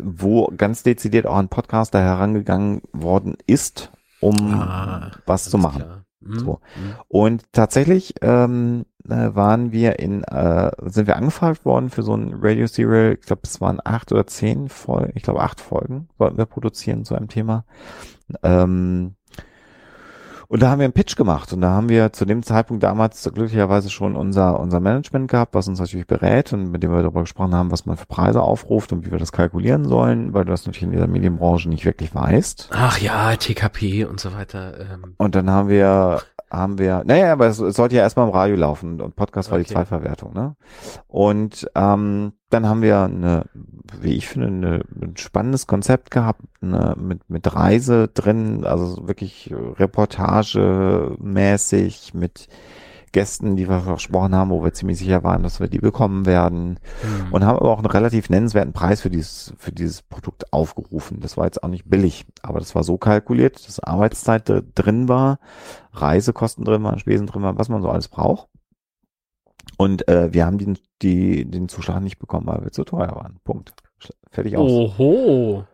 wo ganz dezidiert auch ein Podcaster herangegangen worden ist, um Ah, was zu machen. klar. Hm, So. hm. Und tatsächlich ähm, äh, waren wir in, äh, sind wir angefragt worden für so ein Radio Serial, ich glaube, es waren acht oder zehn Folgen, ich glaube acht Folgen wollten wir produzieren zu einem Thema. Ähm, und da haben wir einen Pitch gemacht und da haben wir zu dem Zeitpunkt damals glücklicherweise schon unser, unser Management gehabt, was uns natürlich berät und mit dem wir darüber gesprochen haben, was man für Preise aufruft und wie wir das kalkulieren sollen, weil du das natürlich in dieser Medienbranche nicht wirklich weißt. Ach ja, TKP und so weiter. Ähm, Und dann haben wir, haben wir, naja, aber es, es sollte ja erstmal im Radio laufen und Podcast war die Okay. Zweitverwertung, ne? Und ähm, dann haben wir eine, wie ich finde, eine, ein spannendes Konzept gehabt, ne, mit, mit Reise drin, also wirklich reportagemäßig mit Gästen, die wir versprochen haben, wo wir ziemlich sicher waren, dass wir die bekommen werden hm. und haben aber auch einen relativ nennenswerten Preis für dieses, für dieses Produkt aufgerufen. Das war jetzt auch nicht billig, aber das war so kalkuliert, dass Arbeitszeit dr- drin war, Reisekosten drin waren, Spesen drin waren, was man so alles braucht. Und äh, wir haben den, die, den Zuschlag nicht bekommen, weil wir zu teuer waren. Punkt. Fertig aus. Oho.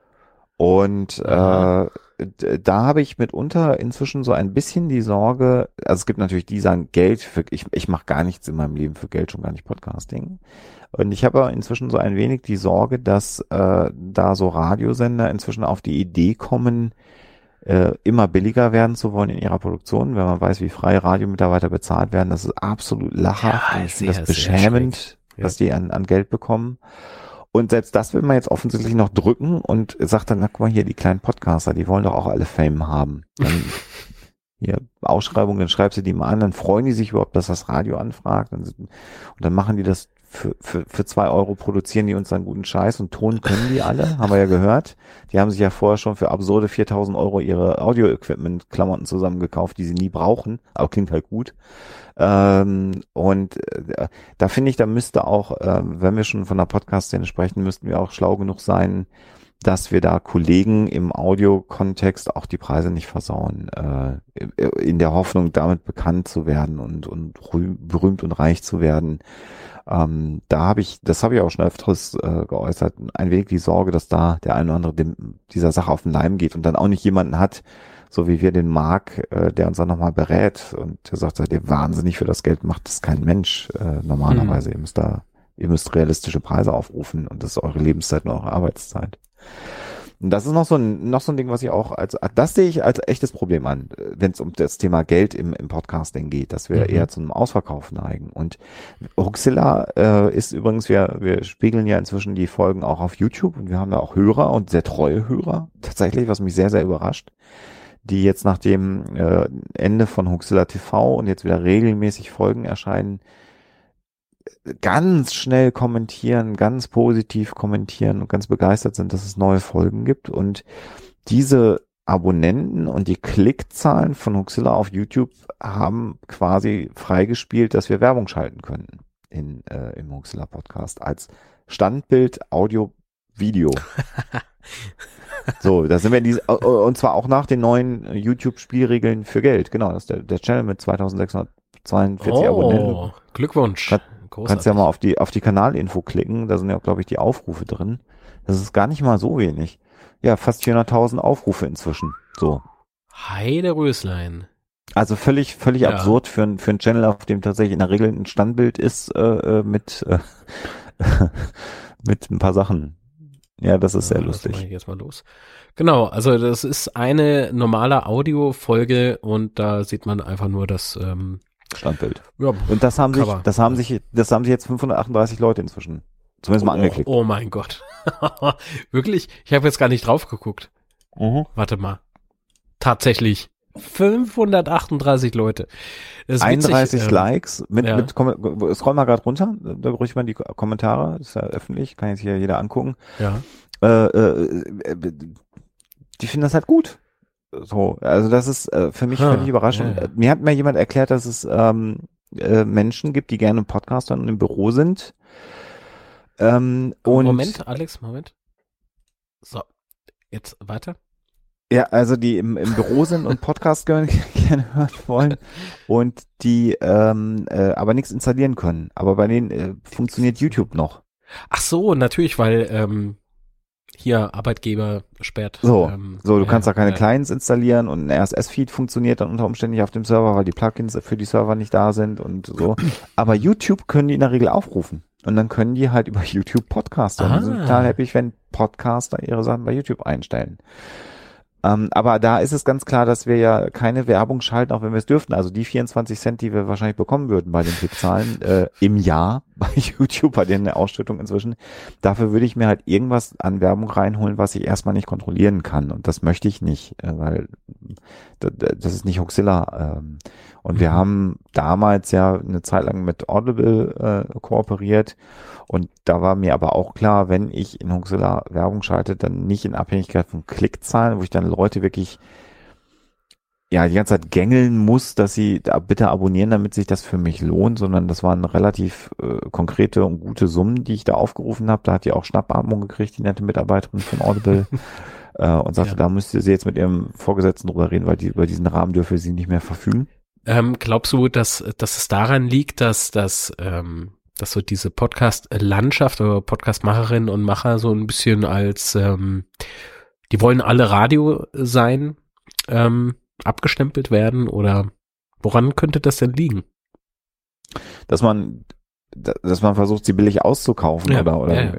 Und äh, da habe ich mitunter inzwischen so ein bisschen die Sorge, also es gibt natürlich die, die sagen, Geld für, ich, ich mache gar nichts in meinem Leben für Geld, schon gar nicht Podcasting. Und ich habe inzwischen so ein wenig die Sorge, dass äh, da so Radiosender inzwischen auf die Idee kommen, äh, immer billiger werden zu wollen in ihrer Produktion, wenn man weiß, wie freie Radiomitarbeiter bezahlt werden. Das ist absolut lachhaft Ja, und ich finde sehr, das beschämend, was die an, an Geld bekommen. Und selbst das will man jetzt offensichtlich noch drücken und sagt dann, na guck mal hier, die kleinen Podcaster, die wollen doch auch alle Fame haben. Dann hier Ausschreibungen, dann schreibst du die mal an, dann freuen die sich überhaupt, dass das Radio anfragt und, und dann machen die das für, für, für zwei Euro produzieren die uns dann guten Scheiß und Ton können die alle, haben wir ja gehört. Die haben sich ja vorher schon für absurde 4000 Euro ihre Audio-Equipment-Klamotten zusammengekauft, die sie nie brauchen, aber klingt halt gut. Ähm, und äh, da finde ich, da müsste auch, äh, wenn wir schon von der Podcast-Szene sprechen, müssten wir auch schlau genug sein, dass wir da Kollegen im Audio-Kontext auch die Preise nicht versauen, äh, in der Hoffnung, damit bekannt zu werden und, und rühm- berühmt und reich zu werden. Ähm, da habe ich, das habe ich auch schon öfters äh, geäußert, ein wenig die Sorge, dass da der eine oder andere dem, dieser Sache auf den Leim geht und dann auch nicht jemanden hat, so wie wir den Mark, äh, der uns dann nochmal berät und der sagt, seid ihr wahnsinnig für das Geld, macht das kein Mensch äh, normalerweise. Ihr müsst da, ihr müsst realistische Preise aufrufen und das ist eure Lebenszeit und eure Arbeitszeit. Und das ist noch so ein, noch so ein Ding, was ich auch als, das sehe ich als echtes Problem an, wenn es um das Thema Geld im, im Podcasting geht, dass wir Mhm. eher zu einem Ausverkauf neigen. Und Huxilla äh, ist übrigens, wir, wir spiegeln ja inzwischen die Folgen auch auf YouTube und wir haben ja auch Hörer und sehr treue Hörer, tatsächlich, was mich sehr, sehr überrascht, die jetzt nach dem äh, Ende von Huxilla TV und jetzt wieder regelmäßig Folgen erscheinen, ganz schnell kommentieren, ganz positiv kommentieren und ganz begeistert sind, dass es neue Folgen gibt. Und diese Abonnenten und die Klickzahlen von Huxilla auf YouTube haben quasi freigespielt, dass wir Werbung schalten können in, äh, im Huxilla Podcast als Standbild, Audio, Video. so, da sind wir in diese, und zwar auch nach den neuen YouTube-Spielregeln für Geld. Genau, das ist der, der Channel mit 2642 Abonnenten. Oh, Glückwunsch. Kann- Großartig. Kannst ja mal auf die, auf die Kanalinfo klicken, da sind ja, glaube ich, die Aufrufe drin. Das ist gar nicht mal so wenig. Ja, fast 400.000 Aufrufe inzwischen. So. Heide Röslein. Also völlig, völlig Ja. absurd für, ein- für einen Channel, auf dem tatsächlich in der Regel ein Standbild ist, äh, äh, mit, äh, mit ein paar Sachen. Ja, das ist sehr Ja, das mach lustig. ich jetzt mal los. Genau, also das ist eine normale Audiofolge und da sieht man einfach nur das, ähm, Standbild. ja, Und das haben sich, das haben sich, das haben sich jetzt 538 Leute inzwischen. Zumindest mal oh, angeklickt. oh mein Gott. Wirklich? Ich habe jetzt gar nicht drauf geguckt. Mhm. Warte mal. Tatsächlich. 538 Leute. Das ist witzig, 31 ähm, Likes mit, ja. mit scroll mal gerade runter, da ruhig mal die Ko- Kommentare, das ist ja öffentlich, kann jetzt hier jeder angucken. Ja. Äh, äh, äh, die finden das halt gut. So, also das ist äh, für mich völlig überraschend. ja, ja. Mir hat mir jemand erklärt, dass es ähm, äh, Menschen gibt, die gerne im Podcast hören und im Büro sind. Ähm, und Moment, Alex, Moment. So, jetzt weiter. Ja, also die im, im Büro sind und Podcast gerne, gerne hören wollen und die ähm, äh, aber nichts installieren können. Aber bei denen äh, funktioniert YouTube noch. Ach so, natürlich, weil ähm, hier Arbeitgeber sperrt. So, ähm, so du ja, kannst da keine ja. Clients installieren und ein RSS-Feed funktioniert dann unter Umständen nicht auf dem Server, weil die Plugins für die Server nicht da sind und so. Aber YouTube können die in der Regel aufrufen. Und dann können die halt über YouTube Podcaster. Und die sind Ah. total happy, wenn Podcaster ihre Sachen bei YouTube einstellen. Ähm, aber da ist es ganz klar, dass wir ja keine Werbung schalten, auch wenn wir es dürften. Also die 24 Cent, die wir wahrscheinlich bekommen würden bei den Klickzahlen äh, im Jahr bei YouTube, bei denen Ausstattung inzwischen, dafür würde ich mir halt irgendwas an Werbung reinholen, was ich erstmal nicht kontrollieren kann. Und das möchte ich nicht, äh, weil das ist nicht Hoxilla. Ähm, und wir Mhm. haben damals ja eine Zeit lang mit Audible äh, kooperiert. Und da war mir aber auch klar, wenn ich in Hoxilla Werbung schalte, dann nicht in Abhängigkeit von Klickzahlen, wo ich dann Leute wirklich ja die ganze Zeit gängeln muss, dass sie da bitte abonnieren, damit sich das für mich lohnt, sondern das waren relativ äh, konkrete und gute Summen, die ich da aufgerufen habe. Da hat die auch Schnappatmung gekriegt, die nette Mitarbeiterin von Audible. äh, und sagte, Ja. da müsste sie jetzt mit ihrem Vorgesetzten drüber reden, weil die über diesen Rahmen dürfe sie nicht mehr verfügen. Ähm, glaubst du, dass, dass es daran liegt, dass, dass, ähm, dass so diese Podcast-Landschaft oder Podcast-Macherinnen und Macher so ein bisschen als, ähm, die wollen alle Radio sein, ähm, abgestempelt werden oder woran könnte das denn liegen? dass man, dass man versucht, sie billig auszukaufen Ja, oder, oder. ja.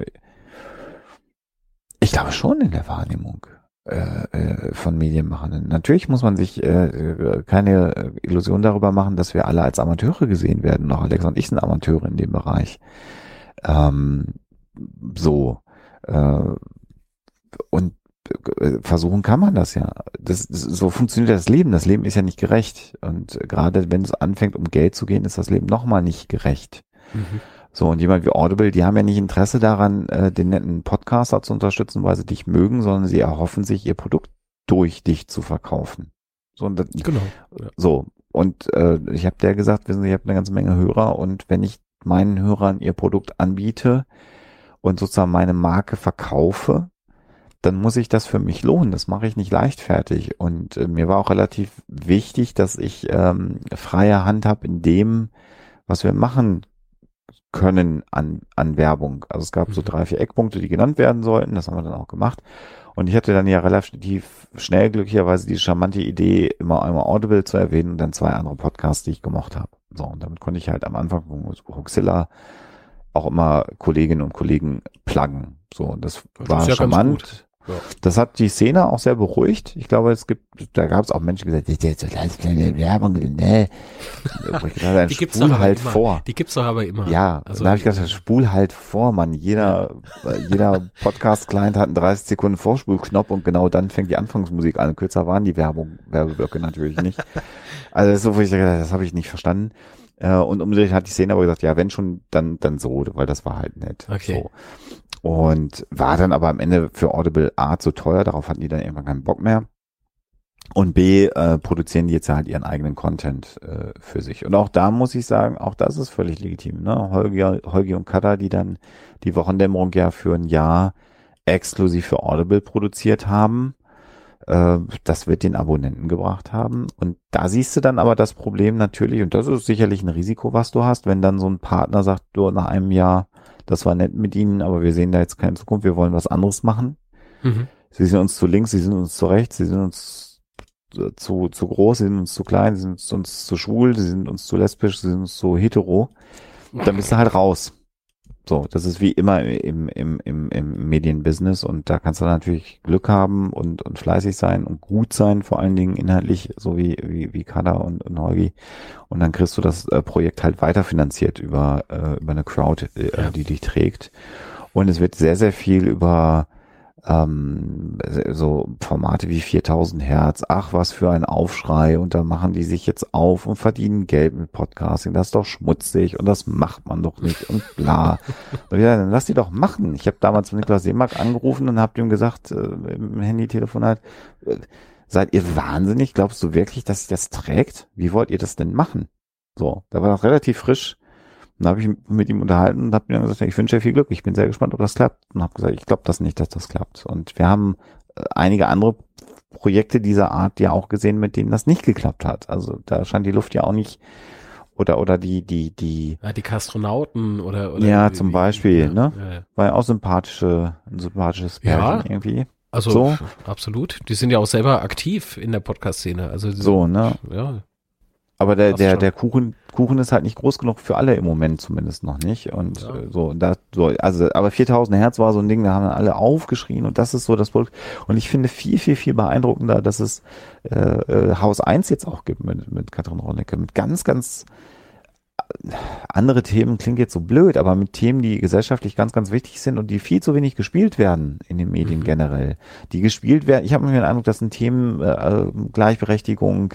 Ich glaube schon in der Wahrnehmung äh, äh, von Medienmachenden. Natürlich muss man sich äh, keine Illusion darüber machen, dass wir alle als Amateure gesehen werden. Auch Alex und ich sind Amateure in dem Bereich. Ähm, so. Äh, und versuchen kann man das ja. Das, das, so funktioniert das Leben. Das Leben ist ja nicht gerecht. Und gerade wenn es anfängt, um Geld zu gehen, ist das Leben nochmal nicht gerecht. Mhm. So, und jemand wie Audible, die haben ja nicht Interesse daran, äh, den netten Podcaster zu unterstützen, weil sie dich mögen, sondern sie erhoffen sich, ihr Produkt durch dich zu verkaufen. So, und das, Genau. so. Und äh, ich habe der gesagt, wissen Sie, ich habe eine ganze Menge Hörer und wenn ich meinen Hörern ihr Produkt anbiete und sozusagen meine Marke verkaufe, dann muss ich das für mich lohnen. Das mache ich nicht leichtfertig. Und äh, mir war auch relativ wichtig, dass ich ähm, freie Hand habe in dem, was wir machen können an, an Werbung. Also es gab so Mhm. drei, vier Eckpunkte, die genannt werden sollten. Das haben wir dann auch gemacht. Und ich hatte dann ja relativ schnell glücklicherweise die charmante Idee, immer einmal Audible zu erwähnen und dann zwei andere Podcasts, die ich gemocht habe. So, und damit konnte ich halt am Anfang von Huxilla auch immer Kolleginnen und Kollegen pluggen. So, und das, Das war charmant. Ja. Das hat die Szene auch sehr beruhigt. Ich glaube, es gibt, da gab es auch Menschen, die gesagt haben, das ist so ganz kleine Werbung, ne? Die gibt's spul doch halt immer. vor. Die gibt's doch aber immer. Ja, Also, da habe ich gedacht, spul halt vor, Mann. Jeder, jeder Podcast-Client hat einen 30 Sekunden Vorspulknopf und genau dann fängt die Anfangsmusik an. Kürzer waren die Werbung, Werbeblöcke natürlich nicht. Also das ist so, wo ich gedacht, habe, das habe ich nicht verstanden. Äh, Und umgedreht hat die Szene aber gesagt, ja, wenn schon, dann, dann so, weil das war halt nett. Okay. So. Und war dann aber am Ende für Audible A zu teuer, darauf hatten die dann irgendwann keinen Bock mehr. Und B, äh, produzieren die jetzt halt ihren eigenen Content äh, für sich. Und auch da muss ich sagen, auch das ist völlig legitim. Ne? Holgi, Holgi und Kada, die dann die Wochendämmerung ja für ein Jahr exklusiv für Audible produziert haben, äh, das wird den Abonnenten gebracht haben. Und da siehst du dann aber das Problem natürlich, und das ist sicherlich ein Risiko, was du hast, wenn dann so ein Partner sagt, du nach einem Jahr, das war nett mit ihnen, aber wir sehen da jetzt keine Zukunft, wir wollen was anderes machen. Mhm. Sie sind uns zu links, sie sind uns zu rechts, sie sind uns zu, zu groß, sie sind uns zu klein, sie sind uns zu schwul, sie sind uns zu lesbisch, sie sind uns zu hetero. Dann bist du halt raus. So, das ist wie immer im, im, im, im Medienbusiness und da kannst du natürlich Glück haben und, und fleißig sein und gut sein, vor allen Dingen inhaltlich, so wie, wie, wie Kada und, und Holgi. Und dann kriegst du das äh, Projekt halt weiterfinanziert über, äh, über eine Crowd, äh, Ja. die dich trägt. Und es wird sehr, sehr viel über ähm, so Formate wie 4000 Hertz, ach was für ein Aufschrei und da machen die sich jetzt auf und verdienen Geld mit Podcasting, das ist doch schmutzig und das macht man doch nicht und bla. Und ja, dann lass die doch machen. Ich habe damals mit Niklas Seemark angerufen und habe ihm gesagt, äh, im Handy-Telefonat, äh, seid ihr wahnsinnig? Glaubst du wirklich, dass sich das trägt? Wie wollt ihr das denn machen? So, da war noch relativ frisch. Und da habe ich mit ihm unterhalten und habe mir dann gesagt, ich wünsche dir viel Glück. Ich bin sehr gespannt, ob das klappt. Und habe gesagt, ich glaube das nicht, dass das klappt. Und wir haben äh, einige andere Projekte dieser Art ja auch gesehen, mit denen das nicht geklappt hat. Also da scheint die Luft ja auch nicht oder oder die die die ja, die Kastronauten oder, oder ja zum Beispiel ja, ne ja, ja. war ja auch sympathische ein sympathisches Ja. Pärchen irgendwie Also So. absolut. Die sind ja auch selber aktiv in der Podcast-Szene. Also die so ne ja. Aber der der der Kuchen Kuchen ist halt nicht groß genug für alle im Moment zumindest noch nicht und Ja. äh, so da so also aber 4000 Hertz war so ein Ding da haben alle aufgeschrien und das ist so das Produkt und ich finde viel viel viel beeindruckender dass es äh, äh, Haus 1 jetzt auch gibt mit mit Katrin Ronnecke mit ganz ganz andere Themen klingt jetzt so blöd, aber mit Themen, die gesellschaftlich ganz, ganz wichtig sind und die viel zu wenig gespielt werden in den Medien Mhm. generell. Die gespielt werden, ich habe mir den Eindruck, das sind Themen äh, Gleichberechtigung,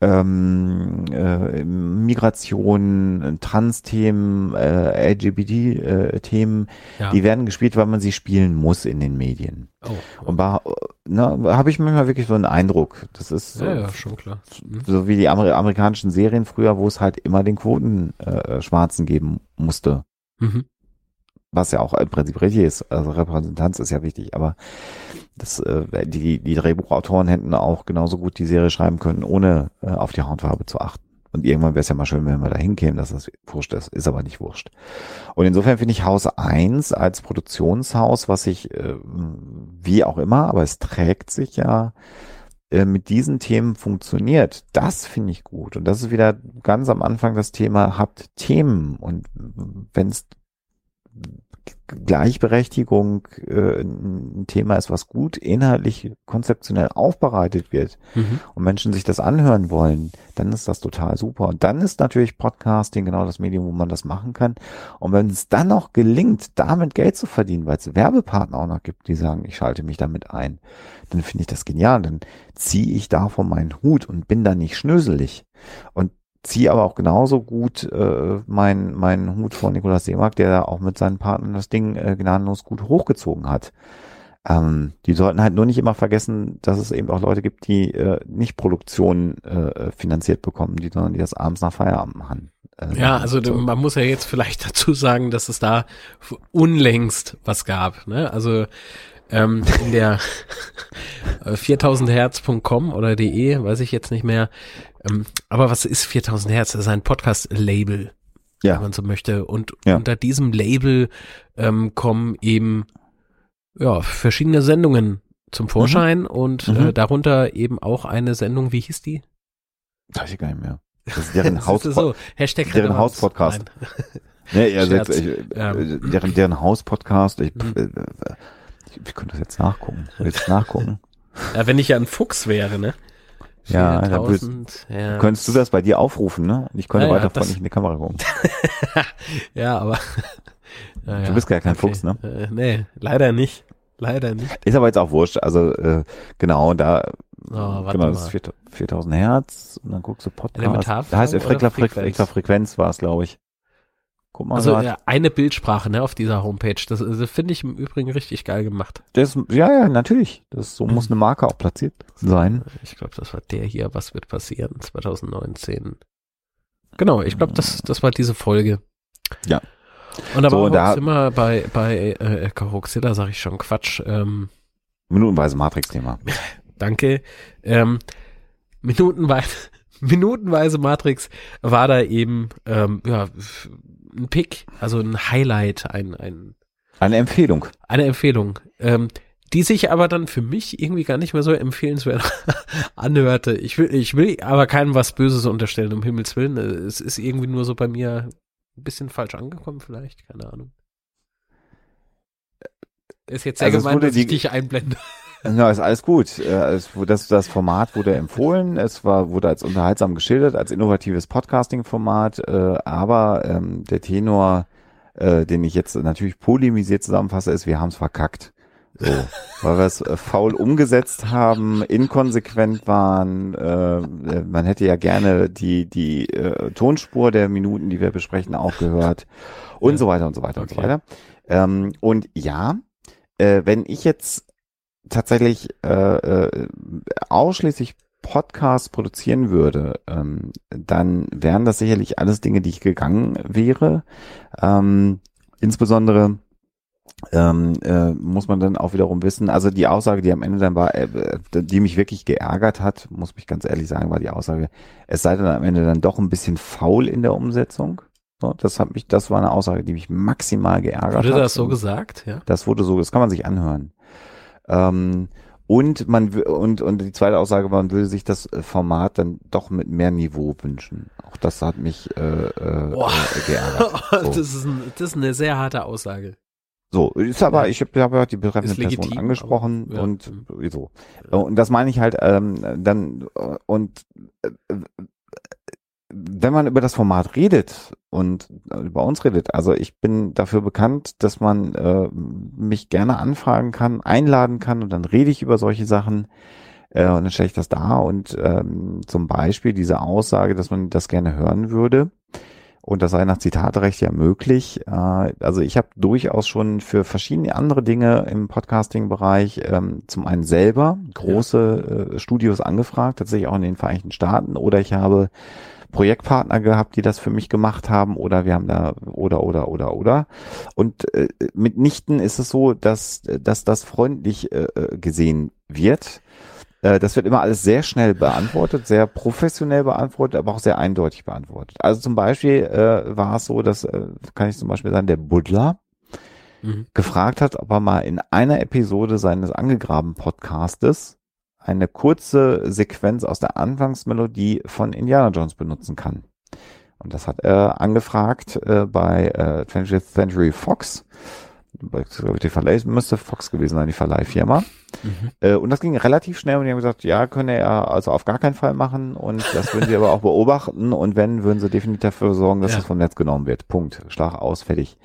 ähm, äh, Migration, Trans-Themen, äh, LGBT-Themen, ja. die werden gespielt, weil man sie spielen muss in den Medien. oh, Und da habe ich manchmal wirklich so einen Eindruck. Das ist so, ja, ja, schon klar. Mhm. so wie die Amer amerikanischen Serien früher, wo es halt immer den Quoten äh, Schwarzen geben musste. Mhm. Was ja auch im Prinzip richtig ist. Also Repräsentanz ist ja wichtig, aber das, äh, die, die Drehbuchautoren hätten auch genauso gut die Serie schreiben können, ohne äh, auf die Hautfarbe zu achten. Und irgendwann wäre es ja mal schön, wenn wir da hinkämen, dass das wurscht ist. Ist aber nicht wurscht. Und insofern finde ich Haus 1 als Produktionshaus, was sich, äh, wie auch immer, aber es trägt sich ja, äh, mit diesen Themen funktioniert. Das finde ich gut. Und das ist wieder ganz am Anfang das Thema, habt Themen. Und wenn es Gleichberechtigung äh, ein Thema ist, was gut inhaltlich konzeptionell aufbereitet wird Mhm. und Menschen sich das anhören wollen, dann ist das total super. Und dann ist natürlich Podcasting genau das Medium, wo man das machen kann. Und wenn es dann noch gelingt, damit Geld zu verdienen, weil es Werbepartner auch noch gibt, die sagen, ich schalte mich damit ein, dann finde ich das genial. Dann ziehe ich davon meinen Hut und bin da nicht schnöselig. Und ziehe aber auch genauso gut äh, meinen meinen Hut vor Nikolaus Seemark, der da auch mit seinen Partnern das Ding äh, gnadenlos gut hochgezogen hat. Ähm, die sollten halt nur nicht immer vergessen, dass es eben auch Leute gibt, die äh, nicht Produktionen äh, finanziert bekommen, die, sondern die das abends nach Feierabend machen. Äh, Ja, also so. man muss ja jetzt vielleicht dazu sagen, dass es da unlängst was gab. Ne? Also ähm, in der äh, 4000herz.com oder de, weiß ich jetzt nicht mehr. Ähm, aber was ist 4000 Hertz? Das ist ein Podcast-Label, wenn ja, man so möchte. Und Ja. unter diesem Label ähm, kommen eben ja verschiedene Sendungen zum Vorschein und Mhm. äh, darunter eben auch eine Sendung, wie hieß die? weiß ich gar nicht mehr. Das ist deren Haus, so, Hashtag deren. Hauspodcast. Nee, also jetzt, ich, äh, deren, deren Hauspodcast, ich, Mhm. äh, äh, ich, ich könnte das jetzt nachgucken. Jetzt nachgucken. Ja, wenn ich ja ein Fuchs wäre, ne? Ja, da würdest- 4000, ja. Könntest du das bei dir aufrufen, ne? Ich könnte Ja, ja, weiter das- freundlich in die Kamera gucken. ja, aber. Ja, Du bist gar kein Fuchs, ne? Äh, nee, leider nicht. Leider nicht. Ist aber jetzt auch wurscht. Also äh, genau, da Oh, warte genau, das ist 4 4000 Hertz und dann guckst du Podcast. Da heißt? Frequenz, Frequenz war es, glaube ich. Guck mal, Also grad. eine Bildsprache ne, auf dieser Homepage. Das, das finde ich im Übrigen richtig geil gemacht. das, ja, ja, natürlich. Das so muss eine Marke auch platziert sein. Ich glaube, das war der hier. Was wird passieren? 2019. Genau, ich glaube, das, das war diese Folge. Ja. Und aber So, da- immer bei, bei äh, Karoxilla sage ich schon Quatsch. Ähm, Minutenweise Matrix-Thema. Danke. Ähm, minutenweise, minutenweise Matrix war da eben ähm, ja, ein Pick, also ein Highlight, ein, ein, Eine Empfehlung. eine Empfehlung, ähm, die sich aber dann für mich irgendwie gar nicht mehr so empfehlenswert anhörte. Ich will, ich will aber keinem was Böses unterstellen, um Himmels Willen. Es ist irgendwie nur so bei mir ein bisschen falsch angekommen, vielleicht, keine Ahnung. Ist jetzt sehr Also es gemein, wurde dass ich die- dich einblende. Ja, ist alles gut. Äh, Es, das, das Format wurde empfohlen, es war, wurde als unterhaltsam geschildert, als innovatives Podcasting-Format, äh, aber ähm, der Tenor, äh, den ich jetzt natürlich polemisiert zusammenfasse, ist, wir haben es verkackt. So, weil wir es äh, faul umgesetzt haben, inkonsequent waren. Äh, man hätte ja gerne die, die äh, Tonspur der Minuten, die wir besprechen, auch gehört und Ja. so weiter und so weiter und so Okay. weiter. Ähm, und ja, äh, wenn ich jetzt tatsächlich äh, äh, ausschließlich Podcasts produzieren würde, ähm, dann wären das sicherlich alles Dinge, die ich gegangen wäre. Ähm, insbesondere ähm, äh, muss man dann auch wiederum wissen, also die Aussage, die am Ende dann war, äh, die mich wirklich geärgert hat, muss ich ganz ehrlich sagen, war die Aussage, es sei dann am Ende dann doch ein bisschen faul in der Umsetzung. So, das hat mich, das war eine Aussage, die mich maximal geärgert Wurde hat. Wurde das so gesagt? Ja. Das wurde so, das kann man sich anhören. Ähm, und man und und die zweite Aussage, man würde sich das Format dann doch mit mehr Niveau wünschen. Auch das hat mich äh, äh, Boah. geärgert. So. Das, ist ein, das ist eine sehr harte Aussage. So, ist aber, ich habe hab ja die betreffende legitim, Person angesprochen aber, ja. und so. Und das meine ich halt, ähm, dann, und äh, wenn man über das Format redet und über uns redet, also ich bin dafür bekannt, dass man äh, mich gerne anfragen kann, einladen kann und dann rede ich über solche Sachen äh, und dann stelle ich das dar und ähm, zum Beispiel diese Aussage, dass man das gerne hören würde und das sei nach Zitatrecht ja möglich. Äh, also ich habe durchaus schon für verschiedene andere Dinge im Podcasting-Bereich ähm, zum einen selber große äh, Studios angefragt, tatsächlich auch in den Vereinigten Staaten oder ich habe Projektpartner gehabt, die das für mich gemacht haben oder wir haben da oder oder oder oder und äh, mitnichten ist es so, dass dass das freundlich äh, gesehen wird. Äh, das wird immer alles sehr schnell beantwortet, sehr professionell beantwortet, aber auch sehr eindeutig beantwortet. Also zum Beispiel äh, war es so, dass äh, kann ich zum Beispiel sagen, der Buddler mhm. gefragt hat, ob er mal in einer Episode seines angegraben Podcastes eine kurze Sequenz aus der Anfangsmelodie von Indiana Jones benutzen kann. Und das hat er angefragt äh, bei äh, 20th Century Fox. Die Verleih müsste Fox gewesen sein, die Verleihfirma. Mhm. Äh, und das ging relativ schnell und die haben gesagt, ja, könne er also auf gar keinen Fall machen und das würden sie aber auch beobachten und wenn, würden sie definitiv dafür sorgen, dass ja. das vom Netz genommen wird. Punkt. Schlag aus, fertig.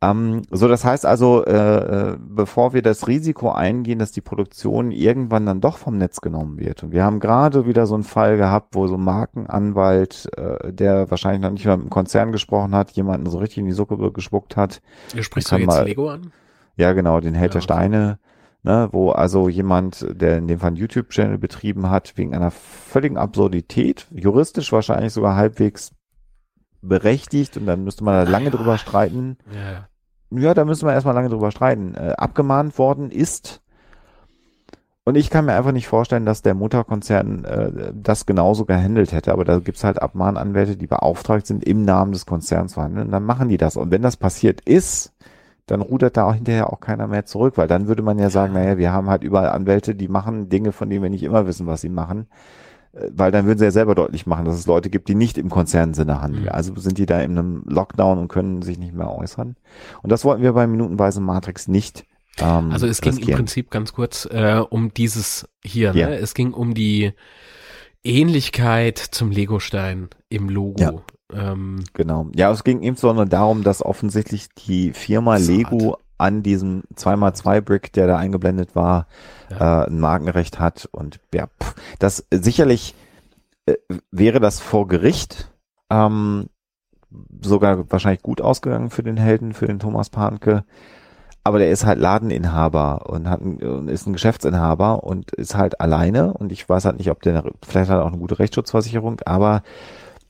Ähm, so, das heißt also, äh, äh, bevor wir das Risiko eingehen, dass die Produktion irgendwann dann doch vom Netz genommen wird. Und wir haben gerade wieder so einen Fall gehabt, wo so ein Markenanwalt, äh, der wahrscheinlich noch nicht mal mit dem Konzern gesprochen hat, jemanden so richtig in die Suppe gespuckt hat. Ihr sprichst du jetzt mal, Lego an? Ja, genau, den Held ja, der Steine. Ne, wo also jemand, der in dem Fall einen YouTube-Channel betrieben hat, wegen einer völligen Absurdität, juristisch wahrscheinlich sogar halbwegs berechtigt und dann müsste man da lange drüber streiten. Ja, ja da müssen wir erstmal lange drüber streiten. Äh, abgemahnt worden ist. Und ich kann mir einfach nicht vorstellen, dass der Mutterkonzern äh, das genauso gehandelt hätte. Aber da gibt's halt Abmahnanwälte, die beauftragt sind, im Namen des Konzerns zu handeln. Und dann machen die das. Und wenn das passiert ist, dann rudert da auch hinterher auch keiner mehr zurück, weil dann würde man ja sagen, naja, wir haben halt überall Anwälte, die machen Dinge, von denen wir nicht immer wissen, was sie machen weil dann würden sie ja selber deutlich machen, dass es Leute gibt, die nicht im Konzernsinne handeln. Mhm. Also sind die da in einem Lockdown und können sich nicht mehr äußern. Und das wollten wir bei Minutenweise Matrix nicht. Ähm, also es ging riskieren. im Prinzip ganz kurz äh, um dieses hier. Ja. Ne? Es ging um die Ähnlichkeit zum Legostein im Logo. Ja. Ähm, genau. Ja, es ging insbesondere darum, dass offensichtlich die Firma Lego an diesem 2x2-Brick, der da eingeblendet war, ja. äh, ein Markenrecht hat. Und ja, pff, das sicherlich äh, wäre das vor Gericht ähm, sogar wahrscheinlich gut ausgegangen für den Helden, für den Thomas Panke. Aber der ist halt Ladeninhaber und hat ein, ist ein Geschäftsinhaber und ist halt alleine. Und ich weiß halt nicht, ob der vielleicht hat auch eine gute Rechtsschutzversicherung, aber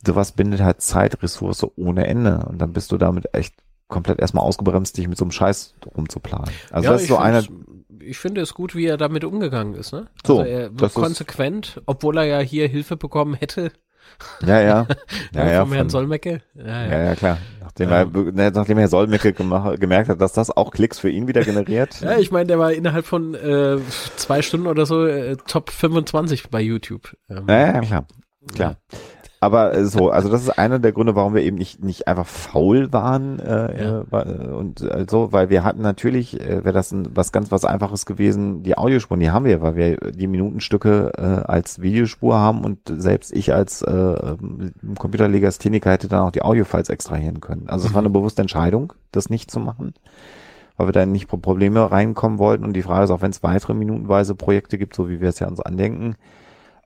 sowas bindet halt Zeit, Ressource ohne Ende. Und dann bist du damit echt komplett erstmal ausgebremst, dich mit so einem Scheiß rumzuplanen. Also ja, das ist so einer. Ich finde es gut, wie er damit umgegangen ist, ne? So, also er wird konsequent, obwohl er ja hier Hilfe bekommen hätte. Ja, ja. ja, ja vom Herrn Solmecke. Ja, ja, ja, ja klar. Nachdem, ja. er, ne, nachdem Herr Solmecke gemerkt hat, dass das auch Klicks für ihn wieder generiert. ja, ich meine, der war innerhalb von äh, zwei Stunden oder so äh, Top 25 bei YouTube. Ähm, ja, ja, klar. Klar. Aber äh, so, also das ist einer der Gründe, warum wir eben nicht nicht einfach faul waren äh, ja. äh, und äh, so, weil wir hatten natürlich, äh, wäre das ein, was ganz was Einfaches gewesen, die Audiospuren, die haben wir, weil wir die Minutenstücke äh, als Videospur haben und selbst ich als äh, Computerlegastheniker hätte dann auch die Audiofiles extrahieren können. Also es war eine bewusste Entscheidung, das nicht zu machen weil wir da nicht Probleme reinkommen wollten. Und die Frage ist auch, wenn es weitere minutenweise Projekte gibt, so wie wir es ja uns andenken,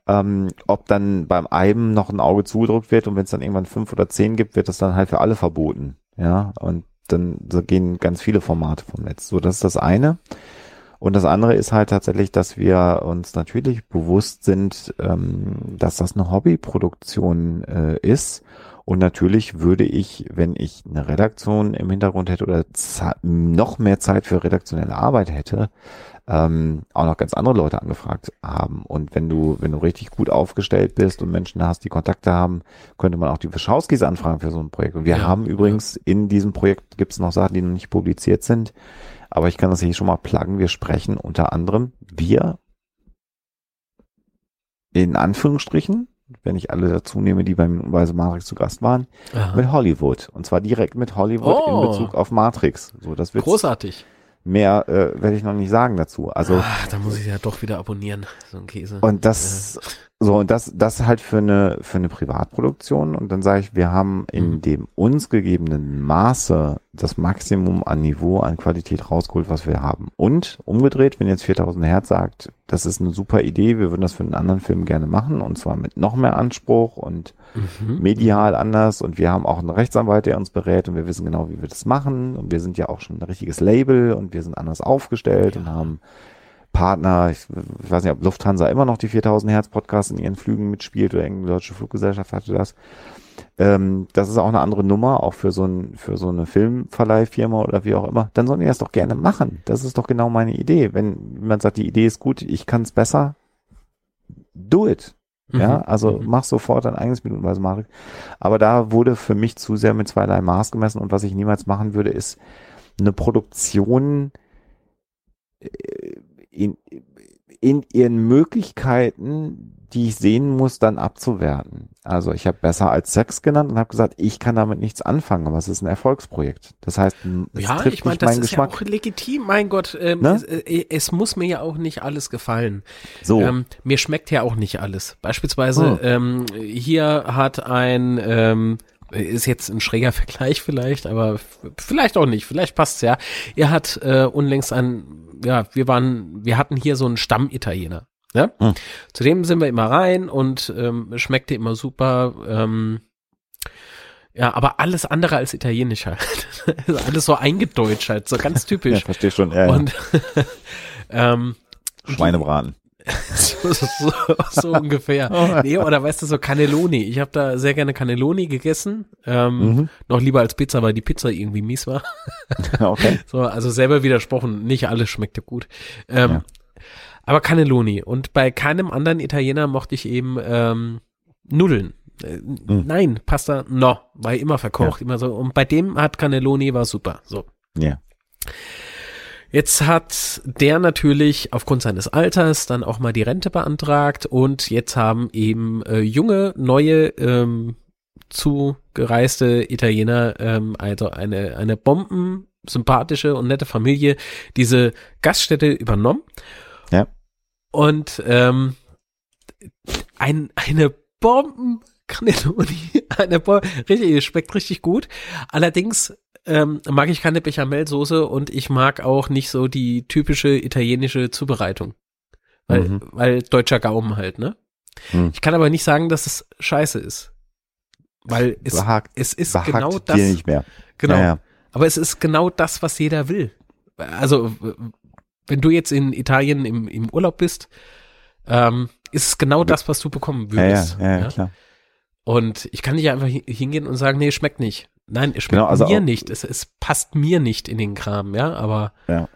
ähm, ob dann beim Eiben noch ein Auge zugedrückt wird und wenn es dann irgendwann fünf oder zehn gibt, wird das dann halt für alle verboten. Ja, und dann so gehen ganz viele Formate vom Netz. So, das ist das eine. Und das andere ist halt tatsächlich, dass wir uns natürlich bewusst sind, ähm, dass das eine Hobbyproduktion äh, ist Und natürlich würde ich, wenn ich eine Redaktion im Hintergrund hätte oder noch mehr Zeit für redaktionelle Arbeit hätte, ähm, auch noch ganz andere Leute angefragt haben. Und wenn du, wenn du richtig gut aufgestellt bist und Menschen hast, die Kontakte haben, könnte man auch die Wischauskis anfragen für so ein Projekt. Und wir ja, haben übrigens ja. in diesem Projekt gibt es noch Sachen, die noch nicht publiziert sind. Aber ich kann das hier schon mal pluggen. Wir sprechen unter anderem, wir in Anführungsstrichen, wenn ich alle dazu nehme, die beim Weise Matrix zu Gast waren, Aha. mit Hollywood. Und zwar direkt mit Hollywood oh. in Bezug auf Matrix. So, das wird großartig. Mehr äh, werde ich noch nicht sagen dazu. Also, Ach, da muss ich ja doch wieder abonnieren, so ein Käse. Und das. So, und das, das halt für eine, für eine Privatproduktion. Und dann sage ich, wir haben in mhm. dem uns gegebenen Maße das Maximum an Niveau, an Qualität rausgeholt, was wir haben. Und umgedreht, wenn jetzt 4000 Hertz sagt, das ist eine super Idee, wir würden das für einen anderen Film gerne machen und zwar mit noch mehr Anspruch und mhm. medial anders. Und wir haben auch einen Rechtsanwalt, der uns berät und wir wissen genau, wie wir das machen. Und wir sind ja auch schon ein richtiges Label und wir sind anders aufgestellt ja. und haben Partner, ich, ich, weiß nicht, ob Lufthansa immer noch die 4000 Hertz Podcast in ihren Flügen mitspielt oder irgendeine deutsche Fluggesellschaft hatte das. Ähm, das ist auch eine andere Nummer, auch für so, ein, für so eine Filmverleihfirma oder wie auch immer. Dann sollen die das doch gerne machen. Das ist doch genau meine Idee. Wenn man sagt, die Idee ist gut, ich kann es besser, do it. Ja, mhm. also mhm. mach sofort dein eigenes minutenweise Marek. Aber da wurde für mich zu sehr mit zweierlei Maß gemessen und was ich niemals machen würde, ist eine Produktion äh, in, in ihren Möglichkeiten, die ich sehen muss, dann abzuwerten. Also ich habe besser als Sex genannt und habe gesagt, ich kann damit nichts anfangen, aber es ist ein Erfolgsprojekt. Das heißt, es ja, trifft ich meine, das ist Geschmack. ja auch legitim. Mein Gott, ähm, ne? es, äh, es, muss mir ja auch nicht alles gefallen. So, ähm, mir schmeckt ja auch nicht alles. Beispielsweise oh. ähm, hier hat ein ähm, ist jetzt ein schräger Vergleich vielleicht, aber vielleicht auch nicht. Vielleicht passt's ja. Er hat äh, unlängst ein, ja, wir waren, wir hatten hier so einen Stammitaliener. Ja? Hm. Zudem sind wir immer rein und ähm, schmeckte immer super. Ähm, ja, aber alles andere als italienisch halt. alles so eingedeutscht halt, so ganz typisch. Ja, verstehe schon, ja. Und ähm, Schweinebraten. So, so, so ungefähr. Oh. Nee, oder weißt du, so Cannelloni. Ich habe da sehr gerne Cannelloni gegessen. Ähm, mhm. Noch lieber als Pizza, weil die Pizza irgendwie mies war. okay. So, also selber widersprochen, nicht alles schmeckte gut. Ähm, ja. Aber Cannelloni. Und bei keinem anderen Italiener mochte ich eben ähm, Nudeln. Äh, mhm. Nein, Pasta, no, war immer verkocht, ja. immer so. Und bei dem hat Cannelloni war super. So. Ja. Jetzt hat der natürlich aufgrund seines Alters dann auch mal die Rente beantragt und jetzt haben eben äh, junge, neue, ähm, zugereiste Italiener, ähm, also eine, eine bomben sympathische und nette Familie, diese Gaststätte übernommen. Ja. Und ähm, ein, eine Bomben Cannelloni, eine Bombe, richtig, schmeckt richtig gut. Allerdings ähm, mag ich keine Bechamelsoße und ich mag auch nicht so die typische italienische Zubereitung. Weil, mhm. weil deutscher Gaumen halt, ne? Mhm. Ich kann aber nicht sagen, dass es scheiße ist. Weil es, behagt, es ist genau das. Dir nicht mehr. Genau. Ja, ja. Aber es ist genau das, was jeder will. Also, wenn du jetzt in Italien im, im Urlaub bist, ähm, ist es genau das, was du bekommen würdest. Ja, ja, ja, klar. Und ich kann nicht einfach hingehen und sagen, nee, schmeckt nicht. Nein, es schmeckt genau, also mir nicht. Es, es passt mir nicht in den Kram, ja, aber ja.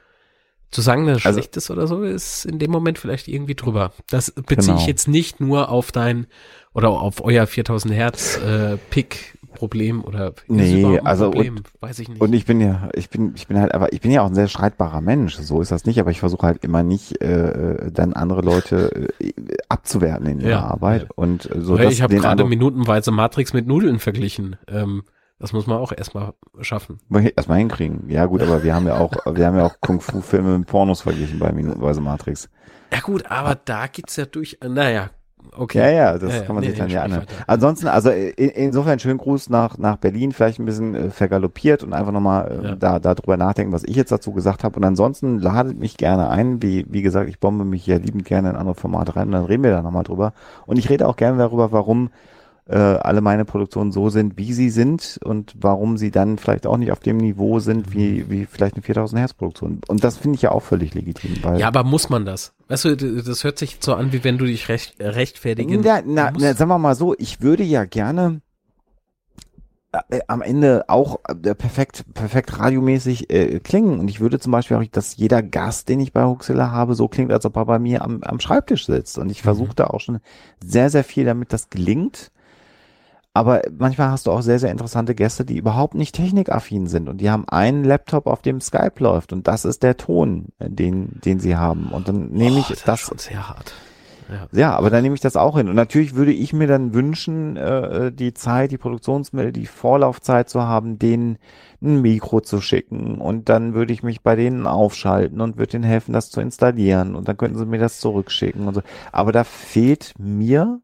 zu sagen, dass es also, schlecht ist oder so, ist in dem Moment vielleicht irgendwie drüber. Das beziehe genau. ich jetzt nicht nur auf dein oder auf euer 4000 Hertz äh, Pick Problem oder nee, also Problem? Und, weiß ich nicht. Und ich bin ja, ich bin, ich bin halt, aber ich bin ja auch ein sehr streitbarer Mensch. So ist das nicht, aber ich versuche halt immer nicht, äh, dann andere Leute äh, abzuwerten in ihrer ja, Arbeit ja. und so. Ja, ich habe gerade minutenweise Matrix mit Nudeln verglichen. Ähm, das muss man auch erstmal schaffen. Erstmal hinkriegen. Ja gut, aber wir haben ja auch, wir haben ja auch Kung-Fu-Filme mit Pornos verglichen bei Minutenweise Matrix. Ja gut, aber da geht's ja durch, naja, okay. Ja, ja, das ja, kann man nee, sich dann ja anhören. Ansonsten, also in, insofern schönen Gruß nach, nach Berlin, vielleicht ein bisschen äh, vergaloppiert und einfach nochmal äh, ja. da, da drüber nachdenken, was ich jetzt dazu gesagt habe. Und ansonsten ladet mich gerne ein. Wie, wie gesagt, ich bombe mich ja liebend gerne in andere Formate rein und dann reden wir da nochmal drüber. Und ich rede auch gerne darüber, warum äh, alle meine Produktionen so sind, wie sie sind und warum sie dann vielleicht auch nicht auf dem Niveau sind, wie, wie vielleicht eine 4000 Hertz Produktion. Und das finde ich ja auch völlig legitim. Weil ja, aber muss man das? Weißt du, das hört sich so an, wie wenn du dich recht, rechtfertigen na, na, na, sagen wir mal so, ich würde ja gerne äh, am Ende auch äh, perfekt, perfekt radiomäßig äh, klingen. Und ich würde zum Beispiel auch, dass jeder Gast, den ich bei Huxilla habe, so klingt, als ob er bei mir am, am Schreibtisch sitzt. Und ich Mhm. versuche da auch schon sehr, sehr viel, damit das gelingt. Aber manchmal hast du auch sehr, sehr interessante Gäste, die überhaupt nicht technikaffin sind und die haben einen Laptop, auf dem Skype läuft und das ist der Ton, äh, den, den sie haben. Und dann nehme Oh, ich das, das, ist schon sehr hart. Ja. ja, aber dann nehme ich das auch hin. Und natürlich würde ich mir dann wünschen, äh, die Zeit, die Produktionsmittel, die Vorlaufzeit zu haben, denen ein Mikro zu schicken. Und dann würde ich mich bei denen aufschalten und würde denen helfen, das zu installieren. Und dann könnten sie mir das zurückschicken und so. Aber da fehlt mir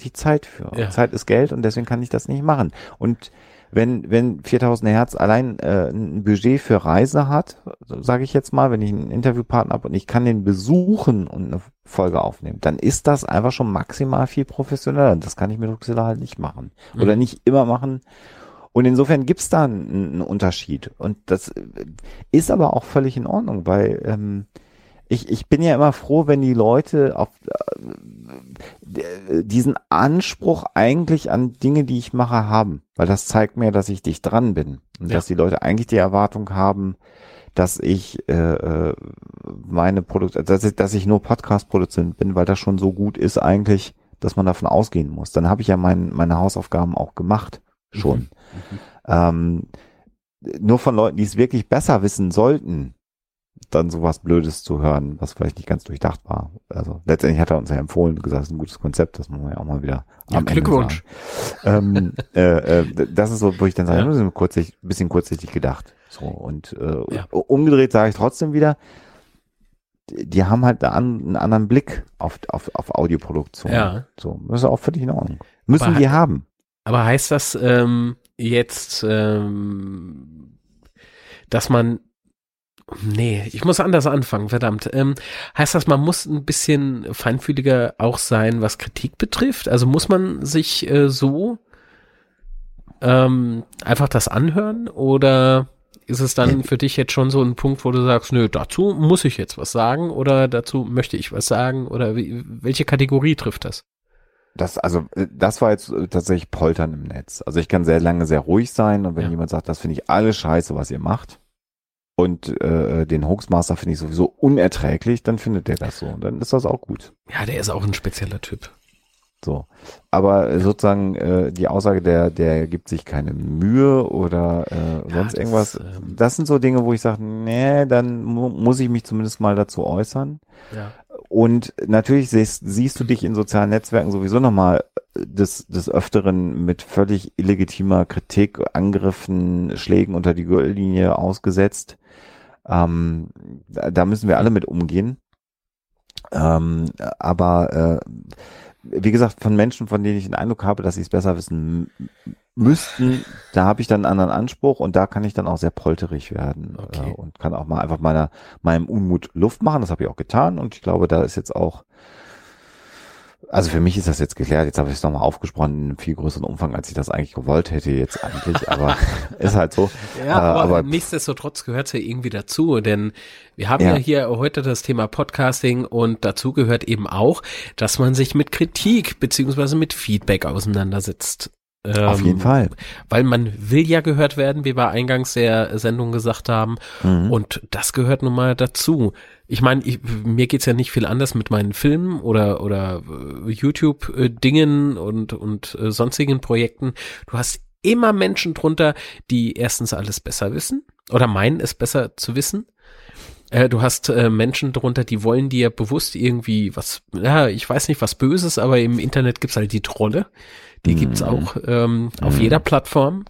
die Zeit für. Ja. Zeit ist Geld und deswegen kann ich das nicht machen. Und wenn, wenn 4000 Hertz allein äh, ein Budget für Reise hat, sage ich jetzt mal, wenn ich einen Interviewpartner habe und ich kann den besuchen und eine Folge aufnehmen, dann ist das einfach schon maximal viel professioneller. Das kann ich mit Ruxilla halt nicht machen. Oder Mhm. nicht immer machen. Und insofern gibt's da einen, einen Unterschied. Und das äh, ist aber auch völlig in Ordnung, weil ähm, ich, ich bin ja immer froh, wenn die Leute auf äh, diesen Anspruch eigentlich an Dinge, die ich mache, haben. Weil das zeigt mir, dass ich dicht dran bin. Und Ja. dass die Leute eigentlich die Erwartung haben, dass ich äh, äh, meine Produkte, dass ich, dass ich nur Podcast-Produzent bin, weil das schon so gut ist eigentlich, dass man davon ausgehen muss. Dann habe ich ja mein, meine Hausaufgaben auch gemacht. Schon. Mhm. Ähm, nur von Leuten, die es wirklich besser wissen sollten, dann sowas Blödes zu hören, was vielleicht nicht ganz durchdacht war. Also letztendlich hat er uns ja empfohlen und gesagt, es ist ein gutes Konzept, das muss man ja auch mal wieder Ja, am Ende Glückwunsch. ähm, äh, äh, das ist so, wo ich dann sage, Ja. ein kurzsichtig, bisschen kurzsichtig gedacht. So und äh, Ja. umgedreht sage ich trotzdem wieder, die haben halt einen, an- einen anderen Blick auf, auf, auf Audioproduktion. Ja. So, das ist auch völlig in Ordnung. Müssen Aber die haben. Aber heißt das ähm, jetzt, ähm, dass man Nee, ich muss anders anfangen, verdammt. Ähm, heißt das, man muss ein bisschen feinfühliger auch sein, was Kritik betrifft? Also muss man sich äh, so ähm, einfach das anhören oder ist es dann für dich jetzt schon so ein Punkt, wo du sagst, nö, dazu muss ich jetzt was sagen oder dazu möchte ich was sagen oder wie, welche Kategorie trifft das? Das, also, äh, das war jetzt äh, tatsächlich Poltern im Netz. Also ich kann sehr lange sehr ruhig sein und wenn Ja. jemand sagt, das finde ich alles scheiße, was ihr macht und äh, den Hoaxmaster finde ich sowieso unerträglich, dann findet der das so und dann ist das auch gut. Ja, der ist auch ein spezieller Typ. So. Aber äh, sozusagen äh, die Aussage, der, der gibt sich keine Mühe oder äh, Ja, sonst das, irgendwas, ähm, das sind so Dinge, wo ich sage, nee, dann mu muss ich mich zumindest mal dazu äußern. Ja. Und natürlich siehst, siehst du dich in sozialen Netzwerken sowieso nochmal des, des Öfteren mit völlig illegitimer Kritik, Angriffen, Schlägen unter die Gürtellinie ausgesetzt. Ähm, da, müssen wir alle mit umgehen. Ähm, aber äh, wie gesagt, von Menschen, von denen ich den Eindruck habe, dass sie es besser wissen müssten, da habe ich dann einen anderen Anspruch und da kann ich dann auch sehr polterig werden Okay. äh, und kann auch mal einfach meiner, meinem Unmut Luft machen. Das habe ich auch getan und ich glaube, da ist jetzt auch, also für mich ist das jetzt geklärt. Jetzt habe ich es nochmal aufgesprochen in einem viel größeren Umfang, als ich das eigentlich gewollt hätte jetzt eigentlich, aber ist halt so. Ja, Äh, aber, aber- nichtsdestotrotz gehört es ja irgendwie dazu, denn wir haben ja. Ja. hier heute das Thema Podcasting und dazu gehört eben auch, dass man sich mit Kritik beziehungsweise mit Feedback auseinandersetzt. Auf Ähm, jeden Fall. Weil man will ja gehört werden, wie wir eingangs der Sendung gesagt haben. Mhm. Und das gehört nun mal dazu. Ich meine, ich, mir geht's ja nicht viel anders mit meinen Filmen oder, oder äh, YouTube-Dingen und, und äh, sonstigen Projekten. Du hast immer Menschen drunter, die erstens alles besser wissen oder meinen es besser zu wissen. Äh, du hast äh, Menschen drunter, die wollen dir bewusst irgendwie was, ja, ich weiß nicht was Böses, aber im Internet gibt's halt die Trolle. Die gibt's Mhm. auch ähm, auf Mhm. jeder Plattform.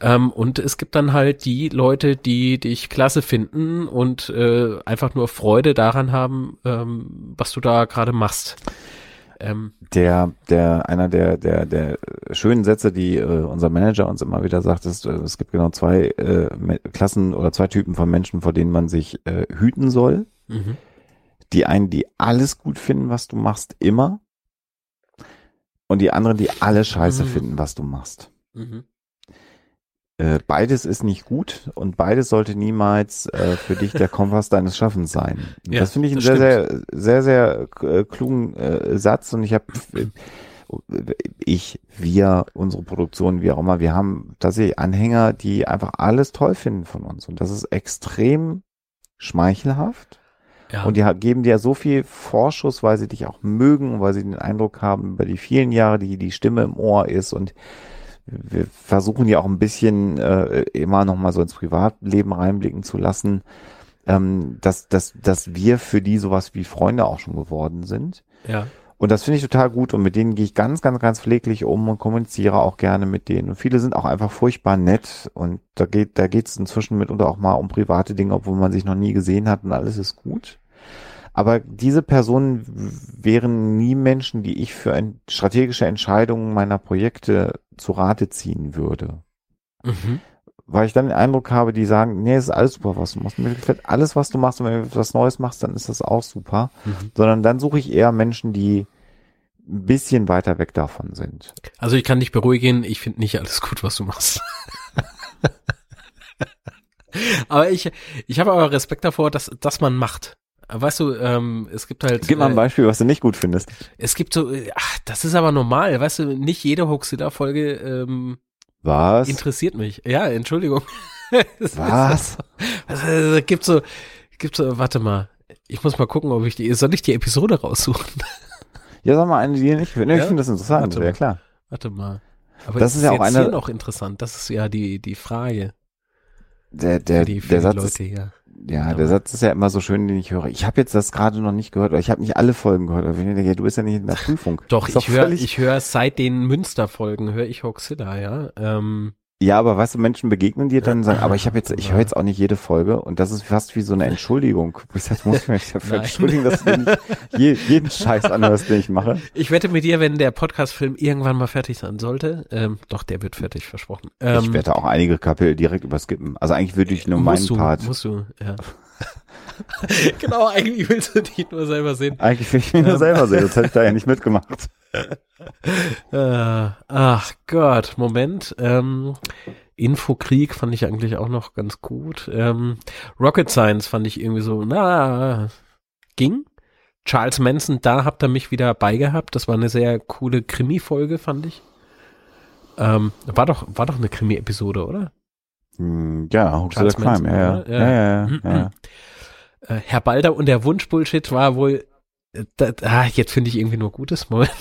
Ähm, und es gibt dann halt die Leute, die dich klasse finden und äh, einfach nur Freude daran haben, ähm, was du da gerade machst. Ähm, Der, der, einer der, der, der schönen Sätze, die äh, unser Manager uns immer wieder sagt, ist, äh, es gibt genau zwei äh, Klassen oder zwei Typen von Menschen, vor denen man sich äh, hüten soll. mhm. Die einen, die alles gut finden, was du machst, immer. Und die anderen, die alle scheiße Mhm. finden, was du machst. Mhm. Äh, beides ist nicht gut und beides sollte niemals äh, für dich der Kompass deines Schaffens sein. Ja, das finde ich einen sehr, sehr, sehr, sehr äh, klugen äh, Satz und ich habe ich, wir, unsere Produktion, wie auch immer, wir haben tatsächlich Anhänger, die einfach alles toll finden von uns. Und das ist extrem schmeichelhaft. Ja. Und die geben dir so viel Vorschuss, weil sie dich auch mögen, weil sie den Eindruck haben, über die vielen Jahre, die die Stimme im Ohr ist und wir versuchen ja auch ein bisschen äh, immer noch mal so ins Privatleben reinblicken zu lassen, ähm, dass, dass, dass wir für die sowas wie Freunde auch schon geworden sind. ja. Und das finde ich total gut und mit denen gehe ich ganz, ganz, ganz pfleglich um und kommuniziere auch gerne mit denen. Und viele sind auch einfach furchtbar nett und da geht, da geht es inzwischen mitunter auch mal um private Dinge, obwohl man sich noch nie gesehen hat und alles ist gut. Aber diese Personen wären nie Menschen, die ich für ein, strategische Entscheidungen meiner Projekte zu Rate ziehen würde. Mhm. Weil ich dann den Eindruck habe, die sagen, nee, es ist alles super, was du machst. Mir gefällt alles, was du machst. Und wenn du was Neues machst, dann ist das auch super. Mhm. Sondern dann suche ich eher Menschen, die ein bisschen weiter weg davon sind. Also ich kann dich beruhigen, ich finde nicht alles gut, was du machst. aber ich, ich habe aber Respekt davor, dass, dass man macht. Weißt du, ähm, es gibt halt. Gib mal ein äh, Beispiel, was du nicht gut findest. Es gibt so, äh, ach, das ist aber normal, weißt du, nicht jede Hoaxilla-Folge ähm, Was? interessiert mich. Ja, Entschuldigung. Das ist- Was? Also, es gibt so, gibt so, warte mal. Ich muss mal gucken, ob ich die, soll ich die Episode raussuchen? Ja, sag mal eine, die nicht. Ich Ja? finde das interessant, Warte ja klar. Warte mal. Aber Das ist ja auch eine- hier noch interessant. Das ist ja die, die Frage. Der, der, für der Satz Leute ist, hier. Ja, der Satz ist ja immer so schön, den ich höre. Ich habe jetzt das gerade noch nicht gehört, oder ich habe nicht alle Folgen gehört. Aber ich denke, du bist ja nicht in der Prüfung. Doch, ich höre, ich höre seit den Münster-Folgen höre ich Hoaxilla, ja. Ähm, Ja, aber weißt du, Menschen begegnen dir dann und sagen, aber ich habe jetzt, ich höre jetzt auch nicht jede Folge und das ist fast wie so eine Entschuldigung. Ich sag, muss ich mich dafür Nein. entschuldigen, dass du nicht je, jeden Scheiß anhörst, den ich mache. ich wette mit dir, wenn der Podcast-Film irgendwann mal fertig sein sollte, ähm, doch, der wird fertig, versprochen. Ähm, ich werde auch einige Kapitel direkt überskippen. Also eigentlich würde ich nur meinen du, Part. Musst du, ja. genau, eigentlich willst du dich nur selber sehen. Eigentlich will ich mich nur Ähm. selber sehen, sonst hätte ich da ja nicht mitgemacht. Äh, ach Gott, Moment. Ähm, Infokrieg fand ich eigentlich auch noch ganz gut. Ähm, Rocket Science fand ich irgendwie so, na, ging. Charles Manson, da habt ihr mich wieder beigehabt. Das war eine sehr coole Krimi-Folge, fand ich. Ähm, war doch, war doch eine Krimi-Episode, oder? Hm, Ja, Hoax Crime, ja, ja. Ja, ja, ja, Mhm. ja, ja. Äh, Herr Balder und der Wunschbullshit war wohl, da, ah, jetzt finde ich irgendwie nur Gutes, Moment.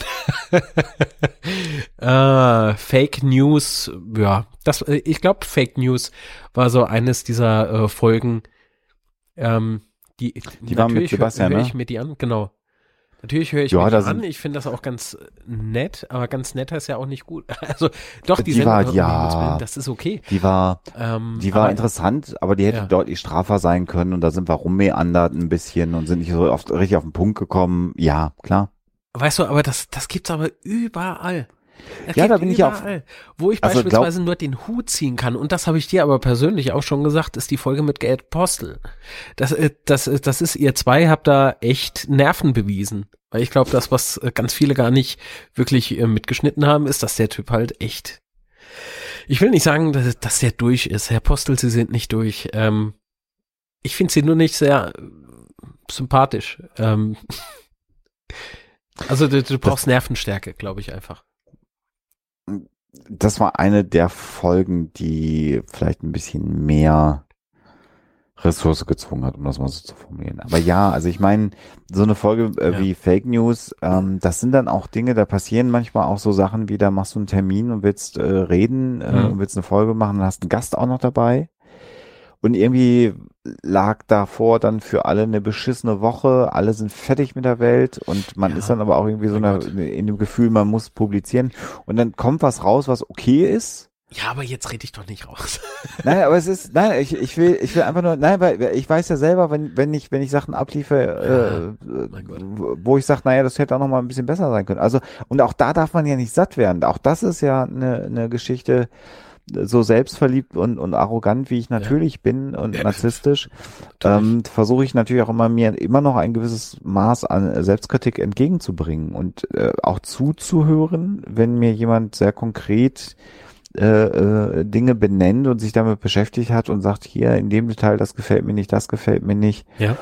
äh, Fake News, ja, das, äh, ich glaube Fake News war so eines dieser äh, Folgen, ähm, die, Die waren mit Sebastian, höre ne? ich mir die an, genau. Natürlich höre ich Ja, die an, ich finde das auch ganz nett, aber ganz nett heißt ja auch nicht gut. Also doch, die, Die war- Sendung, ja. Das ist okay. Die war, Ähm, die war aber- interessant, aber die hätte Ja. deutlich straffer sein können und da sind wir rummeandert ein bisschen und sind nicht so oft richtig auf den Punkt gekommen. Ja, klar. Weißt du, aber das, das gibt's aber überall. Das Ja, da bin ich auch-. Wo ich Also beispielsweise nur den Hut ziehen kann, und das habe ich dir aber persönlich auch schon gesagt, ist die Folge mit Gerd Postel. Das, äh, das, äh, das ist, ihr zwei habt da echt Nerven bewiesen. Weil ich glaube, das, was äh, ganz viele gar nicht wirklich mitgeschnitten haben, ist, dass der Typ halt echt. Ich will nicht sagen, dass, dass der durch ist. Herr Postel, Sie sind nicht durch. Ähm, ich finde sie nur nicht sehr sympathisch. Ähm, also du, du brauchst Nervenstärke, glaube ich einfach. Das war eine der Folgen, die vielleicht ein bisschen mehr Ressource gezwungen hat, um das mal so zu formulieren. Aber ja, also ich meine, so eine Folge äh, Ja. wie Fake News, ähm, das sind dann auch Dinge, da passieren manchmal auch so Sachen wie, da machst du einen Termin und willst äh, reden äh, Mhm. und willst eine Folge machen und hast einen Gast auch noch dabei. Und irgendwie lag davor dann für alle eine beschissene Woche, alle sind fertig mit der Welt und man Ja. ist dann aber auch irgendwie so eine, Gott. in dem Gefühl, man muss publizieren und dann kommt was raus, was okay ist. Ja, aber jetzt rede ich doch nicht raus. Nein, aber es ist, nein, ich, ich will, ich will einfach nur, nein, weil ich weiß ja selber, wenn, wenn ich, wenn ich Sachen abliefere, äh, mein Gott. wo ich sage, naja, das hätte auch noch mal ein bisschen besser sein können. Also, und auch da darf man ja nicht satt werden. Auch das ist ja eine, eine Geschichte, so selbstverliebt und, und arrogant, wie ich natürlich bin und Ja. narzisstisch, ähm, versuche ich natürlich auch immer mir immer noch ein gewisses Maß an Selbstkritik entgegenzubringen und äh, auch zuzuhören, wenn mir jemand sehr konkret äh, äh, Dinge benennt und sich damit beschäftigt hat und sagt, hier in dem Detail, das gefällt mir nicht, das gefällt mir nicht. Ja.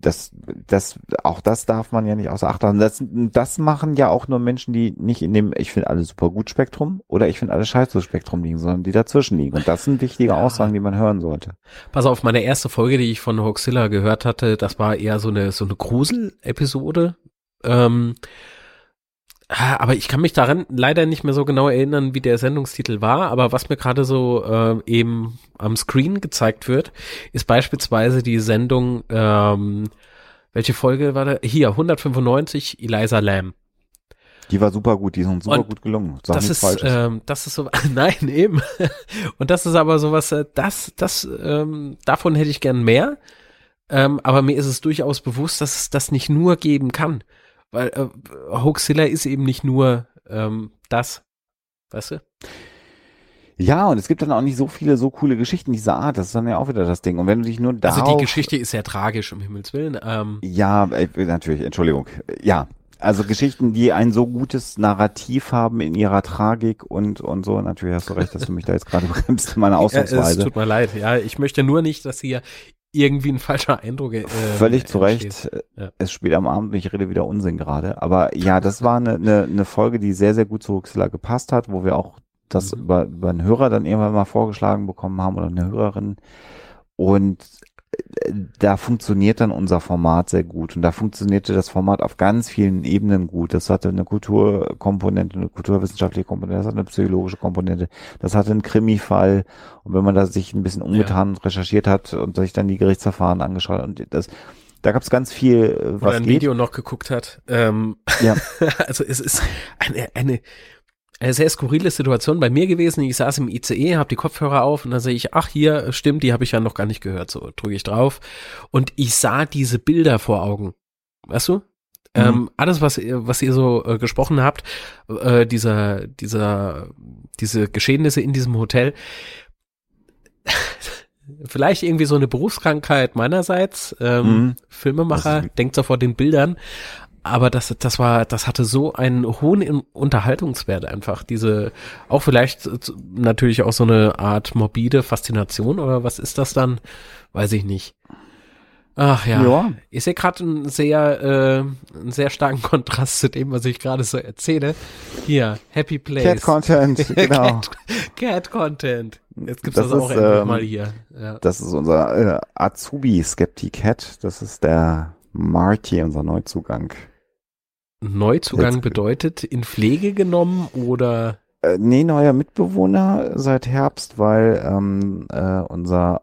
Das, das, auch das darf man ja nicht außer Acht lassen. Das, das machen ja auch nur Menschen, die nicht in dem, ich finde alle super gut Spektrum oder ich finde alle scheiße Spektrum liegen, sondern die dazwischen liegen. Und das sind wichtige ja. Aussagen, die man hören sollte. Pass auf, meine erste Folge, die ich von Hoxilla gehört hatte, das war eher so eine, so eine Grusel-Episode. Ähm, aber ich kann mich daran leider nicht mehr so genau erinnern, wie der Sendungstitel war. Aber was mir gerade so äh, eben am Screen gezeigt wird, ist beispielsweise die Sendung, ähm, welche Folge war da? Hier, 195, Eliza Lamb. Die war super gut, die sind super Und gut gelungen. Sag das ist, ähm, das ist so, nein, eben. Und das ist aber sowas, äh, das, das, ähm, davon hätte ich gern mehr. Ähm, aber mir ist es durchaus bewusst, dass es das nicht nur geben kann. Weil äh, Hoaxilla ist eben nicht nur ähm, das, weißt du? Ja, und es gibt dann auch nicht so viele so coole Geschichten dieser Art. Das ist dann ja auch wieder das Ding. Und wenn du dich nur da. Also die Geschichte ist sehr tragisch, um Himmels Willen. Ähm. Ja, äh, natürlich, Entschuldigung. Ja. Also Geschichten, die ein so gutes Narrativ haben in ihrer Tragik und, und so. Natürlich hast du recht, dass du mich da jetzt gerade bremst in meiner Ausdrucksweise. Ja, es tut mir leid. Ja, ich möchte nur nicht, dass hier irgendwie ein falscher Eindruck. Äh, Völlig zu Recht. Ja. Es spielt am Abend, ich rede wieder Unsinn gerade. Aber ja, das war eine, eine, eine Folge, die sehr, sehr gut zu Huxilla gepasst hat, wo wir auch das mhm. über, über einen Hörer dann irgendwann mal vorgeschlagen bekommen haben oder eine Hörerin. Und da funktioniert dann unser Format sehr gut und da funktionierte das Format auf ganz vielen Ebenen gut. Das hatte eine Kulturkomponente, eine kulturwissenschaftliche Komponente, das hatte eine psychologische Komponente, das hatte einen Krimi-Fall und wenn man da sich ein bisschen umgetan und recherchiert hat und sich dann die Gerichtsverfahren angeschaut und das da gab es ganz viel, was Oder ein geht. Video noch geguckt hat. Ähm, ja. also es ist eine, eine eine sehr skurrile Situation bei mir gewesen. Ich saß im ICE, habe die Kopfhörer auf und dann sehe ich, ach hier, stimmt, die habe ich ja noch gar nicht gehört. So drücke ich drauf und ich sah diese Bilder vor Augen. Weißt du? Mhm. Ähm, alles, was ihr, was ihr so äh, gesprochen habt, äh, dieser, dieser, diese Geschehnisse in diesem Hotel, vielleicht irgendwie so eine Berufskrankheit meinerseits. Ähm, mhm. Filmemacher denkt sofort den Bildern, aber das, das war, das hatte so einen hohen Unterhaltungswert einfach. Diese, auch vielleicht natürlich auch so eine Art morbide Faszination oder was ist das dann? Weiß ich nicht. Ach ja. ja. Ich sehe gerade einen sehr, äh, einen sehr starken Kontrast zu dem, was ich gerade so erzähle. Hier, Happy Place. Cat Content, genau. Cat, Cat Content. Jetzt gibt's das, das auch ist, endlich ähm, mal hier. Ja. Das ist unser äh, Azubi Skeptic Cat. Das ist der Marty, unser Neuzugang. Neuzugang Jetzt, bedeutet in Pflege genommen oder? Äh, nee, neuer Mitbewohner seit Herbst, weil ähm, äh, unser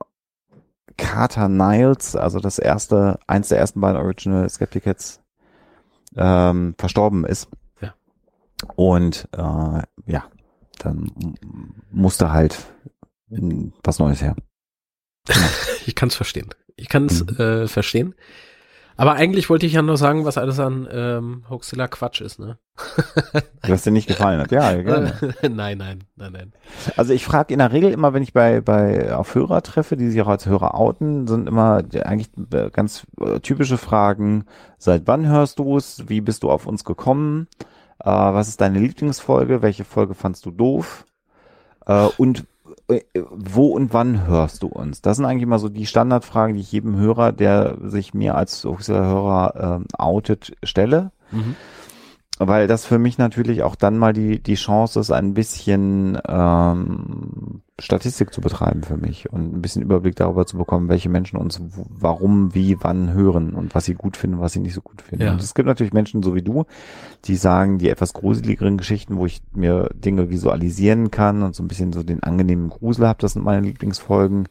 Carter Niles, also das erste, eins der ersten beiden Original Skepticats, ähm, verstorben ist. Ja. Und äh, ja, dann musste halt was Neues her. Genau. ich kann es verstehen. Ich kann es mhm. äh, verstehen. Aber eigentlich wollte ich ja nur sagen, was alles an ähm, Hoaxilla Quatsch ist, ne? was dir nicht gefallen hat, ja, gerne. nein, nein, nein, nein. Also ich frage in der Regel immer, wenn ich bei, bei auf Hörer treffe, die sich auch als Hörer outen, sind immer eigentlich ganz äh, typische Fragen. Seit wann hörst du es? Wie bist du auf uns gekommen? Äh, was ist deine Lieblingsfolge? Welche Folge fandst du doof? Äh, und äh, wo und wann hörst du uns? Das sind eigentlich mal so die Standardfragen, die ich jedem Hörer, der sich mir als Hörer ähm, outet, stelle. Mhm weil das für mich natürlich auch dann mal die, die Chance ist, ein bisschen ähm, Statistik zu betreiben für mich und ein bisschen Überblick darüber zu bekommen, welche Menschen uns warum, wie, wann hören und was sie gut finden, was sie nicht so gut finden. Ja. Und es gibt natürlich Menschen so wie du, die sagen, die etwas gruseligeren Geschichten, wo ich mir Dinge visualisieren kann und so ein bisschen so den angenehmen Grusel habe, das sind meine Lieblingsfolgen.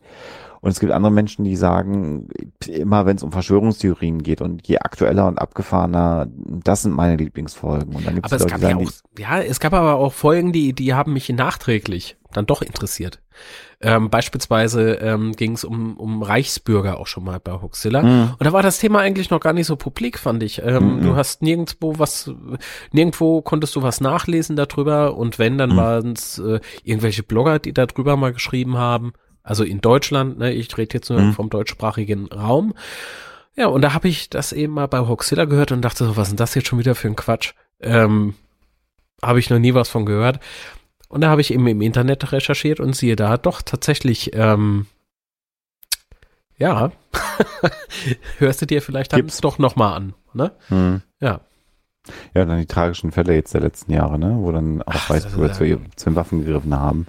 Und es gibt andere Menschen, die sagen, immer wenn es um Verschwörungstheorien geht und je aktueller und abgefahrener, das sind meine Lieblingsfolgen. Und dann gibt's aber es Leute, gab ja auch, ja, es gab aber auch Folgen, die, die haben mich nachträglich dann doch interessiert. Ähm, beispielsweise ähm, ging es um, um Reichsbürger auch schon mal bei Huxilla. Mhm. Und da war das Thema eigentlich noch gar nicht so publik, fand ich. Ähm, mhm. Du hast nirgendwo was, nirgendwo konntest du was nachlesen darüber und wenn, dann mhm. waren es äh, irgendwelche Blogger, die darüber mal geschrieben haben. Also in Deutschland, ne, ich rede jetzt nur mhm. vom deutschsprachigen Raum. Ja, und da habe ich das eben mal bei Hoxilla gehört und dachte so, was ist denn das jetzt schon wieder für ein Quatsch? Ähm, habe ich noch nie was von gehört. Und da habe ich eben im Internet recherchiert und siehe da, doch tatsächlich, ähm, Ja. Hörst du dir vielleicht dann Gibt's. doch nochmal an, ne? Hm. Ja. Ja, dann die tragischen Fälle jetzt der letzten Jahre, ne? Wo dann auch Weißbürger zu, zu den Waffen gegriffen haben.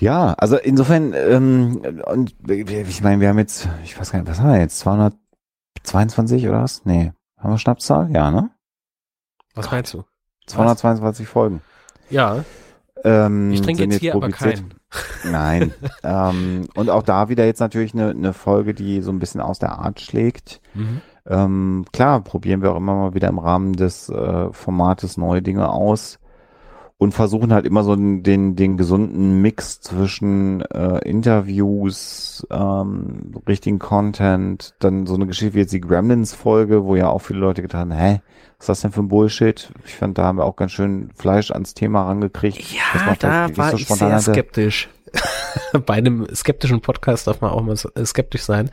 Ja, also insofern, ähm, und ich meine, wir haben jetzt, ich weiß gar nicht, was haben wir jetzt? 222 oder was? Nee. Haben wir Schnapszahl? Ja, ne? Was meinst du? 222 Folgen. Ja, Ähm, ich trinke sind jetzt hier aber publiziert. keinen. Nein. ähm, und auch da wieder jetzt natürlich eine, eine Folge, die so ein bisschen aus der Art schlägt. Mhm. Ähm, klar, probieren wir auch immer mal wieder im Rahmen des äh, Formates neue Dinge aus und versuchen halt immer so den, den, den gesunden Mix zwischen äh, Interviews, ähm, richtigen Content, dann so eine Geschichte wie jetzt die Gremlins-Folge, wo ja auch viele Leute getan haben, hä, was ist das denn für ein Bullshit? Ich fand, da haben wir auch ganz schön Fleisch ans Thema rangekriegt. Ja, man da nicht war so ich sehr hatte. skeptisch. Bei einem skeptischen Podcast darf man auch mal äh, skeptisch sein.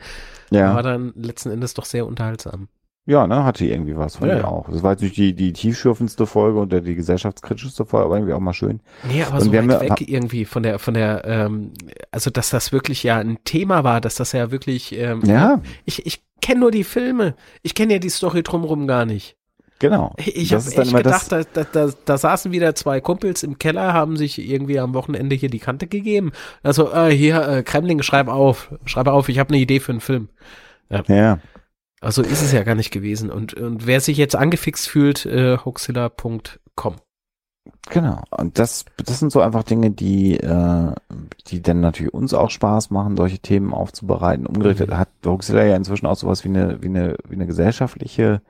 War Ja, dann letzten Endes doch sehr unterhaltsam. Ja, ne, hatte irgendwie was, fand Ja. ich auch. Das war jetzt nicht die, die tiefschürfendste Folge und der, die gesellschaftskritischste Folge, aber irgendwie auch mal schön. Nee, aber Und so wir weit haben ja- weg irgendwie von der, von der, ähm, also dass das wirklich ja ein Thema war, dass das ja wirklich, ähm, Ja, ich, ich kenne nur die Filme, ich kenne ja die Story drumherum gar nicht. genau. Ich habe echt gedacht, da, da, da, da saßen wieder zwei Kumpels im Keller, haben sich irgendwie am Wochenende hier die Kante gegeben. Also, äh, hier, äh, Kremling, schreib auf, schreib auf, ich habe eine Idee für einen Film. Ja, Also ist es ja gar nicht gewesen. Und, und wer sich jetzt angefixt fühlt, äh, hoaxilla.com. genau. Und das, das sind so einfach Dinge, die, äh, die dann natürlich uns auch Spaß machen, solche Themen aufzubereiten. Umgedreht Mhm. hat Hoaxilla ja inzwischen auch sowas wie eine, wie eine, wie eine gesellschaftliche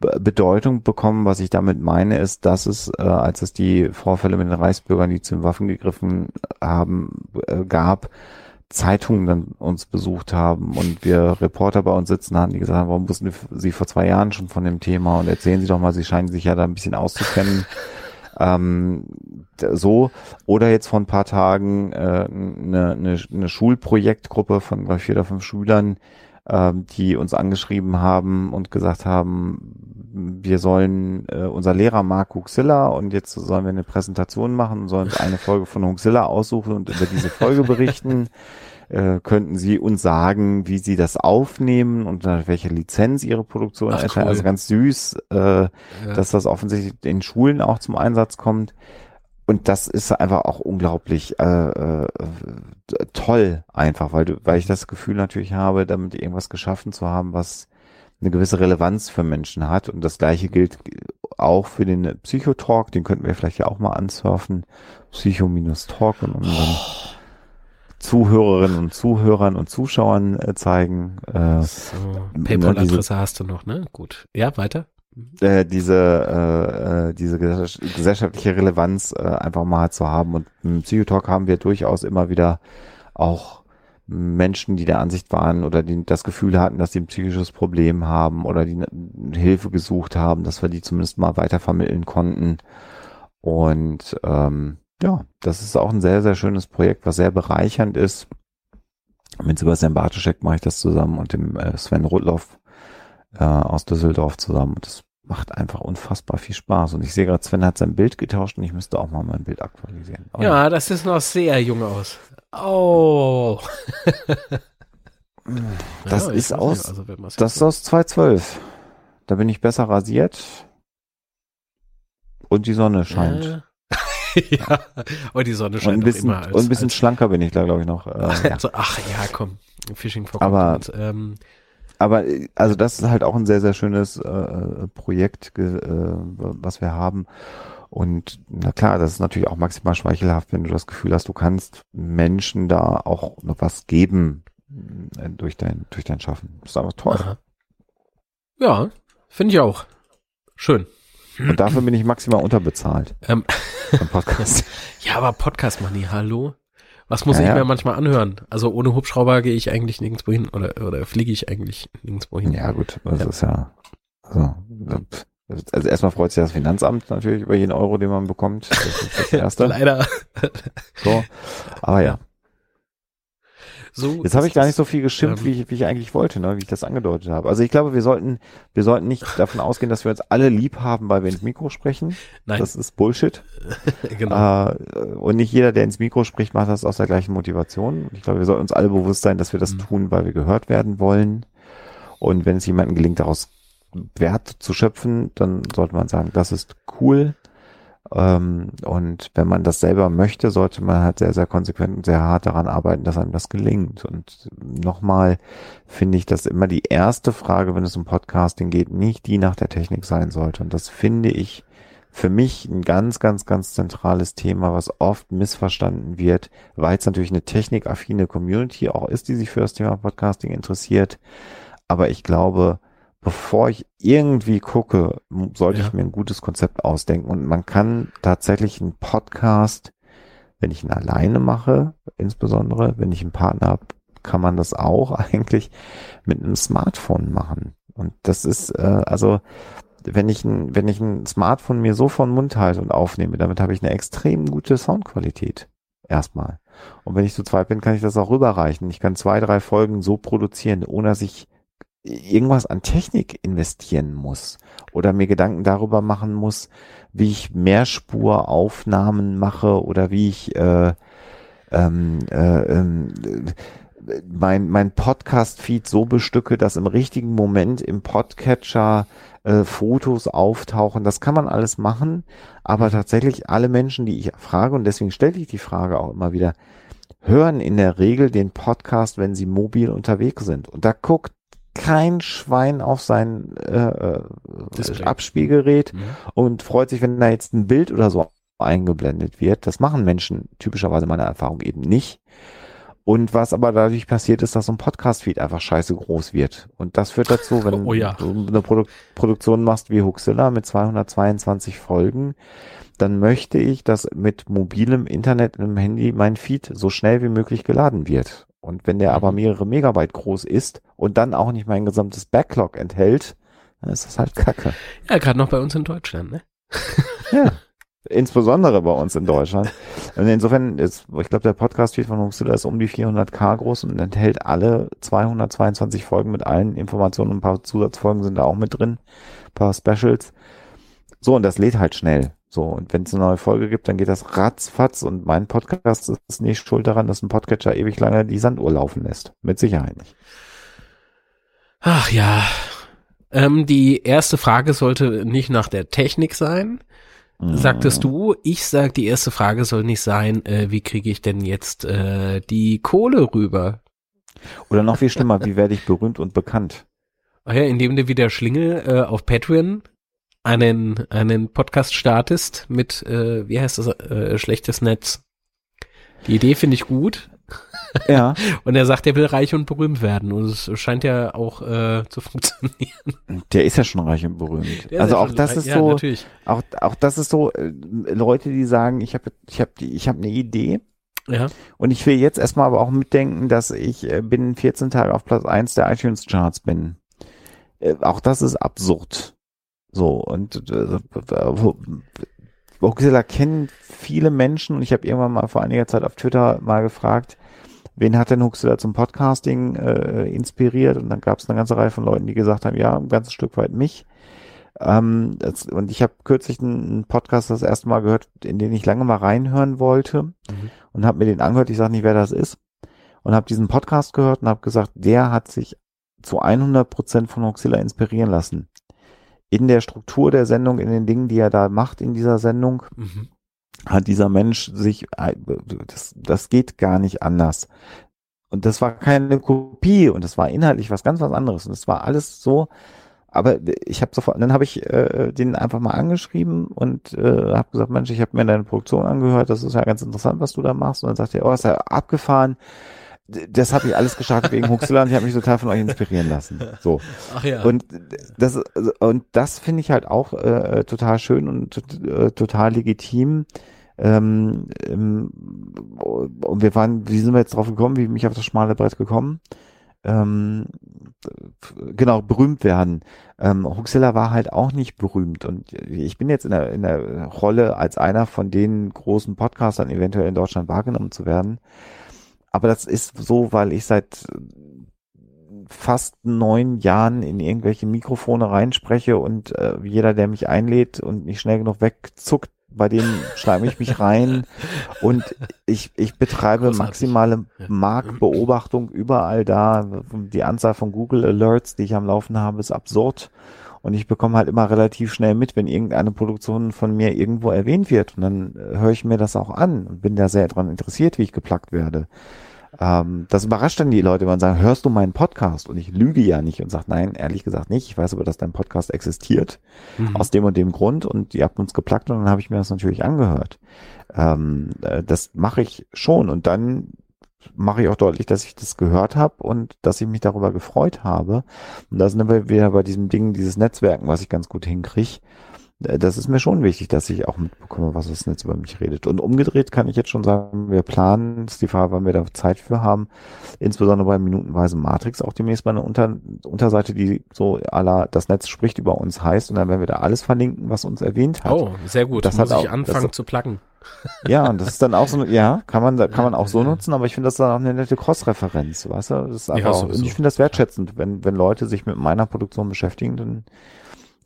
Be- Bedeutung bekommen. Was ich damit meine, ist, dass es, äh, als es die Vorfälle mit den Reichsbürgern, die zu den Waffen gegriffen haben, äh, gab, Zeitungen dann uns besucht haben und wir Reporter bei uns sitzen hatten, die gesagt haben, warum wussten Sie vor zwei Jahren schon von dem Thema und erzählen Sie doch mal, Sie scheinen sich ja da ein bisschen auszukennen. ähm, so oder jetzt vor ein paar Tagen äh, eine, eine, eine Schulprojektgruppe von glaub ich, vier oder fünf Schülern, ähm, die uns angeschrieben haben und gesagt haben, wir sollen, äh, unser Lehrer mag Huxilla und jetzt sollen wir eine Präsentation machen sollen uns eine Folge von Huxilla aussuchen und über diese Folge berichten. Äh, könnten Sie uns sagen, wie Sie das aufnehmen und unter welcher Lizenz Ihre Produktion Ach, erscheint? cool. Also ganz süß, äh, Ja. dass das offensichtlich in Schulen auch zum Einsatz kommt. Und das ist einfach auch unglaublich äh, äh, toll, einfach, weil du, weil ich das Gefühl natürlich habe, damit irgendwas geschaffen zu haben, was eine gewisse Relevanz für Menschen hat. Und das gleiche gilt auch für den Psychotalk, den könnten wir vielleicht ja auch mal ansurfen. Psycho-Talk und unseren Zuhörerinnen und Zuhörern und Zuschauern äh, zeigen. Äh, so, PayPal-Adresse hast du noch, ne? Gut. Ja, weiter. äh, diese, äh, äh, diese gesell- gesellschaftliche Relevanz äh, einfach mal zu haben. Und im Psychotalk haben wir durchaus immer wieder auch Menschen, die der Ansicht waren oder die das Gefühl hatten, dass sie ein psychisches Problem haben oder die Hilfe gesucht haben, dass wir die zumindest mal weitervermitteln konnten. Und ähm, ja, das ist auch ein sehr, sehr schönes Projekt, was sehr bereichernd ist. Mit Sebastian Bartoschek mache ich das zusammen und dem äh, Sven Rudloff äh, aus Düsseldorf zusammen. Und das macht einfach unfassbar viel Spaß. Und ich sehe gerade, Sven hat sein Bild getauscht und ich müsste auch mal mein Bild aktualisieren. Oh, Ja, das ist noch sehr jung aus. Oh. Das Ja, ist aus- also Das ist aus 2012. Da bin ich besser rasiert. Und die Sonne scheint. Ja. ja, und die Sonne und scheint ein doch bisschen, immer als, und ein bisschen als, schlanker bin ich da, glaube ich, noch. Äh, also, ach ja, komm. Fishing for Aber- Compliments. ähm, Aber also das ist halt auch ein sehr, sehr schönes äh, Projekt, äh, was wir haben. Und na klar, das ist natürlich auch maximal schmeichelhaft, wenn du das Gefühl hast, du kannst Menschen da auch noch was geben äh, durch dein, durch dein Schaffen. Das ist einfach toll. aha. Ja, finde ich auch. Schön. Und dafür bin ich maximal unterbezahlt Ähm, Podcast. ja, aber Podcast Money, hallo? Was muss Ja, ich ja. mir manchmal anhören? Also ohne Hubschrauber gehe ich eigentlich nirgendwo hin oder, oder fliege ich eigentlich nirgendwo hin. ja, gut, das ist ja so. Also erstmal freut sich das Finanzamt natürlich über jeden Euro, den man bekommt. Das ist das Erste. Leider. So. Aber ja. So Jetzt habe ich gar nicht so viel geschimpft, ähm, wie, ich, wie ich eigentlich wollte, ne, wie ich das angedeutet habe. Also ich glaube, wir sollten, wir sollten nicht davon ausgehen, dass wir uns alle lieb haben, weil wir ins Mikro sprechen. Nein, Das ist Bullshit. genau. Äh, und nicht jeder, der ins Mikro spricht, macht das aus der gleichen Motivation. Ich glaube, wir sollten uns alle bewusst sein, dass wir das Mhm. tun, weil wir gehört werden wollen. Und wenn es jemandem gelingt, daraus Wert zu schöpfen, dann sollte man sagen, das ist cool. Ähm, und wenn man das selber möchte, sollte man halt sehr, sehr konsequent und sehr hart daran arbeiten, dass einem das gelingt. Und nochmal finde ich, dass immer die erste Frage, wenn es um Podcasting geht, nicht die nach der Technik sein sollte. Und das finde ich für mich ein ganz, ganz, ganz zentrales Thema, was oft missverstanden wird, weil es natürlich eine technikaffine Community auch ist, die sich für das Thema Podcasting interessiert. Aber ich glaube, bevor ich irgendwie gucke, sollte Ja. ich mir ein gutes Konzept ausdenken. Und man kann tatsächlich einen Podcast, wenn ich ihn alleine mache, insbesondere, wenn ich einen Partner habe, kann man das auch eigentlich mit einem Smartphone machen. Und das ist, äh, also, wenn ich ein, wenn ich ein Smartphone mir so vor den Mund halte und aufnehme, damit habe ich eine extrem gute Soundqualität. Erstmal. Und wenn ich zu zweit bin, kann ich das auch rüberreichen. Ich kann zwei, drei Folgen so produzieren, ohne dass ich irgendwas an Technik investieren muss oder mir Gedanken darüber machen muss, wie ich Mehrspuraufnahmen mache oder wie ich äh, ähm, äh, äh, mein, mein Podcast-Feed so bestücke, dass im richtigen Moment im Podcatcher äh, Fotos auftauchen. Das kann man alles machen, aber tatsächlich alle Menschen, die ich frage, und deswegen stelle ich die Frage auch immer wieder, hören in der Regel den Podcast, wenn sie mobil unterwegs sind. Und da guckt kein Schwein auf sein äh, äh, Display. Abspielgerät Mhm. und freut sich, wenn da jetzt ein Bild oder so eingeblendet wird. Das machen Menschen typischerweise meiner Erfahrung eben nicht. Und was aber dadurch passiert ist, dass so ein Podcast-Feed einfach scheiße groß wird. Und das führt dazu, wenn Oh ja. du eine Produ Produktion machst wie Huxilla mit 222 Folgen, dann möchte ich, dass mit mobilem Internet im Handy mein Feed so schnell wie möglich geladen wird. Und wenn der aber Mhm. mehrere Megabyte groß ist und dann auch nicht mein gesamtes Backlog enthält, dann ist das halt Kacke. Ja, gerade noch bei uns in Deutschland, ne? Ja. Insbesondere bei uns in Deutschland. Und insofern ist, ich glaube, der Podcast-Feed von Huxilla ist um die 400k groß und enthält alle 222 Folgen mit allen Informationen ein paar Zusatzfolgen sind da auch mit drin. Ein paar Specials. So, und das lädt halt schnell. So, und wenn es eine neue Folge gibt, dann geht das ratzfatz und mein Podcast ist nicht schuld daran, dass ein Podcatcher ewig lange die Sanduhr laufen lässt. Mit Sicherheit nicht. Ach ja. Ähm, die erste Frage sollte nicht nach der Technik sein, sagtest du. Ich sag, die erste Frage soll nicht sein, äh, wie kriege ich denn jetzt äh, die Kohle rüber? Oder noch viel schlimmer, wie werde ich berühmt und bekannt? Ah ja, indem du wieder Schlingel äh, auf Patreon einen, einen Podcast startest mit, äh, wie heißt das, äh, schlechtes Netz. Die Idee finde ich gut. Ja. Und er sagt, er will reich und berühmt werden. Und es scheint ja auch äh, zu funktionieren. Der ist ja schon reich und berühmt. Der also ja auch das reich- ist ja, so, Natürlich. auch, auch das ist so, äh, Leute, die sagen, ich habe ich hab die, ich habe eine Idee Ja. und ich will jetzt erstmal aber auch mitdenken, dass ich äh, binnen 14 Tage auf Platz 1 der iTunes Charts bin. Äh, auch das ist absurd. So, und äh, Voxilla kennen viele Menschen und ich habe irgendwann mal vor einiger Zeit auf Twitter mal gefragt, wen hat denn Huxilla zum Podcasting äh, inspiriert? Und dann gab es eine ganze Reihe von Leuten, die gesagt haben, ja, ein ganzes Stück weit mich. Ähm, das, und ich habe kürzlich einen, einen Podcast das erste Mal gehört, in den ich lange mal reinhören wollte Mhm. und habe mir den angehört. Ich sage nicht, wer das ist. Und habe diesen Podcast gehört und habe gesagt, der hat sich zu 100 Prozent von Huxilla inspirieren lassen. In der Struktur der Sendung, in den Dingen, die er da macht in dieser Sendung, Mhm. hat dieser Mensch sich, das, das geht gar nicht anders. Und das war keine Kopie und das war inhaltlich was ganz was anderes. Und das war alles so, aber ich habe sofort, dann habe ich äh, den einfach mal angeschrieben und äh, habe gesagt, Mensch, ich habe mir deine Produktion angehört, das ist ja ganz interessant, was du da machst. Und dann sagt er, oh, ist ja abgefahren. Das habe ich alles gestartet wegen Huxilla und ich habe mich total von euch inspirieren lassen. So. Ach ja. Und das und das finde ich halt auch äh, total schön und äh, total legitim. Ähm, ähm, und wir waren, wie sind wir jetzt drauf gekommen, wie bin ich auf das schmale Brett gekommen? Ähm, genau, berühmt werden. Ähm, Huxilla war halt auch nicht berühmt und ich bin jetzt in der, in der Rolle als einer von den großen Podcastern eventuell in Deutschland wahrgenommen zu werden. Aber das ist so, weil ich seit fast neun Jahren in irgendwelche Mikrofone reinspreche und äh, jeder, der mich einlädt und nicht schnell genug wegzuckt, bei dem schreibe ich mich rein und ich, ich betreibe Großartig. maximale Marktbeobachtung überall da. Die Anzahl von Google Alerts, die ich am Laufen habe, ist absurd. Und ich bekomme halt immer relativ schnell mit, wenn irgendeine Produktion von mir irgendwo erwähnt wird. Und dann äh, höre ich mir das auch an und bin da sehr dran interessiert, wie ich geplagt werde. Ähm, das überrascht dann die Leute, wenn man sagt, hörst du meinen Podcast? Und ich lüge ja nicht und sage, nein, ehrlich gesagt nicht. Ich weiß aber, dass dein Podcast existiert. Mhm. Aus dem und dem Grund. Und ihr habt uns geplagt und dann habe ich mir das natürlich angehört. Ähm, äh, das mache ich schon. Und dann mache ich auch deutlich, dass ich das gehört habe und dass ich mich darüber gefreut habe. Und da sind wir wieder bei diesem Ding, dieses Netzwerken, was ich ganz gut hinkriege. Äh, das ist mir schon wichtig, dass ich auch mitbekomme, was das Netz über mich redet. Und umgedreht kann ich jetzt schon sagen, wir planen, ist die Frage, wann wir da Zeit für haben, insbesondere bei minutenweise Matrix auch demnächst mal eine Unter Unterseite, die so aller das Netz spricht über uns heißt und dann werden wir da alles verlinken, was uns erwähnt hat. Oh, sehr gut. Das Muss hat ich auch, anfangen zu pluggen. Ja, und das ist dann auch so, ja, kann man, kann man auch so nutzen, aber ich finde das dann auch eine nette Cross-Referenz, weißt du? Das ist einfach ja, auch, und ich finde das wertschätzend, wenn, wenn Leute sich mit meiner Produktion beschäftigen, dann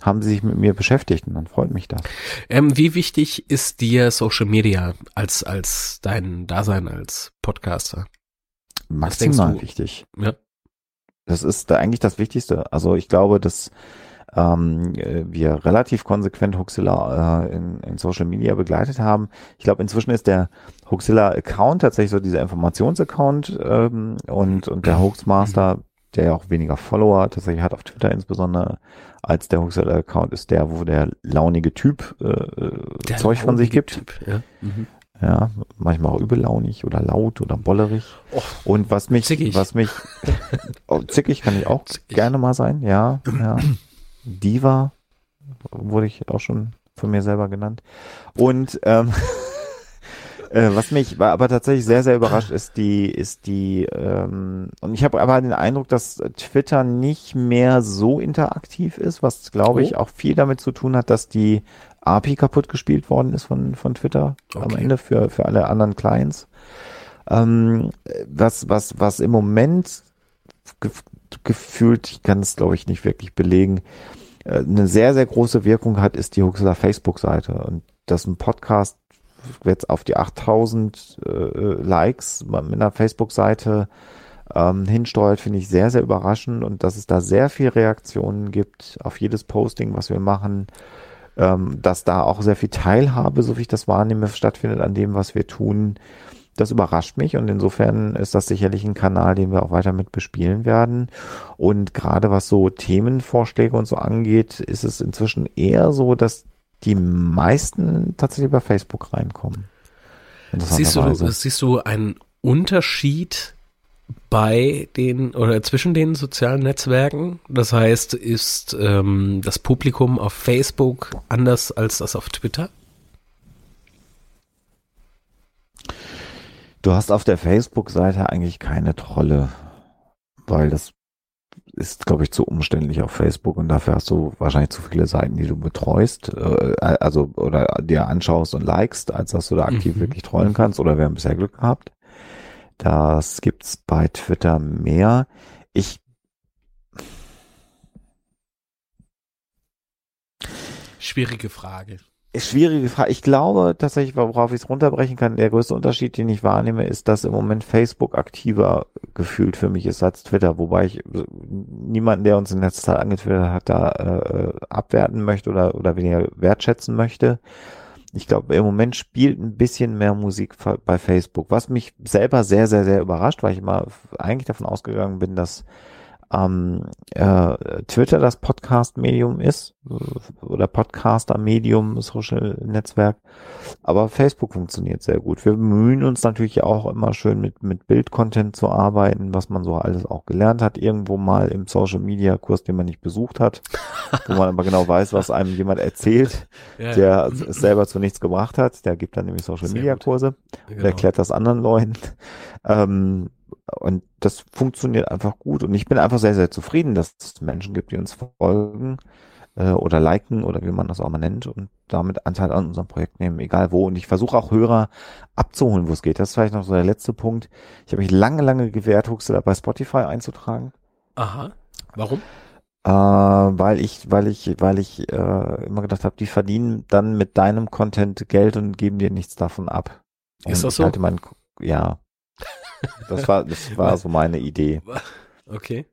haben sie sich mit mir beschäftigt und dann freut mich das. Ähm, wie wichtig ist dir Social Media als, als dein Dasein als Podcaster? Maximal wichtig. Ja. Das ist da eigentlich das Wichtigste. Also ich glaube, dass ähm, wir relativ konsequent Huxilla äh, in, in Social Media begleitet haben. Ich glaube, inzwischen ist der Huxilla-Account tatsächlich so dieser Informationsaccount ähm, und, und der Hoaxmaster, der ja auch weniger Follower tatsächlich hat auf Twitter insbesondere, als der Huxler-Account ist der, wo der launige Typ äh, der Zeug von sich gibt. Typ, ja. Mhm. ja. manchmal auch übellaunig oder laut oder bollerig. Oh, Und was mich, zickig. was mich, oh, zickig kann ich auch zickig. gerne mal sein, ja, ja. Diva wurde ich auch schon von mir selber genannt. Und ähm, Äh, was mich war aber tatsächlich sehr, sehr überrascht ist die, ist die, ähm, und ich habe aber den Eindruck, dass Twitter nicht mehr so interaktiv ist, was glaube ich oh. auch viel damit zu tun hat, dass die API kaputt gespielt worden ist von, von Twitter okay. am Ende für, für alle anderen Clients. Ähm, was, was, was im Moment ge gefühlt, ich kann es glaube ich nicht wirklich belegen, äh, eine sehr, sehr große Wirkung hat, ist die Huxler Facebook-Seite. Und dass ein Podcast jetzt auf die 8000 äh, Likes mit einer Facebook-Seite ähm, hinsteuert, finde ich sehr, sehr überraschend und dass es da sehr viel Reaktionen gibt auf jedes Posting, was wir machen, ähm, dass da auch sehr viel Teilhabe, so wie ich das wahrnehme, stattfindet an dem, was wir tun. Das überrascht mich und insofern ist das sicherlich ein Kanal, den wir auch weiter mit bespielen werden. Und gerade was so Themenvorschläge und so angeht, ist es inzwischen eher so, dass die meisten tatsächlich über Facebook reinkommen. Siehst du, siehst du einen Unterschied bei den oder zwischen den sozialen Netzwerken? Das heißt, ist ähm, das Publikum auf Facebook anders als das auf Twitter? Du hast auf der Facebook-Seite eigentlich keine Trolle, weil das ist, glaube ich, zu umständlich auf Facebook und dafür hast du wahrscheinlich zu viele Seiten, die du betreust, äh, also oder dir anschaust und likest, als dass du da aktiv mhm. wirklich trollen kannst oder wir haben bisher Glück gehabt. Das gibt's bei Twitter mehr. Ich Schwierige Frage. Schwierige Frage. Ich glaube tatsächlich, worauf ich es runterbrechen kann, der größte Unterschied, den ich wahrnehme, ist, dass im Moment Facebook aktiver gefühlt für mich ist als Twitter, wobei ich niemanden, der uns in letzter Zeit angetwittert hat, da äh, abwerten möchte oder, oder weniger wertschätzen möchte. Ich glaube, im Moment spielt ein bisschen mehr Musik bei Facebook, was mich selber sehr, sehr, sehr überrascht, weil ich immer eigentlich davon ausgegangen bin, dass ähm, äh, Twitter das Podcast-Medium ist oder Podcaster-Medium, Social-Netzwerk, aber Facebook funktioniert sehr gut. Wir bemühen uns natürlich auch immer schön mit, mit Bild-Content zu arbeiten, was man so alles auch gelernt hat, irgendwo mal im Social-Media-Kurs, den man nicht besucht hat, wo man aber genau weiß, was einem jemand erzählt, ja, der es selber zu nichts gebracht hat. Der gibt dann nämlich Social-Media-Kurse genau. und erklärt das anderen Leuten. Ähm, und das funktioniert einfach gut. Und ich bin einfach sehr, sehr zufrieden, dass es Menschen gibt, die uns folgen, äh, oder liken oder wie man das auch mal nennt und damit Anteil an unserem Projekt nehmen, egal wo. Und ich versuche auch Hörer abzuholen, wo es geht. Das ist vielleicht noch so der letzte Punkt. Ich habe mich lange, lange gewehrt, Huxela bei Spotify einzutragen. Aha. Warum? Äh, weil ich, weil ich, weil ich äh, immer gedacht habe, die verdienen dann mit deinem Content Geld und geben dir nichts davon ab. Und Ist das so? Ich halte mein, ja. Das war, das war so meine Idee. Okay.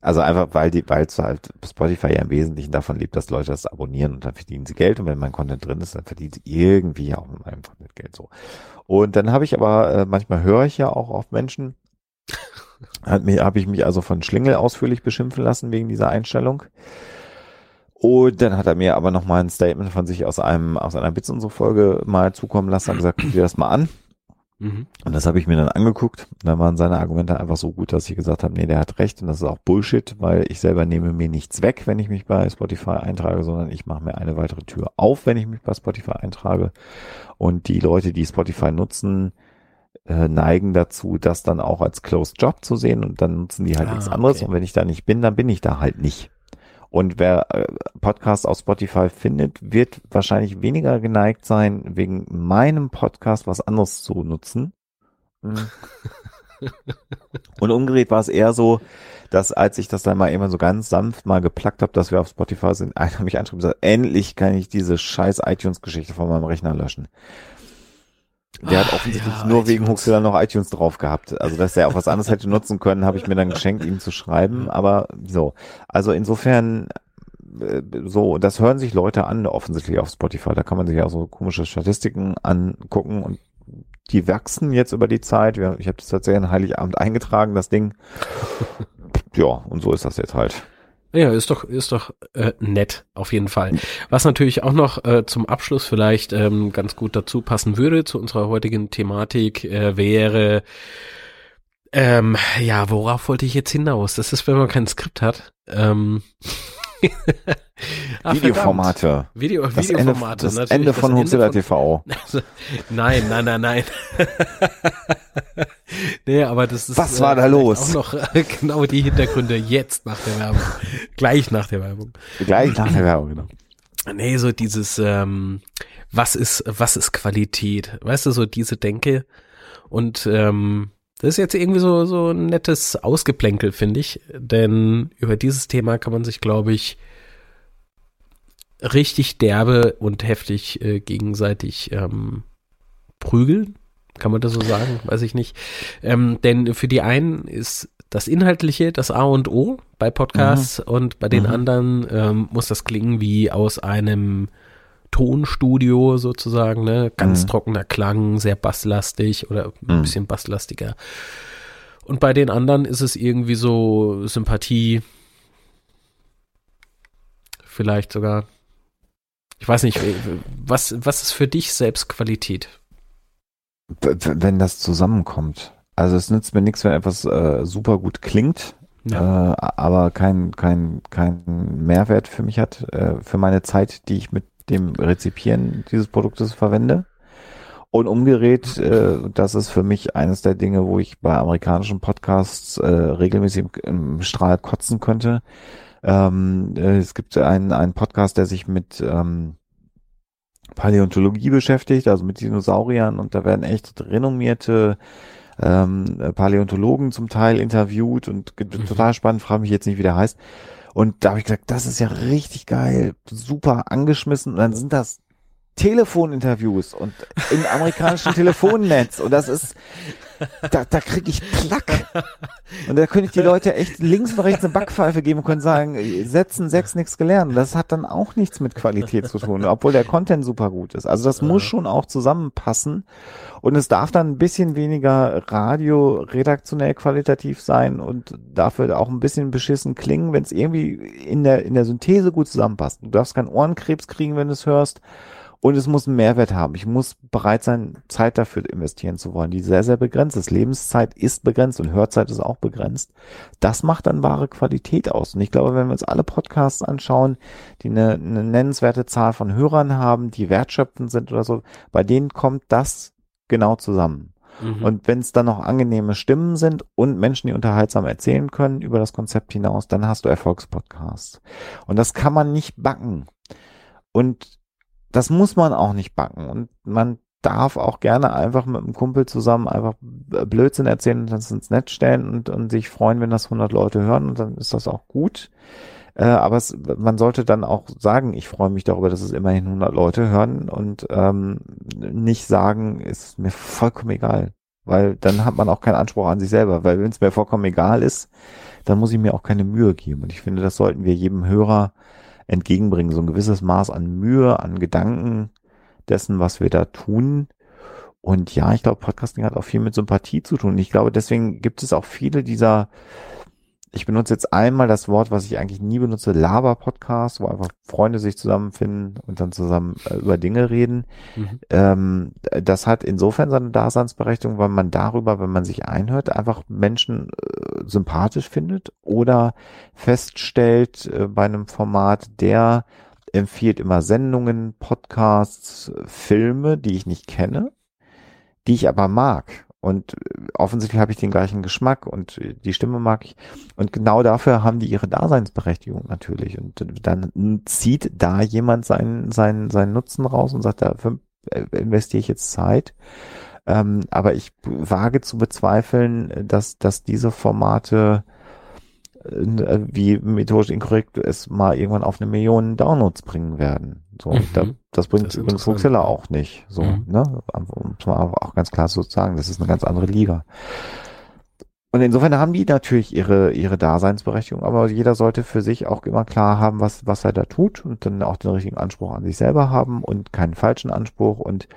Also einfach, weil die, weil es halt Spotify ja im Wesentlichen davon lebt, dass Leute das abonnieren und dann verdienen sie Geld und wenn mein Content drin ist, dann verdienen sie irgendwie auch mit meinem Content Geld so. Und dann habe ich aber, äh, manchmal höre ich ja auch auf Menschen, hat mir, habe ich mich also von Schlingel ausführlich beschimpfen lassen wegen dieser Einstellung. Und dann hat er mir aber nochmal ein Statement von sich aus einem, aus einer Bits und so Folge mal zukommen lassen, hat gesagt, guck dir das mal an. Mhm. Und das habe ich mir dann angeguckt. Dann waren seine Argumente einfach so gut, dass ich gesagt habe, nee, der hat recht und das ist auch Bullshit, weil ich selber nehme mir nichts weg, wenn ich mich bei Spotify eintrage, sondern ich mache mir eine weitere Tür auf, wenn ich mich bei Spotify eintrage. Und die Leute, die Spotify nutzen, äh, neigen dazu, das dann auch als Closed Job zu sehen und dann nutzen die halt Ah, nichts anderes. okay. Und wenn ich da nicht bin, dann bin ich da halt nicht. Und wer äh, Podcast auf Spotify findet, wird wahrscheinlich weniger geneigt sein, wegen meinem Podcast was anderes zu nutzen. Mhm. Und umgedreht war es eher so, dass als ich das dann mal immer so ganz sanft mal geplackt habe, dass wir auf Spotify sind, einer mich anschrieb und gesagt, endlich kann ich diese scheiß iTunes-Geschichte von meinem Rechner löschen. Der hat offensichtlich ja, nur wegen iTunes. Huxilla noch iTunes drauf gehabt. Also, dass er auch was anderes hätte nutzen können, habe ich mir dann geschenkt, ihm zu schreiben. Aber so. Also insofern, äh, so, das hören sich Leute an, offensichtlich auf Spotify. Da kann man sich auch so komische Statistiken angucken und die wachsen jetzt über die Zeit. Ich habe das tatsächlich an Heiligabend eingetragen, das Ding. Ja, und so ist das jetzt halt. Ja, ist doch, ist doch äh, nett, auf jeden Fall. Was natürlich auch noch äh, zum Abschluss vielleicht ähm, ganz gut dazu passen würde zu unserer heutigen Thematik, äh, wäre, ähm, ja, worauf wollte ich jetzt hinaus? Das ist, wenn man kein Skript hat. Ähm, verdammt. Videoformate. Video, Das Ende, Videoformate. das natürlich, Ende von Ende Huxilla TV. Nein, nein, nein, nein. nee, aber das ist. Was war da vielleicht los? Auch noch äh, genau die Hintergründe jetzt nach der Werbung. Gleich nach der Werbung. Gleich nach der Werbung, genau. Nee, so dieses, ähm, was ist, was ist Qualität? Weißt du, so diese Denke. Und ähm, das ist jetzt irgendwie so, so ein nettes Ausgeplänkel, finde ich. Denn über dieses Thema kann man sich, glaube ich, richtig derbe und heftig äh, gegenseitig ähm, prügeln. Kann man das so sagen? Weiß ich nicht. Ähm, denn für die einen ist das Inhaltliche das A und O bei Podcasts und bei den Mhm. anderen ähm, muss das klingen wie aus einem Tonstudio sozusagen, ne? Ganz Mhm. trockener Klang, sehr basslastig oder ein Mhm. bisschen basslastiger. Und bei den anderen ist es irgendwie so Sympathie, vielleicht sogar. Ich weiß nicht, was, was ist für dich selbst Qualität? Wenn das zusammenkommt. Also es nützt mir nichts, wenn etwas äh, super gut klingt, äh, aber kein, kein, kein Mehrwert für mich hat, äh, für meine Zeit, die ich mit dem Rezipieren dieses Produktes verwende. Und umgedreht, äh, das ist für mich eines der Dinge, wo ich bei amerikanischen Podcasts äh, regelmäßig im, im Strahl kotzen könnte. Ähm, äh, es gibt einen, einen Podcast, der sich mit ähm, Paläontologie beschäftigt, also mit Dinosauriern und da werden echt renommierte ähm, Paläontologen zum Teil interviewt und Mhm. total spannend, frage mich jetzt nicht, wie der heißt. Und da habe ich gesagt, das ist ja richtig geil, super angeschmissen. Und dann sind das Telefoninterviews und im amerikanischen Telefonnetz. Und das ist, da, da kriege ich Plack. Und da könnte ich die Leute echt links und rechts eine Backpfeife geben und können sagen, setzen sechs nichts gelernt. Das hat dann auch nichts mit Qualität zu tun, obwohl der Content super gut ist. Also das muss schon auch zusammenpassen. Und es darf dann ein bisschen weniger Radio redaktionell qualitativ sein und dafür auch ein bisschen beschissen klingen, wenn es irgendwie in der, in der Synthese gut zusammenpasst. Du darfst keinen Ohrenkrebs kriegen, wenn du es hörst. Und es muss einen Mehrwert haben. Ich muss bereit sein, Zeit dafür investieren zu wollen, die sehr, sehr begrenzt ist. Lebenszeit ist begrenzt und Hörzeit ist auch begrenzt. Das macht dann wahre Qualität aus. Und ich glaube, wenn wir uns alle Podcasts anschauen, die eine, eine nennenswerte Zahl von Hörern haben, die wertschöpfend sind oder so, bei denen kommt das genau zusammen. Mhm. Und wenn es dann noch angenehme Stimmen sind und Menschen, die unterhaltsam erzählen können über das Konzept hinaus, dann hast du Erfolgspodcasts. Und das kann man nicht backen. Und das muss man auch nicht backen. Und man darf auch gerne einfach mit einem Kumpel zusammen einfach Blödsinn erzählen und das ins Netz stellen und, und sich freuen, wenn das 100 Leute hören und dann ist das auch gut. Äh, aber es, man sollte dann auch sagen, ich freue mich darüber, dass es immerhin 100 Leute hören und ähm, nicht sagen, ist mir vollkommen egal. Weil dann hat man auch keinen Anspruch an sich selber. Weil wenn es mir vollkommen egal ist, dann muss ich mir auch keine Mühe geben. Und ich finde, das sollten wir jedem Hörer entgegenbringen. So ein gewisses Maß an Mühe, an Gedanken dessen, was wir da tun. Und ja, ich glaube, Podcasting hat auch viel mit Sympathie zu tun. Ich glaube, deswegen gibt es auch viele dieser ich benutze jetzt einmal das Wort, was ich eigentlich nie benutze, Laber-Podcast, wo einfach Freunde sich zusammenfinden und dann zusammen äh, über Dinge reden. Mhm. Ähm, das hat insofern seine Daseinsberechtigung, weil man darüber, wenn man sich einhört, einfach Menschen äh, sympathisch findet oder feststellt äh, bei einem Format, der empfiehlt immer Sendungen, Podcasts, Filme, die ich nicht kenne, die ich aber mag und äh, offensichtlich habe ich den gleichen Geschmack und äh, die Stimme mag ich. Und genau dafür haben die ihre Daseinsberechtigung natürlich. Und dann zieht da jemand seinen, seinen, seinen Nutzen raus und sagt, äh, investiere ich jetzt Zeit. Ähm, aber ich wage zu bezweifeln, dass, dass diese Formate wie methodisch inkorrekt es mal irgendwann auf eine Million Downloads bringen werden. So, mhm. da, das bringt das übrigens Huxilla auch nicht. So, mhm. ne? Muss man auch ganz klar so sagen, das ist eine ganz andere Liga. Und insofern haben die natürlich ihre, ihre Daseinsberechtigung, aber jeder sollte für sich auch immer klar haben, was, was er da tut und dann auch den richtigen Anspruch an sich selber haben und keinen falschen Anspruch und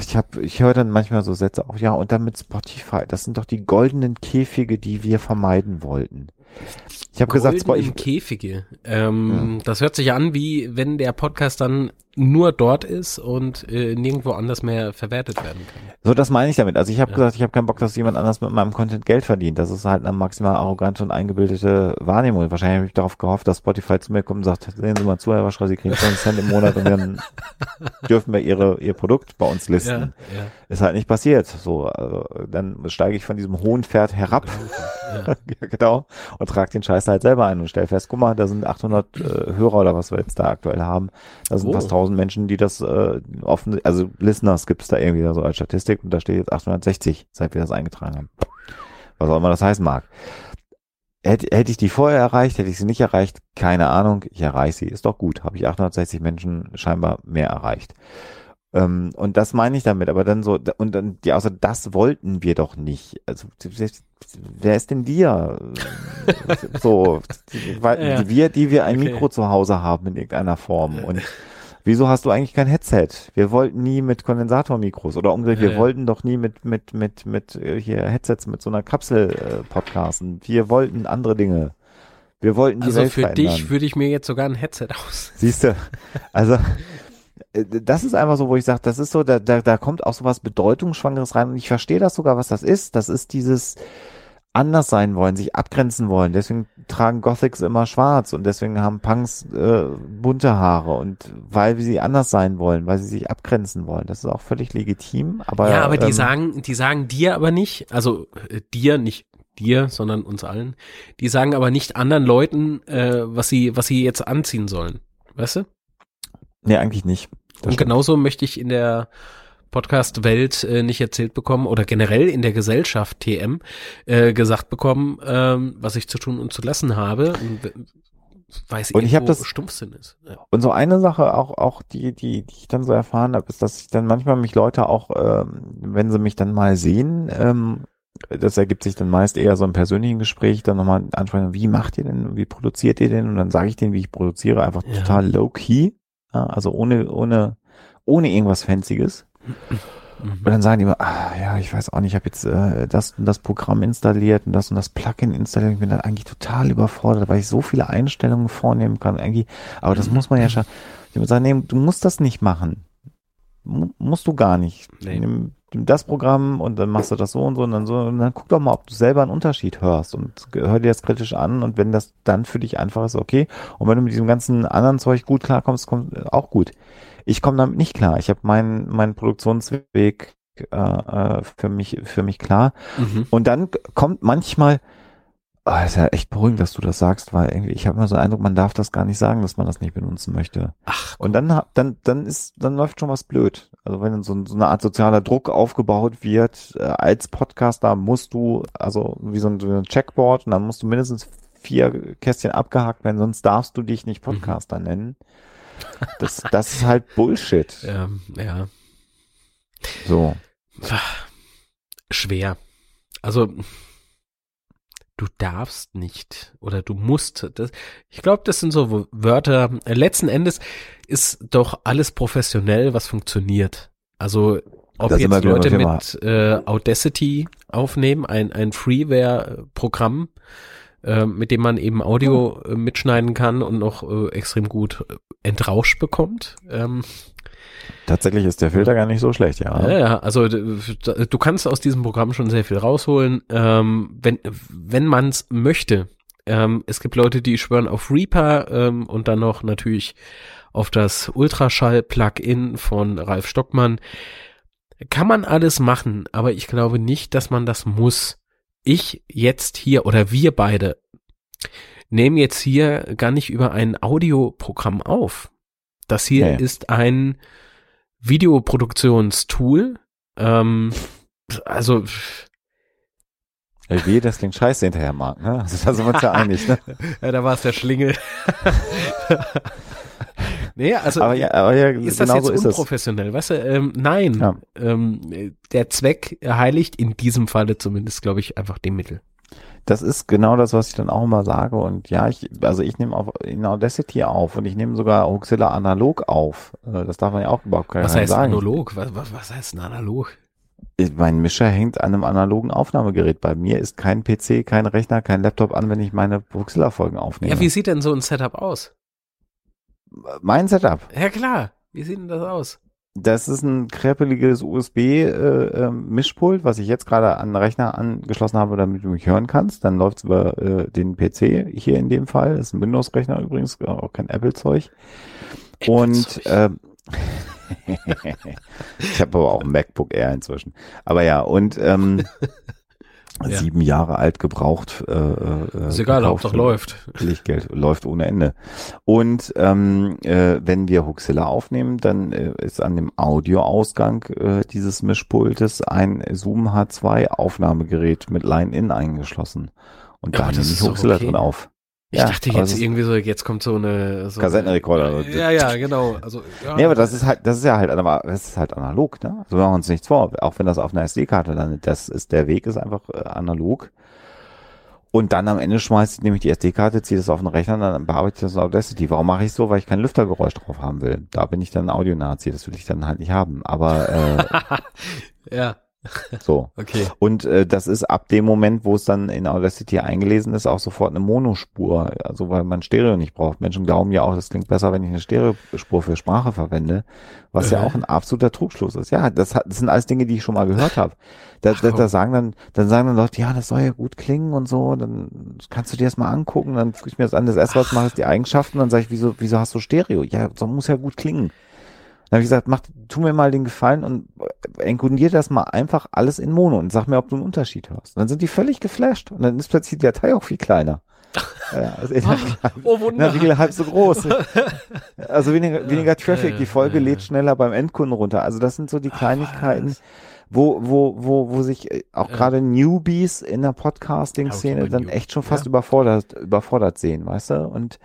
ich habe, ich höre dann manchmal so Sätze auch, ja, und dann mit Spotify, das sind doch die goldenen Käfige, die wir vermeiden wollten. Ich habe gesagt, Spotify. Käfige. Ähm, ja. Das hört sich an, wie wenn der Podcast dann nur dort ist und äh, nirgendwo anders mehr verwertet werden kann. So, das meine ich damit. Also ich habe ja. gesagt, ich habe keinen Bock, dass jemand anders mit meinem Content Geld verdient. Das ist halt eine maximal arrogante und eingebildete Wahrnehmung. Wahrscheinlich habe ich darauf gehofft, dass Spotify zu mir kommt und sagt, sehen Sie mal zu, Herr Waschra, Sie kriegen 20 Cent im Monat und dann dürfen wir Ihre, Ihr Produkt bei uns listen. Ja, ja. Ist halt nicht passiert. So, also dann steige ich von diesem hohen Pferd herab. Ja. genau. Und trage den Scheiß halt selber ein und stell fest, guck mal, da sind 800 äh, Hörer oder was wir jetzt da aktuell haben. Da sind oh. fast 1000 Menschen, die das äh, offen, also Listeners gibt es da irgendwie so als Statistik und da steht jetzt 860, seit wir das eingetragen haben. Was auch immer das heißen mag. Hätte, hätte ich die vorher erreicht, hätte ich sie nicht erreicht, keine Ahnung, ich erreiche sie, ist doch gut, habe ich 860 Menschen scheinbar mehr erreicht. Ähm, und das meine ich damit, aber dann so, und dann, ja, also das wollten wir doch nicht. Also, wer ist denn wir? so, weil, ja. wir, die wir ein okay. Mikro zu Hause haben in irgendeiner Form. Und wieso hast du eigentlich kein Headset? Wir wollten nie mit Kondensatormikros oder umgekehrt, wir ja. wollten doch nie mit, mit, mit, mit äh, hier Headsets mit so einer Kapsel äh, podcasten. Wir wollten andere Dinge. Wir wollten die also Welt für verändern. dich würde ich mir jetzt sogar ein Headset aus. Siehst du, also das ist einfach so, wo ich sage, das ist so, da, da, da kommt auch so was Bedeutungsschwangeres rein und ich verstehe das sogar, was das ist. Das ist dieses anders sein wollen, sich abgrenzen wollen. Deswegen tragen Gothics immer schwarz und deswegen haben Punks äh, bunte Haare und weil sie anders sein wollen, weil sie sich abgrenzen wollen. Das ist auch völlig legitim. Aber ja, aber die ähm, sagen, die sagen dir aber nicht, also äh, dir nicht dir, sondern uns allen. Die sagen aber nicht anderen Leuten, äh, was sie was sie jetzt anziehen sollen. Weißt du? Nee, eigentlich nicht. Und genauso möchte ich in der Podcast-Welt äh, nicht erzählt bekommen oder generell in der Gesellschaft TM äh, gesagt bekommen, ähm, was ich zu tun und zu lassen habe. Und, weiß und ich habe das Stumpfsinn ist. Ja. Und so eine Sache auch auch die die die ich dann so erfahren habe, ist, dass ich dann manchmal mich Leute auch, ähm, wenn sie mich dann mal sehen, ähm, das ergibt sich dann meist eher so im persönlichen Gespräch, dann nochmal ansprechen, wie macht ihr denn, wie produziert ihr denn? Und dann sage ich denen, wie ich produziere, einfach ja. total low key also ohne, ohne, ohne irgendwas Fancyes. Und dann sagen die immer, ah, ja, ich weiß auch nicht, ich habe jetzt äh, das und das Programm installiert und das und das Plugin installiert. Ich bin dann eigentlich total überfordert, weil ich so viele Einstellungen vornehmen kann. Eigentlich, aber das muss man ja schon. Ich würde sagen, nee, du musst das nicht machen. M musst du gar nicht. Nee. Das Programm und dann machst du das so und so und dann so und dann guck doch mal, ob du selber einen Unterschied hörst und hör dir das kritisch an und wenn das dann für dich einfach ist, okay. Und wenn du mit diesem ganzen anderen Zeug gut klarkommst, kommt auch gut. Ich komme damit nicht klar. Ich habe meinen meinen Produktionsweg äh, äh, für mich für mich klar. Mhm. Und dann kommt manchmal, oh, ist ja echt beruhigend, dass du das sagst, weil irgendwie ich habe immer so den Eindruck, man darf das gar nicht sagen, dass man das nicht benutzen möchte. Ach, Und dann dann dann ist dann läuft schon was blöd. Also wenn dann so, so eine Art sozialer Druck aufgebaut wird, äh, als Podcaster musst du also wie so ein, so ein Checkboard und dann musst du mindestens vier Kästchen abgehakt werden, sonst darfst du dich nicht Podcaster nennen. Das, das ist halt Bullshit. ähm, ja, So. schwer. Also du darfst nicht oder du musst. Das, ich glaube, das sind so Wörter. Äh, Letzten Endes ist doch alles professionell, was funktioniert. Also ob Da sind wir jetzt Leute mit äh, Audacity aufnehmen, ein, ein Freeware-Programm, äh, mit dem man eben Audio äh, mitschneiden kann und noch äh, extrem gut äh, entrauscht bekommt. Ähm, Tatsächlich ist der Filter gar nicht so schlecht, ja. ja, ja, also du kannst aus diesem Programm schon sehr viel rausholen, ähm, wenn, wenn man es möchte. Ähm, es gibt Leute, die schwören auf Reaper ähm, und dann noch natürlich auf das Ultraschall-Plugin von Ralf Stockmann. Kann man alles machen, aber ich glaube nicht, dass man das muss. Ich jetzt hier oder wir beide nehmen jetzt hier gar nicht über ein Audioprogramm auf. Das hier ja. ist ein Videoproduktionstool. Ähm, also, Wehe, das klingt scheiße hinterher, Marc, ne? Also da sind wir uns ja einig, ne? ja, da war es der Schlingel. nee, also Aber ja, aber ja ist das genau jetzt so unprofessionell? Weißt du, ähm, nein. Ja. Ähm, der Zweck heiligt in diesem Falle zumindest, glaube ich, einfach die Mittel. Das ist genau das, was ich dann auch immer sage. Und ja, ich, also ich nehme auf in Audacity auf und ich nehme sogar Hoaxilla analog auf. Äh, Das darf man ja auch überhaupt gar Was nicht heißt sagen. analog? Was, was, was heißt denn analog? Mein Mischer hängt an einem analogen Aufnahmegerät. Bei mir ist kein PC, kein Rechner, kein Laptop an, wenn ich meine Hoaxilla-Folgen aufnehme. Ja, wie sieht denn so ein Setup aus? mein Setup. Ja klar, wie sieht denn das aus? Das ist ein krepeliges USB-Mischpult, äh, was ich jetzt gerade an den Rechner angeschlossen habe, damit du mich hören kannst. Dann läuft's über äh, den PC hier in dem Fall. Das ist ein Windows-Rechner übrigens, auch kein Apple-Zeug. Und Apple-Zeug. ähm, ich habe aber auch ein MacBook Air inzwischen. Aber ja, und ähm, Ja. sieben Jahre alt gebraucht. Äh, äh, Ist egal. Hauptsache läuft. Lichtgeld läuft ohne Ende. Und ähm, äh, wenn wir Huxilla aufnehmen, dann äh, ist an dem Audioausgang äh, dieses Mischpultes ein Zoom H2 Aufnahmegerät mit Line-In eingeschlossen. Und Ja, da nehme ich Huxilla okay. drin auf. Ich Ja, dachte jetzt irgendwie so, jetzt kommt so eine so Kassettenrekorder. Ja, ja, genau. Also, ja, Nee, aber das ist halt, das ist ja halt, aber das ist halt analog, ne? So machen wir uns nichts vor. Auch wenn das auf einer SD-Karte landet, das ist, der Weg ist einfach äh, analog. Und dann am Ende schmeißt ich nämlich die SD-Karte, ziehe das auf den Rechner, dann bearbeite ich das in Audacity. Warum mache ich so? Weil ich kein Lüftergeräusch drauf haben will. Da bin ich dann Audio-Nazi, das will ich dann halt nicht haben. Aber äh, ja, so. okay. Und äh, das ist ab dem Moment, wo es dann in Audacity eingelesen ist, auch sofort eine Monospur. Also weil man Stereo nicht braucht. Menschen glauben ja auch, das klingt besser, wenn ich eine Stereospur für Sprache verwende, was ja Äh. auch ein absoluter Trugschluss ist. Ja, das, hat, das sind alles Dinge, die ich schon mal gehört habe. Da, da, da sagen dann, dann sagen dann Leute, ja, das soll ja gut klingen und so. Dann kannst du dir das mal angucken. Dann gucke ich mir das an. Das erste, was mache, ist die Eigenschaften. Dann sage ich, wieso, wieso hast du Stereo? Ja, so muss ja gut klingen. Dann habe ich gesagt, mach, tu mir mal den Gefallen und enkodier das mal einfach alles in Mono und sag mir, ob du einen Unterschied hörst. Und dann sind die völlig geflasht und dann ist plötzlich die Datei auch viel kleiner. Ja, also in der, Oh, in Wunder. der Regel halb so groß. Also weniger, weniger Traffic, die Folge lädt schneller beim Endkunden runter. Also das sind so die Kleinigkeiten, was? wo, wo, wo, wo sich äh, auch gerade Newbies in der Podcasting-Szene dann echt schon fast ja. überfordert, überfordert sehen, weißt du? Und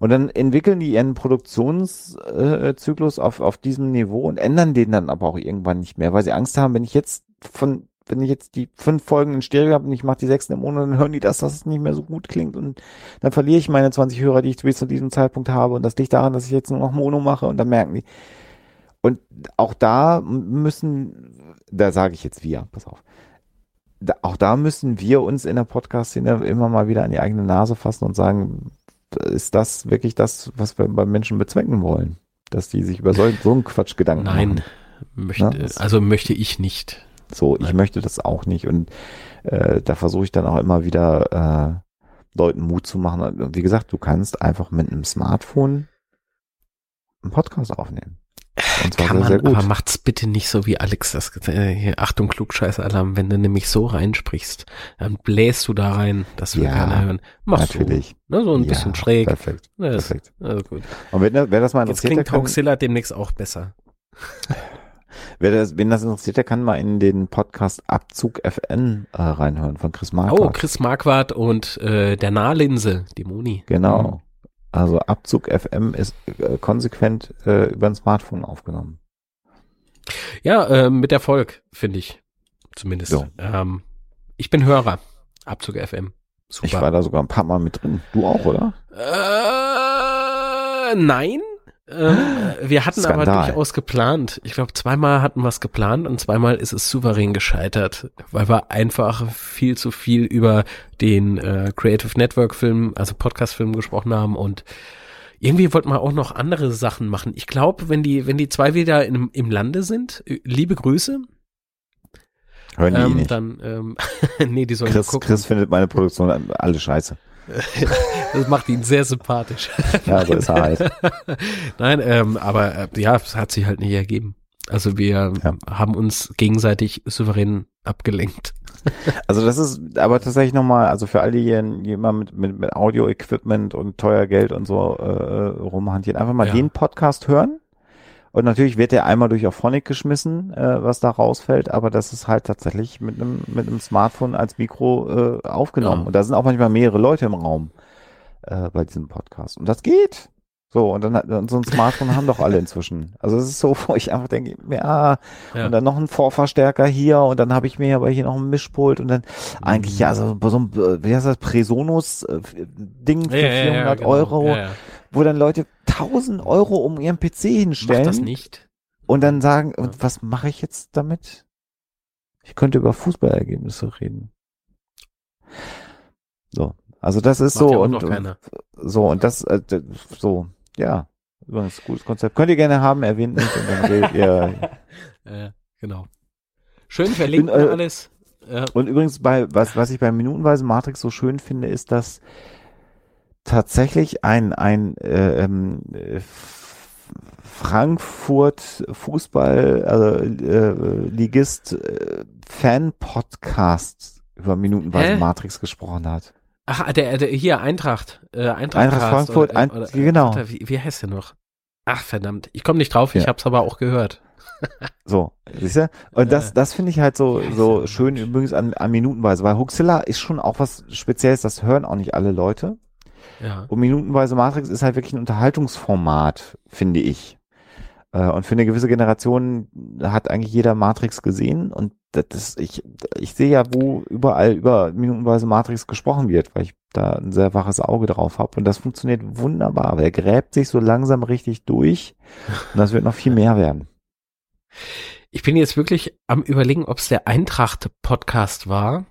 und dann entwickeln die ihren Produktionszyklus auf, auf diesem Niveau und ändern den dann aber auch irgendwann nicht mehr, weil sie Angst haben, wenn ich jetzt von, wenn ich jetzt die fünf Folgen in Stereo habe und ich mache die sechsten im Monat, dann hören die das, dass es nicht mehr so gut klingt und dann verliere ich meine 20 Hörer, die ich bis zu diesem Zeitpunkt habe und das liegt daran, dass ich jetzt nur noch Mono mache und dann merken die. Und auch da müssen, da sage ich jetzt wir, pass auf. Da, auch da müssen wir uns in der Podcast-Szene immer mal wieder an die eigene Nase fassen und sagen, ist das wirklich das, was wir beim Menschen bezwecken wollen? Dass die sich über so, so einen Quatsch Gedanken Nein, machen. möchte, Ja, das- also möchte ich nicht. So, ich Nein. möchte das auch nicht. Und äh, da versuche ich dann auch immer wieder äh, Leuten Mut zu machen. Und wie gesagt, du kannst einfach mit einem Smartphone einen Podcast aufnehmen. Und zwar Kann sehr, man, sehr gut. aber macht's bitte nicht so wie Alex das äh, hier, Achtung, Klugscheißalarm, wenn du nämlich so reinsprichst, dann bläst du da rein, das will Ja, keiner hören. Machst Natürlich. du. Ne, so ein Ja, bisschen schräg. Perfekt. Ist, Perfekt. also gut. Und wenn, wer das mal Jetzt interessiert, der klingt kann, Hoaxilla demnächst auch besser. wer das, wen das interessiert, der kann mal in den Podcast Abzug FN äh, reinhören von Chris Marquardt. Oh, Chris Marquardt und äh, der Nahlinse, die Moni. Genau. Also Abzug FM ist äh, konsequent äh, über ein Smartphone aufgenommen. Ja, äh, mit Erfolg, finde ich. Zumindest. So. Ähm, ich bin Hörer. Abzug FM. Super. Ich war da sogar ein paar Mal mit drin. Du auch, oder? Äh, nein. Ähm, wir hatten aber Skandal. durchaus geplant. Ich glaube, zweimal hatten wir es geplant und zweimal ist es souverän gescheitert, weil wir einfach viel zu viel über den äh, Creative Network Film, also Podcast Film gesprochen haben und irgendwie wollten wir auch noch andere Sachen machen. Ich glaube, wenn die, wenn die zwei wieder im, im Lande sind, äh, liebe Grüße, Hören die ähm, nicht. dann, ähm, nee, die sollen Chris, gucken. Chris findet meine Produktion alle scheiße. Das macht ihn sehr sympathisch. Ja, so ist er halt. Nein, ähm, aber äh, ja, es hat sich halt nicht ergeben. Also wir Ja. haben uns gegenseitig souverän abgelenkt. Also das ist aber tatsächlich nochmal, also für alle, die jemand mit, mit, mit Audio-Equipment und teuer Geld und so äh, rumhantieren, einfach mal Ja. den Podcast hören. Und natürlich wird der einmal durch Auphonic geschmissen, äh, was da rausfällt, aber das ist halt tatsächlich mit einem mit einem Smartphone als Mikro äh, aufgenommen. Ja. Und da sind auch manchmal mehrere Leute im Raum äh, bei diesem Podcast. Und das geht. So, und dann hat- und so ein Smartphone haben doch alle inzwischen. Also es ist so, wo ich einfach denke, ja, Ja. und dann noch ein Vorverstärker hier und dann habe ich mir aber hier noch ein Mischpult und dann eigentlich ja so, so ein, äh, wie heißt das, Presonus äh, Ding für 400 genau. Euro, Ja, ja. wo dann Leute 1000 Euro um ihren PC Mach hinstellen das nicht. und dann sagen, Ja. und was mache ich jetzt damit? Ich könnte über Fußballergebnisse reden. So, also das ist Macht so ja und so und das äh, so, ja, übrigens gutes Konzept. Könnt ihr gerne haben, erwähnt nicht und dann redet ihr Äh, genau. Schön verlinkt äh, alles. Ja, Und übrigens, bei, was, was ich bei Minutenweise Matrix so schön finde, ist, dass tatsächlich ein, ein äh, ähm, äh, Frankfurt Fußball also, äh, Ligist äh, Fan-Podcast über Minutenweise Hä? Matrix gesprochen hat. Ach, der, der hier Eintracht, äh, Eintracht, Eintracht Frankfurt, ein- genau. warte, wie, wie heißt der noch? Ach verdammt, ich komme nicht drauf, ich Ja. hab's aber auch gehört. So, siehst du? Und das, Ja. das finde ich halt so, so schön übrigens an, an Minutenweise, weil Huxilla ist schon auch was Spezielles, das hören auch nicht alle Leute. Ja. Und minutenweise Matrix ist halt wirklich ein Unterhaltungsformat, finde ich. Äh, Und für eine gewisse Generation hat eigentlich jeder Matrix gesehen und das ich, ich sehe ja, wo überall über minutenweise Matrix gesprochen wird, weil ich da ein sehr waches Auge drauf habe und das funktioniert wunderbar. Aber er gräbt sich so langsam richtig durch und das wird noch viel mehr werden. Ich bin jetzt wirklich am überlegen, ob es der Eintracht-Podcast war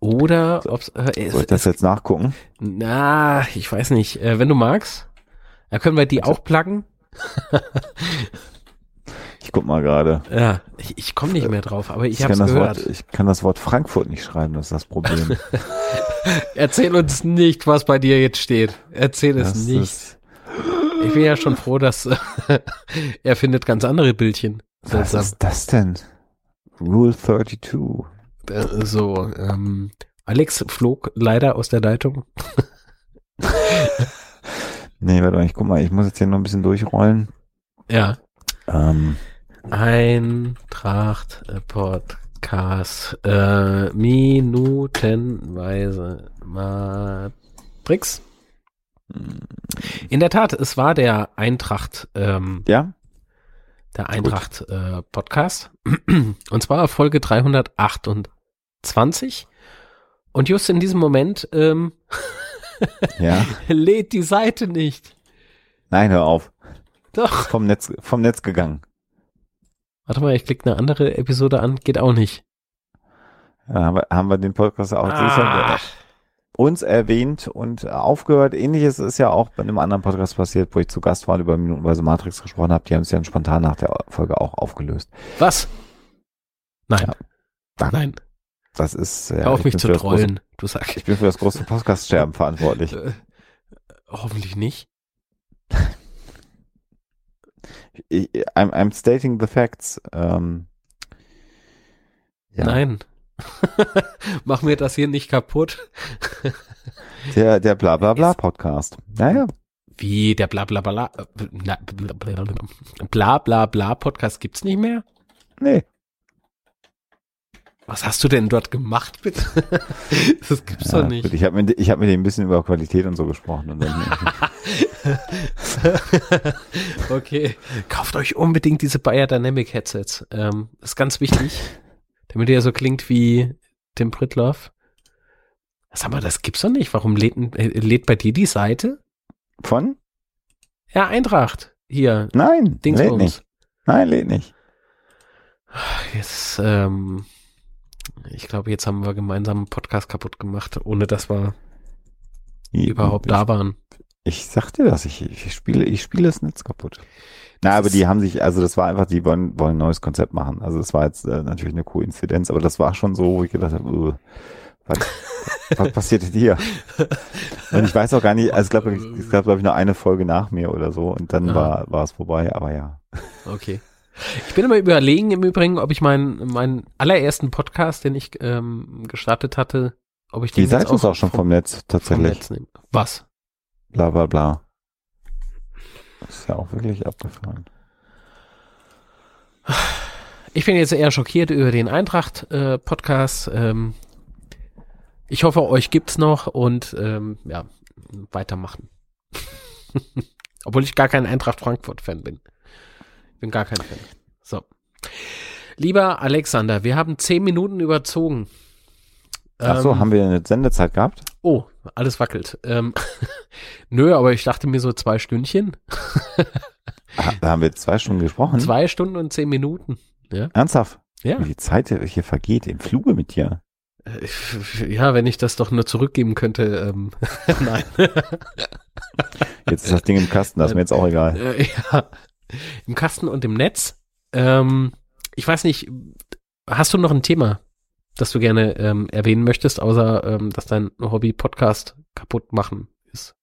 oder ob es, äh, Soll ich das jetzt nachgucken? na, ich weiß nicht. Äh, wenn du magst, dann können wir die auch pluggen. Ich guck mal gerade. Ja, ich, ich komme nicht mehr drauf, aber ich, Ich, das gehört. Wort, ich kann das Wort Frankfurt nicht schreiben, das ist das Problem. Erzähl uns nicht, was bei dir jetzt steht. Erzähl es Das nicht. ist- Ich bin ja schon froh, dass er findet ganz andere Bildchen. Was Seltsam. ist das denn? Rule 32. Äh, So, ähm, Alex flog leider aus der Leitung. Nee, warte mal, ich guck mal, ich muss jetzt hier noch ein bisschen durchrollen. Ja. Ähm, Eintracht Podcast äh, minutenweise Matrix. In der Tat, es war der Eintracht, ähm, ja? der Eintracht äh, Podcast. Und zwar Folge 328. Und just in diesem Moment ähm, Ja. lädt die Seite nicht. Nein, hör auf. Doch. Vom Netz, vom Netz gegangen. Warte mal, ich klicke eine andere Episode an. Geht auch nicht. Ja, haben, wir, haben wir den Podcast auch Ah. uns erwähnt und aufgehört. Ähnliches ist ja auch bei einem anderen Podcast passiert, wo ich zu Gast war und über minutenweise Matrix gesprochen habe. Die haben es ja spontan nach der Folge auch aufgelöst. Was? Nein. Ja. Nein. Das ist äh, Hör auf ich mich zu das große- trollen. Du sagst. Ich bin für das große Podcast-Sterben verantwortlich. Äh, hoffentlich nicht. Ich, I'm, I'm stating the facts. Ähm, ja. Nein. Mach mir das hier nicht kaputt. der, der bla bla bla Podcast. Naja. Wie, der bla bla bla, bla bla bla Podcast gibt's nicht mehr? Nee. Was hast du denn dort gemacht, bitte? das gibt's ja, doch nicht. Gut, ich habe mit, ich hab mit dem ein bisschen über Qualität und so gesprochen. Und okay. Kauft euch unbedingt diese Bayer Dynamic Headsets. Ähm, ist ganz wichtig, damit ihr so klingt wie Tim Pritloff. Sag mal, das gibt's doch nicht. Warum lädt, äh, lädt bei dir die Seite? Von? Ja, Eintracht. Hier. Nein, lädt nicht. Nein, lädt nicht. Jetzt, ähm, ich glaube, jetzt haben wir gemeinsam einen Podcast kaputt gemacht, ohne dass wir ich, überhaupt da waren. Ich sag dir das, ich, ich spiele, ich spiele das Netz kaputt. Na, aber die haben sich, also das war einfach, die wollen, wollen ein neues Konzept machen. Also das war jetzt äh, natürlich eine Koinzidenz, aber das war schon so, wo ich gedacht habe, uh, was, was passiert hier? Und ich weiß auch gar nicht, also es gab, es gab glaube ich nur eine Folge nach mir oder so und dann Aha. war, war es vorbei, aber ja. Okay. Ich bin immer überlegen im Übrigen, ob ich meinen meinen allerersten Podcast, den ich ähm, gestartet hatte, ob ich den Die Seite ist auch schon vom, vom Netz tatsächlich. Vom Netz. Was? Bla bla bla. Das ist ja auch wirklich abgefallen. Ich bin jetzt eher schockiert über den Eintracht-Podcast. Äh, ähm, ich hoffe, euch gibt's noch und ähm, ja, weitermachen. Obwohl ich gar kein Eintracht Frankfurt-Fan bin. Bin gar kein Fan. So. Lieber Alexander, wir haben zehn Minuten überzogen. Ach so, ähm, haben wir eine Sendezeit gehabt? Oh, alles wackelt. Ähm, nö, aber ich dachte mir so zwei Stündchen. Ah, da haben wir zwei Stunden gesprochen. Zwei Stunden und zehn Minuten. Ja. Ernsthaft? Ja. Wie die Zeit hier vergeht im Fluge mit dir. Äh, ja, wenn ich das doch nur zurückgeben könnte. Ähm, nein. Jetzt ist das Ding im Kasten, das ist mir jetzt auch egal. Äh, ja, im Kasten und im Netz. Ähm, ich weiß nicht, hast du noch ein Thema, das du gerne ähm, erwähnen möchtest, außer ähm, dass dein Hobby Podcast kaputt machen ist?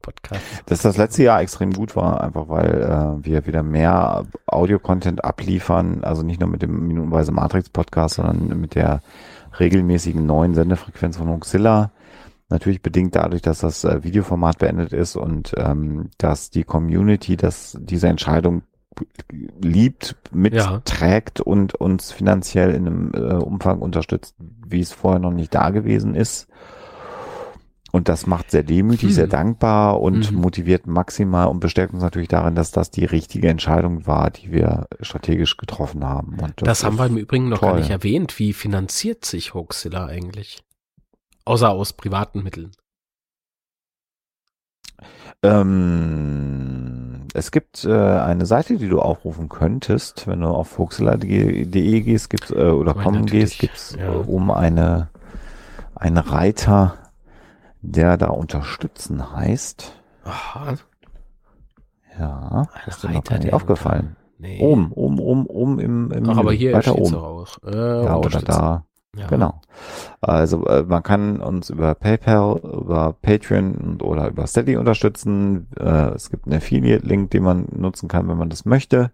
Podcast. Dass das letzte Jahr extrem gut war, einfach weil äh, wir wieder mehr Audio-Content abliefern, also nicht nur mit dem minutenweise Matrix-Podcast, sondern mit der regelmäßigen neuen Sendefrequenz von Hoxilla Natürlich bedingt dadurch, dass das äh, Videoformat beendet ist und ähm, dass die Community das, diese Entscheidung liebt, mitträgt ja. und uns finanziell in einem äh, Umfang unterstützt, wie es vorher noch nicht da gewesen ist. Und das macht sehr demütig, hm. sehr dankbar und mhm. motiviert maximal und bestärkt uns natürlich darin, dass das die richtige Entscheidung war, die wir strategisch getroffen haben. Und das, das haben wir im Übrigen noch toll. gar nicht erwähnt. Wie finanziert sich Hoaxilla eigentlich? Außer aus privaten Mitteln. Ähm, es gibt äh, eine Seite, die du aufrufen könntest, wenn du auf fuchsler.de gehst gibt's, äh, oder kommen gehst, gibt es ja. äh, um eine, einen Reiter, der da unterstützen heißt. Aha. Ja, Ein ist dir noch gar nicht aufgefallen. Nee. Oben, oben, oben, oben im, im Ach, aber hier weiter oben. Auch. Äh, ja, oder da. Ja. Genau. Also äh, man kann uns über PayPal, über Patreon und, oder über Steady unterstützen. Äh, es gibt einen Affiliate-Link, den man nutzen kann, wenn man das möchte.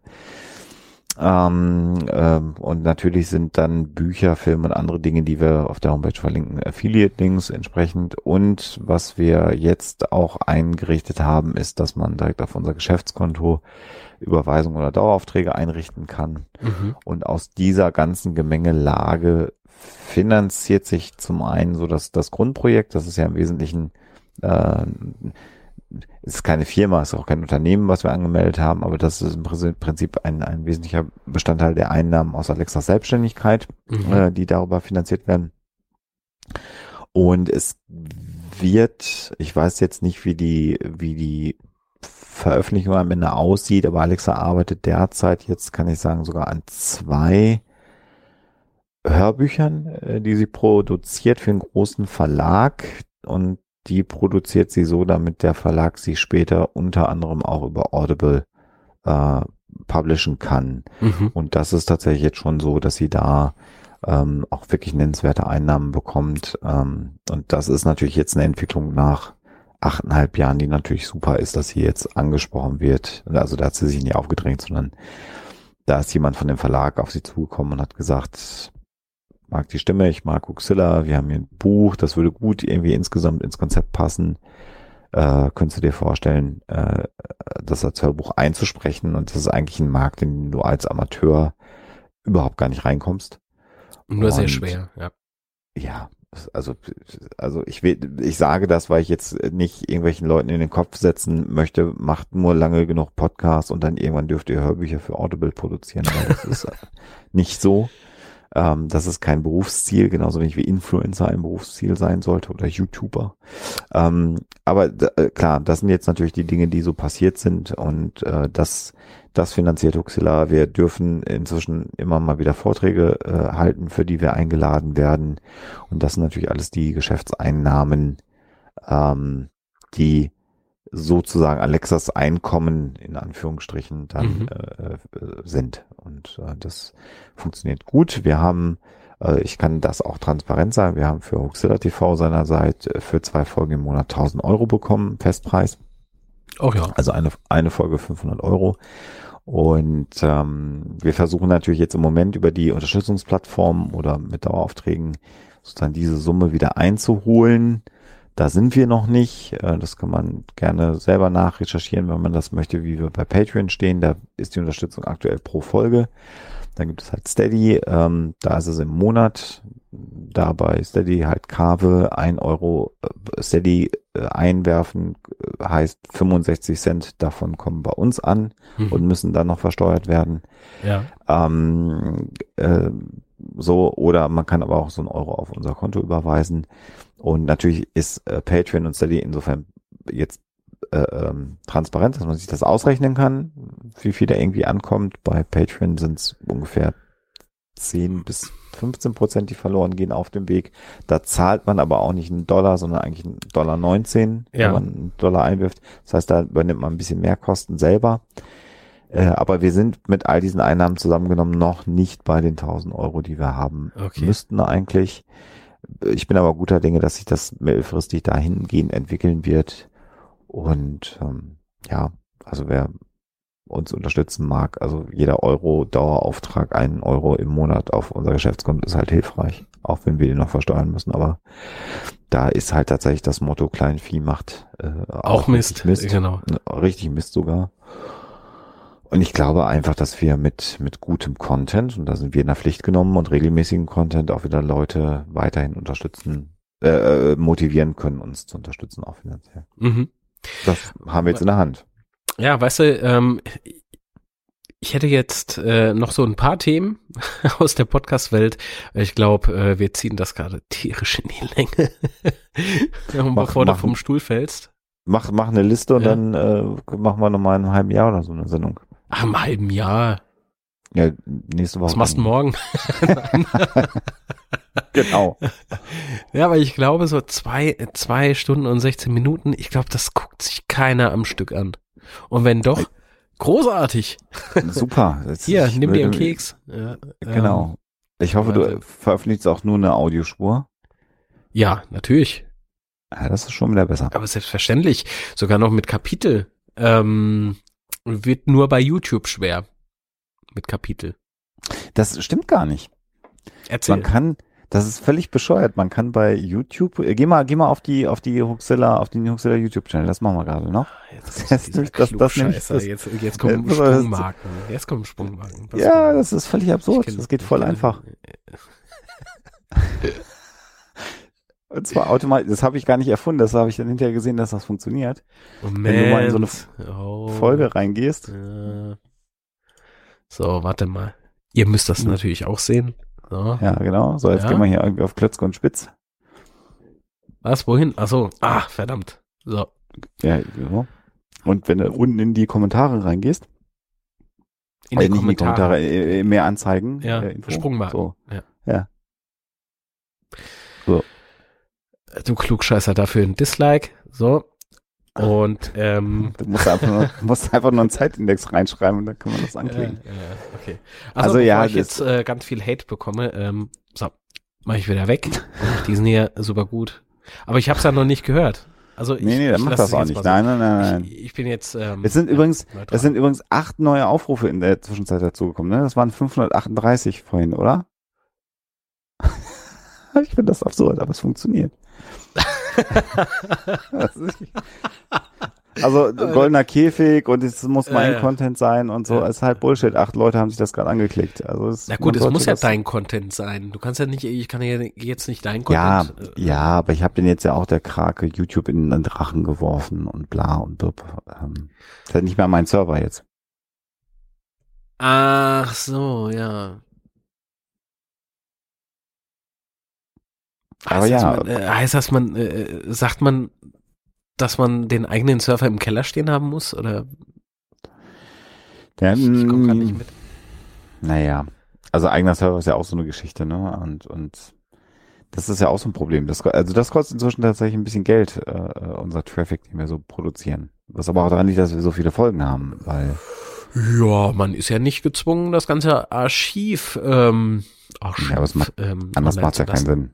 Ähm, ähm, und natürlich sind dann Bücher, Filme und andere Dinge, die wir auf der Homepage verlinken, Affiliate-Links entsprechend. Und was wir jetzt auch eingerichtet haben, ist, dass man direkt auf unser Geschäftskonto Überweisungen oder Daueraufträge einrichten kann. Mhm. Und aus dieser ganzen Gemengelage finanziert sich zum einen so dass das Grundprojekt, das ist ja im Wesentlichen äh, ist keine Firma, ist auch kein Unternehmen, was wir angemeldet haben, aber das ist im Prinzip ein, ein wesentlicher Bestandteil der Einnahmen aus Alexas Selbstständigkeit, mhm. äh, die darüber finanziert werden. Und es wird, ich weiß jetzt nicht, wie die, wie die Veröffentlichung am Ende aussieht, aber Alexa arbeitet derzeit jetzt, kann ich sagen, sogar an zwei Hörbüchern, äh, die sie produziert für einen großen Verlag und die produziert sie so, damit der Verlag sie später unter anderem auch über Audible äh, publishen kann. Mhm. Und das ist tatsächlich jetzt schon so, dass sie da ähm, auch wirklich nennenswerte Einnahmen bekommt. Ähm, und das ist natürlich jetzt eine Entwicklung nach achteinhalb Jahren, die natürlich super ist, dass sie jetzt angesprochen wird. Also da hat sie sich nicht aufgedrängt, sondern da ist jemand von dem Verlag auf sie zugekommen und hat gesagt, mag die Stimme, ich mag Uxilla, wir haben hier ein Buch, das würde gut irgendwie insgesamt ins Konzept passen. Äh, könntest du dir vorstellen, äh, das als Hörbuch einzusprechen und das ist eigentlich ein Markt, in den du als Amateur überhaupt gar nicht reinkommst. Nur und, sehr schwer, ja. Ja, also, also ich will, ich sage das, weil ich jetzt nicht irgendwelchen Leuten in den Kopf setzen möchte, macht nur lange genug Podcasts und dann irgendwann dürft ihr Hörbücher für Audible produzieren, weil das ist nicht so. Ähm, das ist kein Berufsziel, genauso wenig wie Influencer ein Berufsziel sein sollte oder YouTuber. Ähm, aber äh, klar, das sind jetzt natürlich die Dinge, die so passiert sind und äh, das, das finanziert Huxilla. Wir dürfen inzwischen immer mal wieder Vorträge äh, halten, für die wir eingeladen werden. Und das sind natürlich alles die Geschäftseinnahmen, ähm, die sozusagen Alexas Einkommen in Anführungsstrichen dann mhm. äh, äh, sind. Und äh, das funktioniert gut. Wir haben, äh, ich kann das auch transparent sagen, wir haben für Huxilla TV seinerseits äh, für zwei Folgen im Monat 1000 Euro bekommen, Festpreis. Auch ja. Also eine, eine Folge 500 Euro. Und ähm, wir versuchen natürlich jetzt im Moment über die Unterstützungsplattform oder mit Daueraufträgen sozusagen diese Summe wieder einzuholen. Da sind wir noch nicht. Äh, das kann man gerne selber nachrecherchieren, wenn man das möchte, wie wir bei Patreon stehen. Da ist die Unterstützung aktuell pro Folge. Dann gibt es halt Steady, ähm, da ist es im Monat. Da bei Steady halt Kave, ein Euro äh, Steady äh, einwerfen, heißt 65 Cent davon kommen bei uns an mhm. und müssen dann noch versteuert werden. Ja. Ähm, äh, so, oder man kann aber auch so ein Euro auf unser Konto überweisen. Und natürlich ist äh, Patreon und Steady insofern jetzt äh, ähm, transparent, dass man sich das ausrechnen kann, wie viel da irgendwie ankommt. Bei Patreon sind es ungefähr 10 bis 15 Prozent, die verloren gehen auf dem Weg. Da zahlt man aber auch nicht einen Dollar, sondern eigentlich einen Dollar 19, ja. wenn man einen Dollar einwirft. Das heißt, da übernimmt man ein bisschen mehr Kosten selber. Äh, aber wir sind mit all diesen Einnahmen zusammengenommen noch nicht bei den 1000 Euro, die wir haben okay. müssten eigentlich. Ich bin aber guter Dinge, dass sich das mittelfristig dahingehend entwickeln wird. Und ähm, ja, also wer uns unterstützen mag, also jeder Euro Dauerauftrag, einen Euro im Monat auf unser Geschäftskonto ist halt hilfreich, auch wenn wir den noch versteuern müssen. Aber da ist halt tatsächlich das Motto Kleinvieh macht äh, auch, auch Mist. Mist, genau. Richtig Mist sogar. Und ich glaube einfach, dass wir mit, mit gutem Content, und da sind wir in der Pflicht genommen und regelmäßigen Content auch wieder Leute weiterhin unterstützen, äh, äh, motivieren können, uns zu unterstützen, auch finanziell. Mhm. Das haben wir jetzt in der Hand. Ja, weißt du, ähm, ich hätte jetzt äh, noch so ein paar Themen aus der Podcast-Welt. Ich glaube, äh, wir ziehen das gerade tierisch in die Länge, mach, bevor mach, du vom Stuhl fällst. Mach, mach eine Liste und ja. dann äh, machen wir nochmal in einem halben Jahr oder so eine Sendung. Ach, im halben Jahr. Ja, nächste Woche. Was machst du morgen? genau. Ja, aber ich glaube, so zwei, zwei Stunden und 16 Minuten, ich glaube, das guckt sich keiner am Stück an. Und wenn doch, großartig. Super. Hier, nimm dir einen Keks. Ja, genau. Ähm, ich hoffe, du veröffentlichst auch nur eine Audiospur. Ja, natürlich. Ja, das ist schon wieder besser. Aber selbstverständlich. Sogar noch mit Kapitel. Ähm, wird nur bei YouTube schwer. Mit Kapitel. Das stimmt gar nicht. Erzähl. Man kann, das ist völlig bescheuert. Man kann bei YouTube, äh, geh mal, geh mal auf die, auf die Huxilla, auf den Huxilla YouTube-Channel. Das machen wir gerade noch. Ah, jetzt, das, das, das, das, das, jetzt, jetzt kommen äh, Sprungmarken. Jetzt kommen Sprungmarken. Was ja, das ist völlig absurd. Das geht voll einfach. Und zwar automatisch, das habe ich gar nicht erfunden, das habe ich dann hinterher gesehen, dass das funktioniert. Moment. Wenn du mal in so eine oh. Folge reingehst. Ja. So, warte mal. Ihr müsst das hm. natürlich auch sehen. So. Ja, genau. So, jetzt ja. gehen wir hier irgendwie auf Klötzke und Spitz. Was, wohin? Achso, ah, verdammt. So. Ja, genau. Und wenn du unten in die Kommentare reingehst, in die, äh, Kommentare. die Kommentare äh, mehr anzeigen. Ja, äh, Sprungmarken. So. Ja. ja. Du Klugscheißer, dafür ein Dislike. So. Und ähm, du musst einfach nur, musst einfach nur einen Zeitindex reinschreiben und dann kann man das anklicken. Ja, ja, okay. Also, also ja, ich jetzt äh, ganz viel Hate bekomme, ähm, so, mache ich wieder weg. Die sind hier super gut. Aber ich habe es ja noch nicht gehört. Also ich, Nee, nee, dann lasse das auch nicht. Nein, nein, nein, nein. Ich, ich bin jetzt. Ähm, Es sind übrigens, neutral. es sind übrigens acht neue Aufrufe in der Zwischenzeit dazugekommen, ne? Das waren 538 vorhin, oder? Ich finde das absurd, aber es funktioniert. Also goldener Käfig und es muss mein Äh, Content sein und so, ja. ist halt Bullshit. Acht Leute haben sich das gerade angeklickt. Also es, Na gut, es muss ja dein Content sein. Du kannst ja nicht, ich kann ja jetzt nicht dein Ja, Content. äh, ja, aber ich habe den jetzt ja auch der Krake YouTube in den Drachen geworfen und bla und blub. Ähm, ist halt nicht mehr mein Server jetzt. Ach so, ja. Aber heißt, ja. Das, man, äh, heißt das, man, äh, sagt man, dass man den eigenen Server im Keller stehen haben muss? Oder Ja, ich, komme gerade nicht mm, mit. Naja, also eigener Server ist ja auch so eine Geschichte, ne? Und, und das ist ja auch so ein Problem. Das, also das kostet inzwischen tatsächlich ein bisschen Geld, äh, äh, unser Traffic, den wir so produzieren. Was aber auch daran liegt, dass wir so viele Folgen haben, weil Ja, man ist ja nicht gezwungen, das ganze Archiv, ähm, Archiv Ja, aber es macht- ähm, anders macht es ja keinen. Sinn.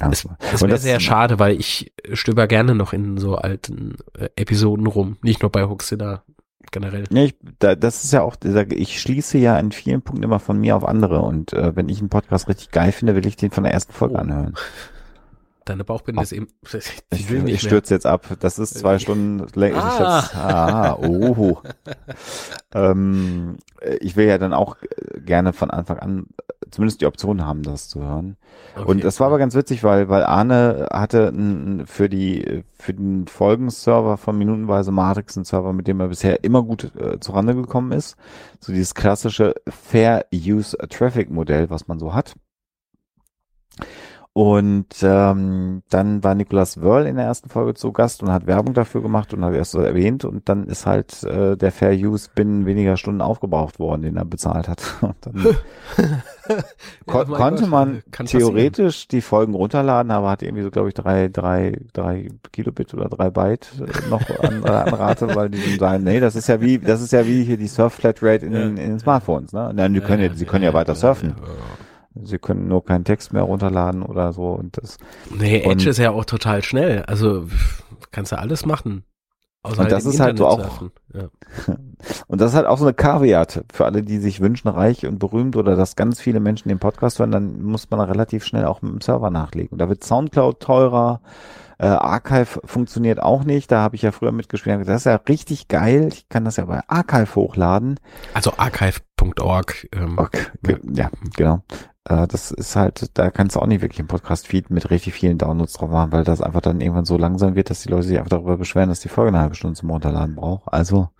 Es Und wäre das- sehr schade, weil ich stöber gerne noch in so alten äh, Episoden rum. Nicht nur bei Huxilla, generell. Ja, ich, da, das ist ja auch, ich schließe ja in vielen Punkten immer von mir auf andere und äh, wenn ich einen Podcast richtig geil finde, will ich den von der ersten Folge Oh. anhören. Deine Bauchbinde ist eben, Ich, will nicht ich stürze jetzt ab. Das ist zwei Stunden länger. Ich Ah. jetzt, ah, oh. ähm, äh, ich will ja dann auch äh, gerne von Anfang an äh, zumindest die Option haben, das zu hören. Okay. Und das war aber ganz witzig, weil, weil Arne hatte für die, für den Folgenserver von Minutenweise Matrix einen Server, mit dem er bisher immer gut äh, zurande gekommen ist. So dieses klassische Fair Use Traffic Modell, was man so hat. Und ähm, dann war Nicolas Wörl in der ersten Folge zu Gast und hat Werbung dafür gemacht und hat erst so erwähnt und dann ist halt äh, der Fair Use binnen weniger Stunden aufgebraucht worden, den er bezahlt hat. Und dann Ko Ja, konnte Gott, man kann theoretisch die Folgen runterladen, aber hat irgendwie so, glaube ich, drei, drei, drei Kilobit oder drei Byte äh, noch an, an Rate, weil die dann sagen, nee, das ist ja wie, das ist ja wie hier die Surf-Flatrate in, den- in den Smartphones, ne? Nein, die können ja, sie können ja weiter surfen. Sie können nur keinen Text mehr runterladen oder so und das. Nee, Edge ist ja auch total schnell. Also kannst du alles machen. Außer Und das im ist halt so Internet auch-. Ja. Und das ist halt auch so eine Kaviat für alle, die sich wünschen, reich und berühmt oder dass ganz viele Menschen den Podcast hören, dann muss man relativ schnell auch mit dem Server nachlegen. Da wird Soundcloud teurer, äh, Archive funktioniert auch nicht, da habe ich ja früher mitgespielt, das ist ja richtig geil, ich kann das ja bei Archive hochladen. Also archive.org. Ähm, Okay, ge- ja, genau. Äh, das ist halt, da kannst du auch nicht wirklich einen Podcast-Feed mit richtig vielen Downloads drauf machen, weil das einfach dann irgendwann so langsam wird, dass die Leute sich einfach darüber beschweren, dass die Folge eine halbe Stunde zum Runterladen braucht. Also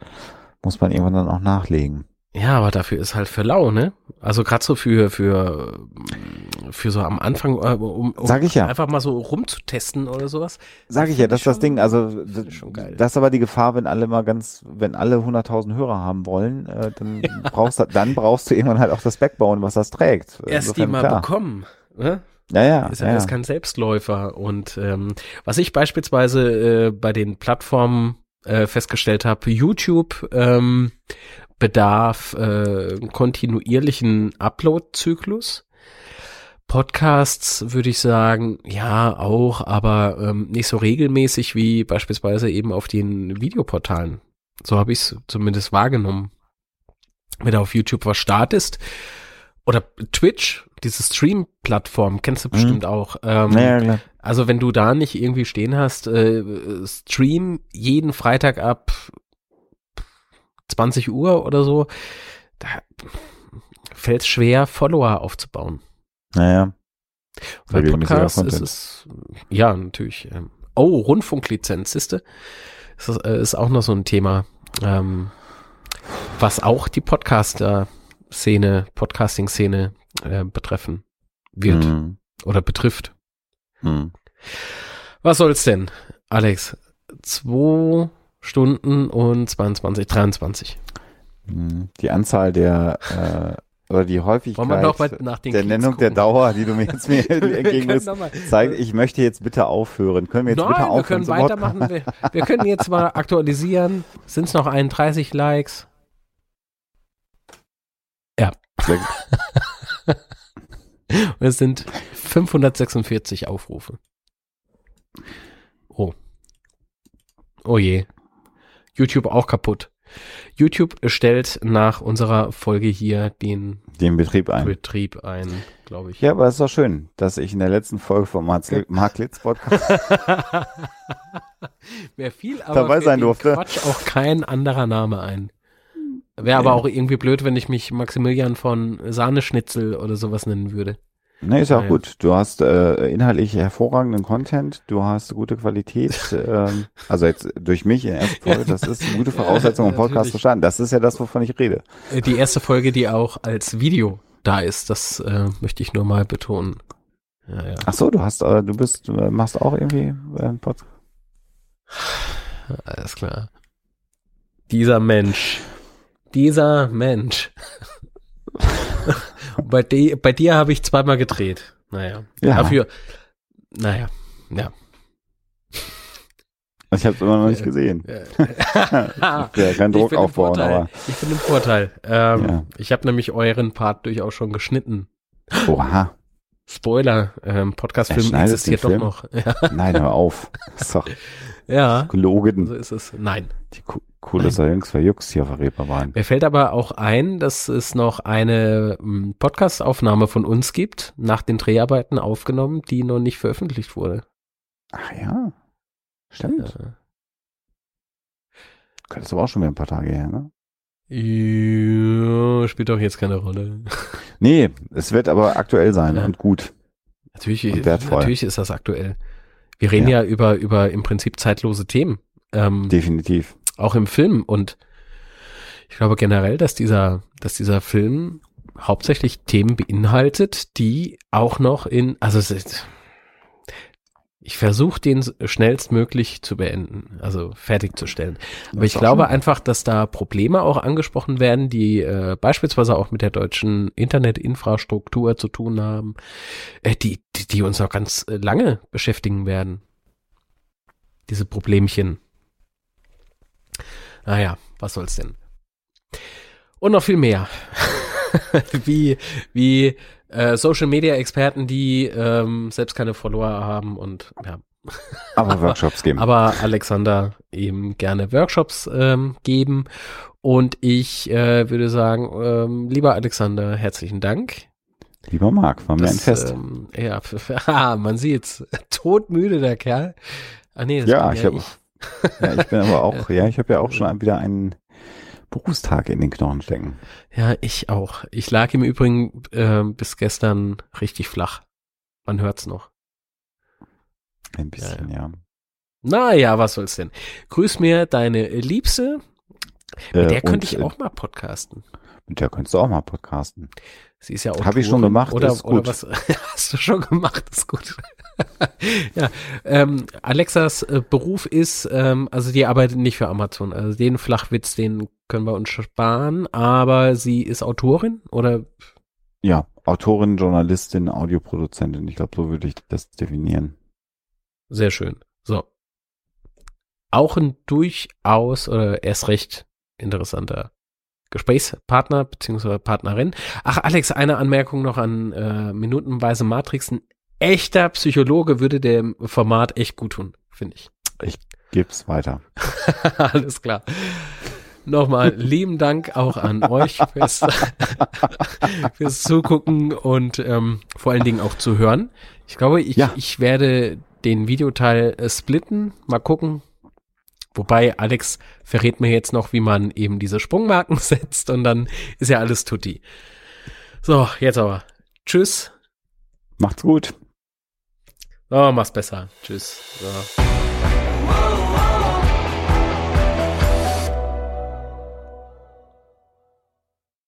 muss man irgendwann dann auch nachlegen. Ja, aber dafür ist halt für lau, ne? Also gerade so für für für so am Anfang, äh, um, um Sag ich ja. einfach mal so rumzutesten oder sowas. Sag ich ja, das ist das Ding. Also das ist schon geil. das ist aber die Gefahr, wenn alle mal ganz, wenn alle 100.000 Hörer haben wollen, äh, dann brauchst du, dann brauchst du irgendwann halt auch das Backbone, was das trägt. Erst die Insofern, mal klar. bekommen. Ne? Ja, ja, ist ja, ja, alles ja. kein Selbstläufer. Und ähm, was ich beispielsweise äh, bei den Plattformen äh, festgestellt habe, YouTube ähm, bedarf äh, kontinuierlichen Upload-Zyklus. Podcasts würde ich sagen, ja, auch, aber ähm, nicht so regelmäßig wie beispielsweise eben auf den Videoportalen. So habe ich es zumindest wahrgenommen. Wenn du auf YouTube was startest, oder Twitch, diese Stream-Plattform, kennst du bestimmt auch. Ähm, Ja, ja, also wenn du da nicht irgendwie stehen hast, äh, Stream jeden Freitag ab 20 Uhr oder so, da fällt es schwer, Follower aufzubauen. Naja. Regelmäßiger Podcasts ist es, ja, natürlich. ähm, Oh, Rundfunklizenz, siehste? Das ist, äh, ist auch noch so ein Thema, ähm, was auch die Podcaster-Szene, Podcasting-Szene äh, betreffen wird Hm, oder betrifft. hm. Was soll's denn, Alex? Zwei Stunden und 22, 23. Hm. Die Anzahl der äh, oder die Häufigkeit Wollen wir noch mal nach den der Klicks Nennung der gucken? Dauer, die du mir jetzt mir Wir können entgegennimmst, zeigt, ich möchte jetzt bitte aufhören. Können wir jetzt bitte Nein, wir aufhören? können zum Wort- weitermachen. Wir, wir können jetzt mal aktualisieren. Sind es noch 31 Likes? Und es sind 546 Aufrufe. Oh, Oh je. YouTube auch kaputt. YouTube stellt nach unserer Folge hier den, Den Betrieb ein. Betrieb ein, glaube ich. Ja, aber es ist doch schön, dass ich in der letzten Folge vom Mark Litz Podcast Mir fiel aber Dabei sein durfte. Quatsch auch kein anderer Name ein. Wäre aber Nee. auch irgendwie blöd, wenn ich mich Maximilian von Sahneschnitzel oder sowas nennen würde. Nee, ist ja auch gut. Du hast äh, inhaltlich hervorragenden Content, du hast gute Qualität. ähm, also jetzt durch mich in der ersten Folge, das ist eine gute Voraussetzung, um Podcast zu starten. Das ist ja das, wovon ich rede. Äh, Die erste Folge, die auch als Video da ist, das äh, möchte ich nur mal betonen. Ja, ja. Ach so, du hast, äh, du bist, du machst auch irgendwie äh, einen Podcast. Alles klar. Dieser Mensch. Dieser Mensch. bei, di bei dir habe ich zweimal gedreht. Naja. Ja. Dafür. Naja. Ja. Ich habe es immer noch nicht gesehen. Ja, kein Druck aufbauen, aber Ich bin im Vorteil. Ähm, Ja. Ich habe nämlich euren Part durchaus schon geschnitten. oha, Spoiler, ähm, Podcast-Film Er existiert doch noch. Ja, nein, hör auf. Doch ja, gelogen. so ist es. Nein. Die Ku- coole ist ja jüngst verjuckst hier auf Reeperbahn. Mir fällt aber auch ein, dass es noch eine ähm, Podcast-Aufnahme von uns gibt, nach den Dreharbeiten aufgenommen, die noch nicht veröffentlicht wurde. Ach ja, stimmt. Ja. Das ist aber auch schon wieder ein paar Tage her, ne? Ja, spielt doch jetzt keine Rolle. Nee, es wird aber aktuell sein Ja. und gut. Natürlich, Und wertvoll. natürlich ist das aktuell. Wir reden ja, Ja. über, über im Prinzip zeitlose Themen. Ähm, Definitiv. auch im Film. Und ich glaube generell, dass dieser, dass dieser Film hauptsächlich Themen beinhaltet, die auch noch in, also es ist, ich versuche den schnellstmöglich zu beenden, also fertigzustellen. Aber ich glaube schon- einfach, dass da Probleme auch angesprochen werden, die äh, beispielsweise auch mit der deutschen Internetinfrastruktur zu tun haben, äh, die, die, die uns noch ganz äh, lange beschäftigen werden. Diese Problemchen. Naja, was soll's denn? Und noch viel mehr. wie wie äh, Social Media Experten, die ähm, selbst keine Follower haben und ja, Aber Workshops geben. aber Alexander eben gerne Workshops ähm, geben. Und ich äh, würde sagen, ähm, lieber Alexander, herzlichen Dank. Lieber Marc, war mir ein Fest. Ähm, ja, ah, man sieht's. Todmüde, der Kerl. Ah, nee, das ja, ich habe ja, ich bin aber auch, ja, ich habe ja auch schon wieder einen Berufstag in den Knochen stecken. Ja, ich auch. Ich lag im Übrigen äh, bis gestern richtig flach. Man hört's noch. Ein bisschen, ja. Naja, was soll's denn? Grüß mir deine Liebste. Mit Äh, der könnte ich äh, auch mal podcasten. Mit der könntest du auch mal podcasten. Sie ist ja Hab ich schon gemacht, Oder, ist oder gut. was hast du schon gemacht? Ist gut. ja, ähm, Alexas äh, Beruf ist, ähm, also die arbeitet nicht für Amazon. Also den Flachwitz, den können wir uns sparen. Aber sie ist Autorin oder Ja, Autorin, Journalistin, Audioproduzentin. Ich glaube, so würde ich das definieren. sehr schön. So. Auch ein durchaus oder erst recht interessanter Gesprächspartner beziehungsweise Partnerin. Ach, Alex, eine Anmerkung noch an äh, Minutenweise Matrix. Ein echter Psychologe würde dem Format echt gut tun, finde ich. Gib's weiter. Alles klar. Nochmal lieben Dank auch an euch fürs, fürs Zugucken und ähm, vor allen Dingen auch zu hören. Ich glaube, ich, Ja. ich werde den Videoteil äh, splitten. Mal gucken. Wobei Alex verrät mir jetzt noch, wie man eben diese Sprungmarken setzt und dann ist ja alles tutti. So, jetzt aber. Tschüss. Macht's gut. Oh, mach's besser. Tschüss. So.